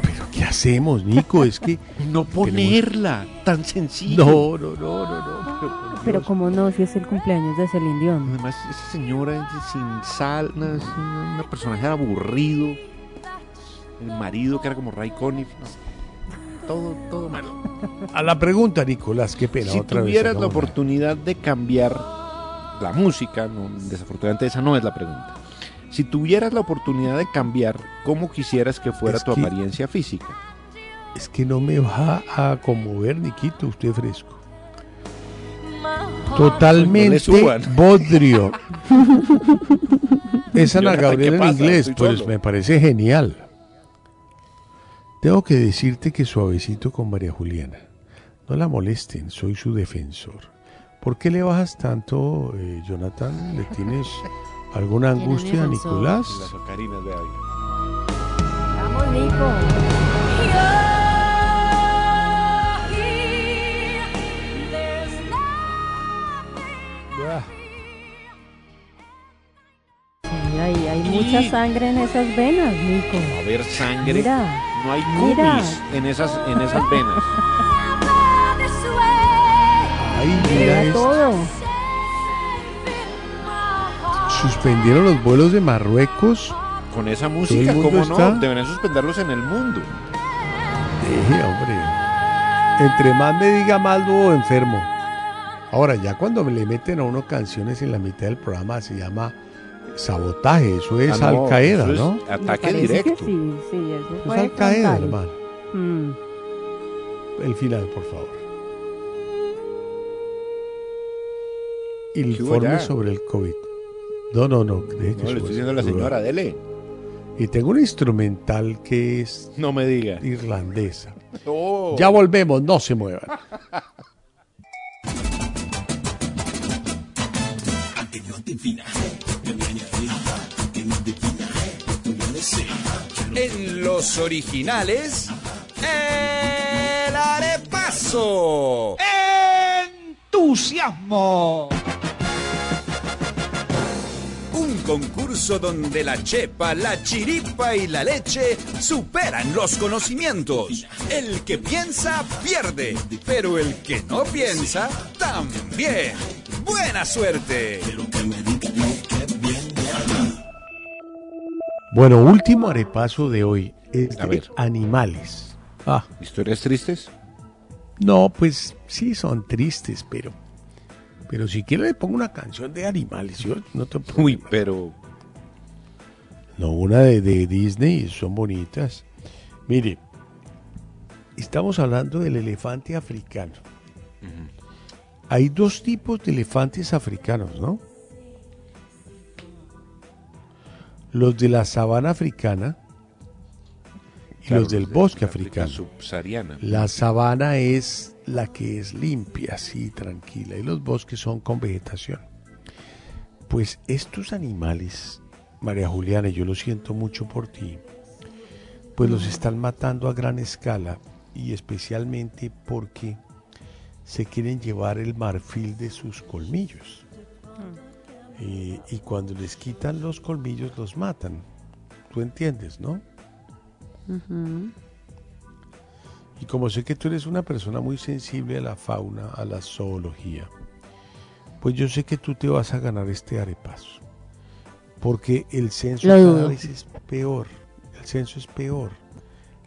¿Pero qué hacemos, Nico? Es que... (laughs) No ponerla, tan sencillo. No, no, no, no, no. pero por Pero Dios. como no, si es el cumpleaños de Celine Dion. Además, esa señora es sin sal, una, una- una personaje aburrido. El marido que era como Ray Conniff. no. Todo, todo malo. A la pregunta, Nicolás, qué pena. Si otra vez tuvieras la oportunidad de cambiar la música, no, desafortunadamente esa no es la pregunta. Si tuvieras la oportunidad de cambiar, ¿cómo quisieras que fuera Es tu que- apariencia física? Es que no me va a conmover, Niquito, usted fresco. Totalmente no (laughs) bodrio. Es Ana Gabriel ¿qué en inglés, Estoy pues solo. me parece genial. Tengo que decirte que suavecito con María Juliana. No la molesten, soy su defensor. ¿Por qué le bajas tanto, eh, Jonathan? ¿Le (laughs) tienes ¿Alguna angustia, esos Nicolás? Las ocarinas, oiga. Vamos, Nico. Sí, hay mucha sangre en esas venas, Nico. A ver, sangre. Mira, no hay cumis en esas, en esas venas. Ay, mira esto. todo. Suspendieron los vuelos de Marruecos. Con esa música, ¿cómo está- no? Deberían suspenderlos en el mundo. Hombre. Entre más me diga más lo enfermo. Ahora, ya cuando me le meten a uno canciones en la mitad del programa se llama sabotaje. Eso es Ah, no, Al Qaeda, Ataque directo. sí, sí, eso Es Al Qaeda, hermano. Mm. El final, por favor. Informe sobre el COVID. No, no, no. deje que No, le estoy ese diciendo a la señora, dele. Y tengo un instrumental que es No me diga. irlandesa. (laughs) Oh. Ya volvemos, no se muevan. En los originales, el arepaso. ¡Entusiasmo! Concurso donde la chepa, la chiripa y la leche superan los conocimientos. El que piensa pierde, pero el que no piensa también. Buena suerte. Bueno, último arepaso de hoy es A de ver. animales. Ah, ¿Historias tristes? no, pues sí son tristes, pero pero si quiero le pongo una canción de animales. Yo no te puedo- Uy, pero No, una de, de Disney, son bonitas. Mire, estamos hablando del elefante africano. Hay dos tipos de elefantes africanos, ¿no? Los de la sabana africana y Claro, los del de bosque africano. subsahariana. La sabana es la que es limpia, así, tranquila, y los bosques son con vegetación. Pues estos animales, María Juliana, y yo lo siento mucho por ti, pues los están matando a gran escala y especialmente porque se quieren llevar el marfil de sus colmillos. Eh, y cuando les quitan los colmillos los matan. Tú entiendes, ¿no? Y como sé que tú eres una persona muy sensible a la fauna, a la zoología, pues yo sé que tú te vas a ganar este arepaso. Porque el censo Lo cada dudo. vez es peor. El censo es peor.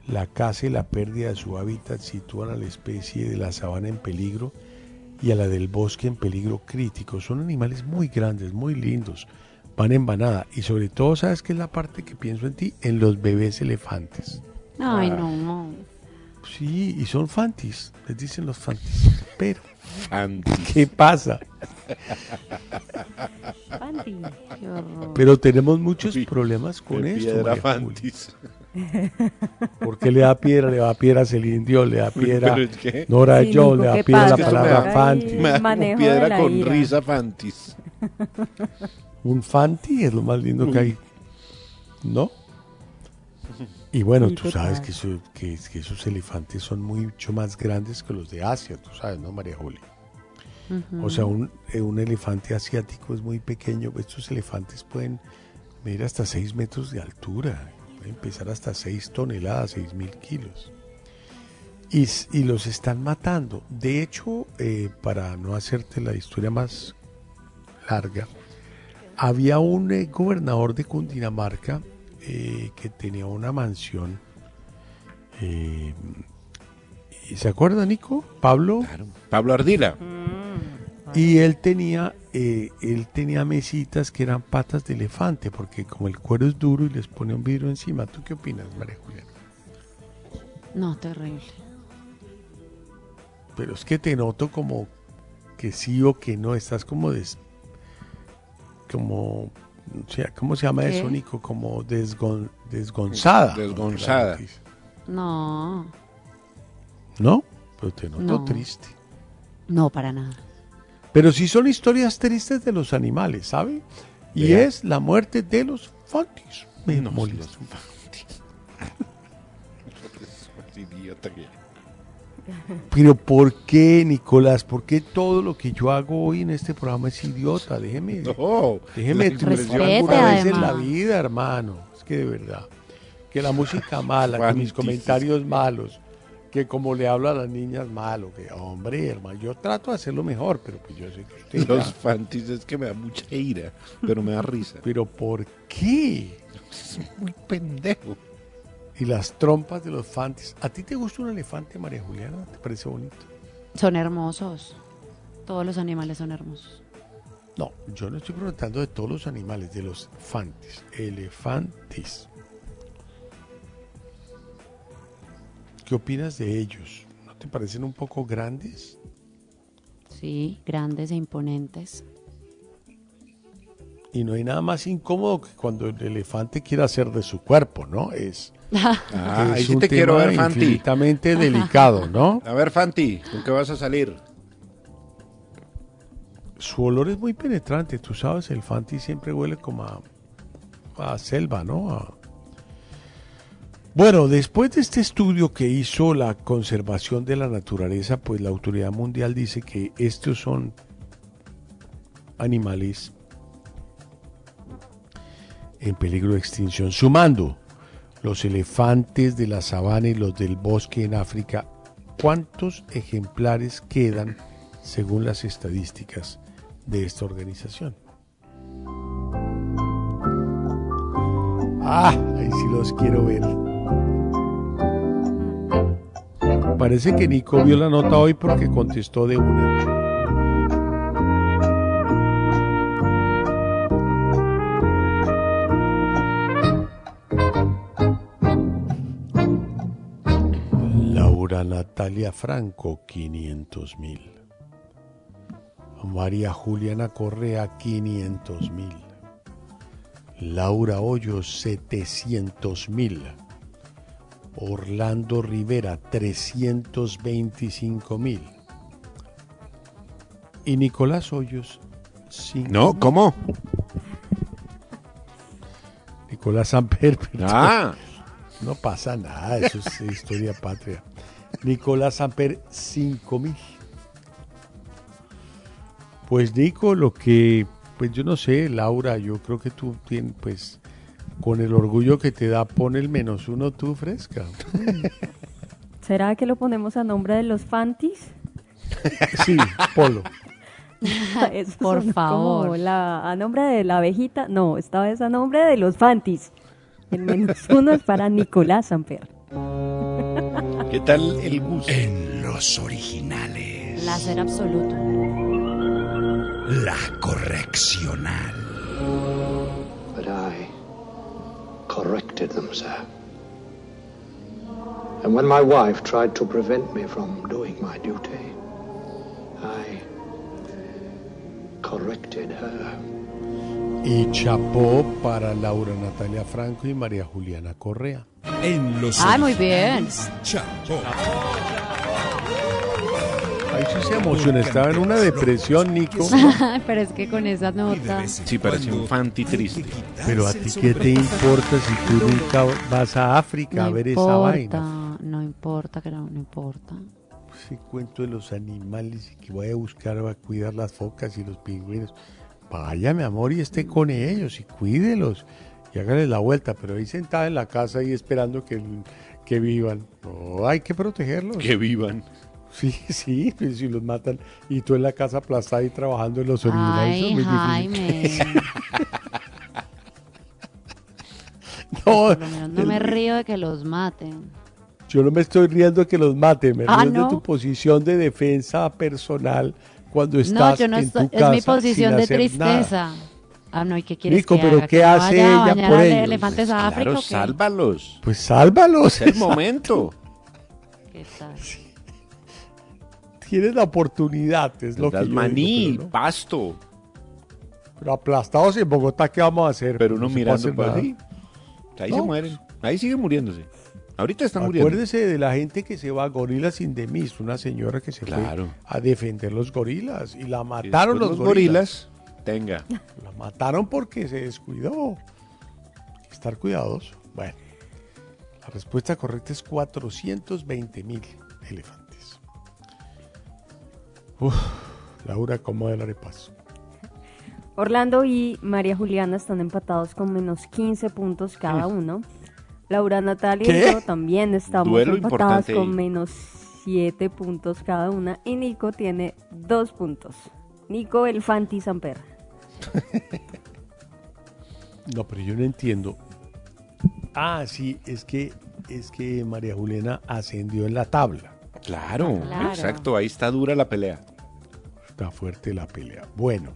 La caza y la pérdida de su hábitat sitúan a la especie de la sabana en peligro y a la del bosque en peligro crítico. Son animales muy grandes, muy lindos. Van en banada. Y sobre todo, ¿sabes qué es la parte que pienso en ti? En los bebés elefantes. Ay, Ah. no, no. Sí, y son fantis, les dicen los fantis. Pero, Fantis. ¿qué pasa? Horror. Pero tenemos muchos problemas con esto. piedra fantis. Julia. ¿Por qué le da piedra? Le da piedra a Celine Dion, le da piedra que- Nora Sí, le da ¿qué piedra pasa? la palabra da- fanti. Me da como piedra con ira. risa fantis. Un fanti es lo más lindo que hay. ¿No? Y bueno, tú sabes que, eso- que, que esos elefantes son mucho más grandes que los de Asia, tú sabes, ¿no, María Julia? O sea, un, eh, un elefante asiático es muy pequeño. Estos elefantes pueden medir hasta 6 metros de altura. Pueden pesar hasta 6 toneladas, 6 mil kilos. Y los están matando. De hecho, eh, para no hacerte la historia más larga, había un eh, gobernador de Cundinamarca eh, que tenía una mansión. eh, ¿y ¿Se acuerda, Nico? Pablo. Pablo Ardila. Y él tenía, eh, él tenía mesitas que eran patas de elefante, porque como el cuero es duro y les pone un vidrio encima. ¿Tú qué opinas, María Juliana? No, terrible. Pero es que te noto como que sí o que no, estás como des... como... o sea, ¿Cómo se llama ¿Qué? eso, Nico? Como desgon, desgonzada. Desgonzada. No, ¿No? Pero te noto No. triste. no para nada. Pero sí son historias tristes de los animales, ¿sabe? Y Vea. es la muerte de los Fantis. Me No, molesta. (laughs) Idiota que- Pero ¿por qué, Nicolás? ¿Por qué todo lo que yo hago hoy en este programa es idiota? Déjeme, No, déjeme triunfar alguna vez en la vida, hermano. Es que de verdad. Que la música (laughs) mala, que mis comentarios malos, que como le hablo a las niñas malo, que hombre, hermano, yo trato de hacerlo mejor, pero pues yo sé que usted Los ya- fantis es que me da mucha ira, pero me da risa. Pero ¿por qué? (laughs) Es muy pendejo. Y las trompas de los fantis. ¿A ti te gusta un elefante, María Juliana? ¿Te parece bonito? Son hermosos. Todos los animales son hermosos. No, yo no estoy preguntando de todos los animales, de los fantis. Elefantes. ¿Qué opinas de ellos? ¿No te parecen un poco grandes? Sí, grandes e imponentes. Y no hay nada más incómodo que cuando el elefante quiere hacer de su cuerpo, ¿no? Es, Ah, ahí sí te quiero ver, Fanti. infinitamente delicado, ¿no? A ver, Fanti, ¿con qué vas a salir? Su olor es muy penetrante, tú sabes, el Fanti siempre huele como a, a selva, ¿no? A- Bueno, después de este estudio que hizo la conservación de la naturaleza, pues la autoridad mundial dice que estos son animales en peligro de extinción, sumando los elefantes de la sabana y los del bosque en África. ¿Cuántos ejemplares quedan según las estadísticas de esta organización? Ah, ahí sí los quiero ver. Parece que Nico vio la nota hoy porque contestó de una. Natalia Franco, 500 mil. María Juliana Correa, 500 mil. Laura Hoyos, 700 mil. Orlando Rivera, 325 mil. Y Nicolás Hoyos, 5 No, ¿cómo? Nicolás Amper, perdón. (laughs) Ah. No pasa nada, eso es historia patria. Nicolás Amper, 5 mil. Pues Nico, lo que, pues yo no sé, Laura, yo creo que tú tienes, pues, con el orgullo que te da, pon el menos uno tú fresca. (laughs) ¿Será que lo ponemos a nombre de los Fantis? (laughs) Sí, Polo. (laughs) Eso Por favor. como la- a nombre de la abejita. No, esta vez a nombre de los Fantis. El menos uno es para Nicolás Amper. ¿Qué tal el gusto? En los originales. Placer absoluto. La correccional. But I corrected them, sir. And when my wife tried to prevent me from doing my duty, I corrected her. Y chapó para Laura Natalia Franco y María Juliana Correa. En los Ay, muy bien. Chapo. Ahí sí se emociona, estaba en una depresión, Nico. (laughs) Pero es que con esa nota. Sí, parece un Fanti triste. Pero a ti qué te importa si tú nunca vas a África a No ver esa importa, vaina. no importa, que no, no importa. Ese cuento de los animales y que voy a buscar, va a cuidar las focas y los pingüinos. Vaya, mi amor, y esté con ellos y cuídelos y hágale la vuelta. Pero ahí sentada en la casa y esperando que, que vivan. No, hay que protegerlos. Que vivan. Sí, (laughs) sí, pues si los matan y tú en la casa aplastada y trabajando en los originales. Ay. Jaime. (laughs) No, Por lo menos no el- me río de que los maten. Yo no me estoy riendo de que los maten, me Ah, río ¿no? de tu posición de defensa personal cuando No, estás yo no en estoy. Es mi posición sin de nada. Ah, no, ¿y qué quieres Nico, que pero haga? ¿qué ¿Que hace vaya ella por a ellos? elefantes a África Claro, sálvalos. Pues sálvalos. Es el momento. (laughs) ¿Qué tal? Tienes la oportunidad, es lo que yo maní, digo, pero, no. pasto. Pero aplastados en Bogotá, ¿qué vamos a hacer? Pero uno No mirando para ahí. Ahí No. se mueren. Ahí siguen muriéndose. Ahorita están muriendo. Acuérdese de la gente que se va a Gorilas Indemis, una señora que se Claro. fue a defender los gorilas y la mataron los, los gorilas. gorilas tenga. La mataron porque se descuidó. Hay que estar cuidadoso. Bueno, la respuesta correcta es 420 mil elefantes. Uf, Laura, ¿cómo el arepaso? Orlando y María Juliana están empatados con menos 15 puntos cada uno. Laura Natalia ¿Qué? y yo también estamos Duelo importante con menos 7 puntos cada una. Y Nico tiene 2 puntos. Nico el Fanti Samper. (laughs) No, pero yo no entiendo. Ah, sí, es que es que María Juliana ascendió en la tabla. Claro, Claro. exacto, ahí está dura la pelea. Está fuerte la pelea. Bueno,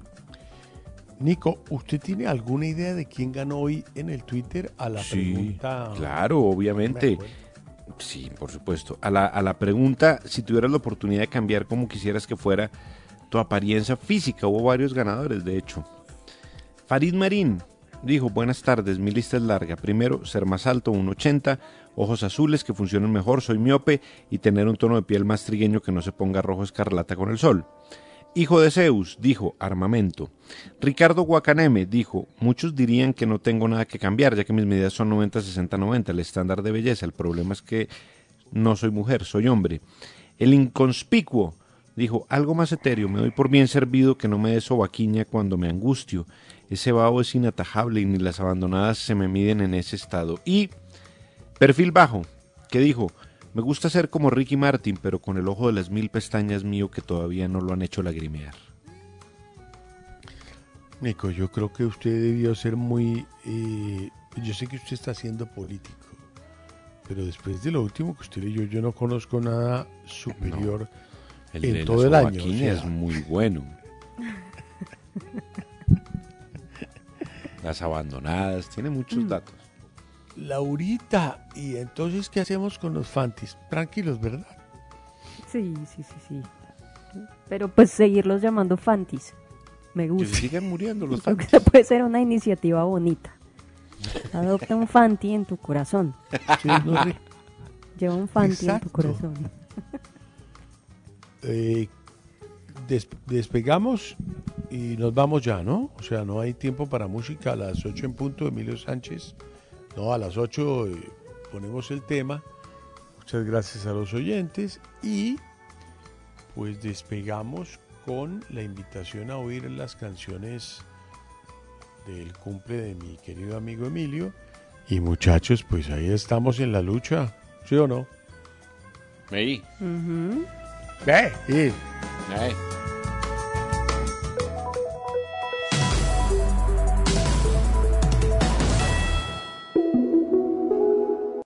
Nico, ¿usted tiene alguna idea de quién ganó hoy en el Twitter a la Sí, pregunta? claro, obviamente. Sí, por supuesto. A la, a la pregunta, si tuvieras la oportunidad de cambiar como quisieras que fuera tu apariencia física, hubo varios ganadores, de hecho. Farid Marín dijo, buenas tardes, mi lista es larga. Primero, ser más alto, 1,80, ojos azules que funcionen mejor, soy miope y tener un tono de piel más trigueño que no se ponga rojo escarlata con el sol. Hijo de Zeus, dijo, armamento. Ricardo Guacaneme dijo, muchos dirían que no tengo nada que cambiar, ya que mis medidas son 90, 60, 90, el estándar de belleza. El problema es que no soy mujer, soy hombre. El inconspicuo dijo, algo más etéreo, me doy por bien servido que no me dé sobaquiña cuando me angustio. Ese babo es inatajable y ni las abandonadas se me miden en ese estado. Y perfil bajo, que dijo, me gusta ser como Ricky Martin, pero con el ojo de las mil pestañas mío que todavía no lo han hecho lagrimear. Nico, yo creo que usted debió ser muy... eh, yo sé que usted está siendo político, pero después de lo último que usted leyó, yo no conozco nada superior El en de todo la el año. o sobaquiña sea, es muy bueno. (laughs) Las abandonadas, tiene muchos Mm. datos. Laurita, ¿y entonces qué hacemos con los fantis? Tranquilos, ¿verdad? Sí, sí, sí, sí. Pero pues seguirlos llamando Fantis. Me Que gusta. se sigan muriendo los (laughs) Creo que fantis. puede ser una iniciativa bonita. Adopta un Fanti en tu corazón. Sí, no, Rick. Lleva un Fanti en tu corazón. (laughs) Eh, des- despegamos y nos vamos ya, ¿no? O sea, no hay tiempo para música a las 8 en punto, Emilio Sánchez. No, a las 8 eh, ponemos el tema. Muchas gracias a los oyentes y pues despegamos con la invitación a oír las canciones del cumple de mi querido amigo Emilio. Y muchachos, pues ahí estamos en la lucha, ¿sí o no? Ahí. Ujú. bem, e. É.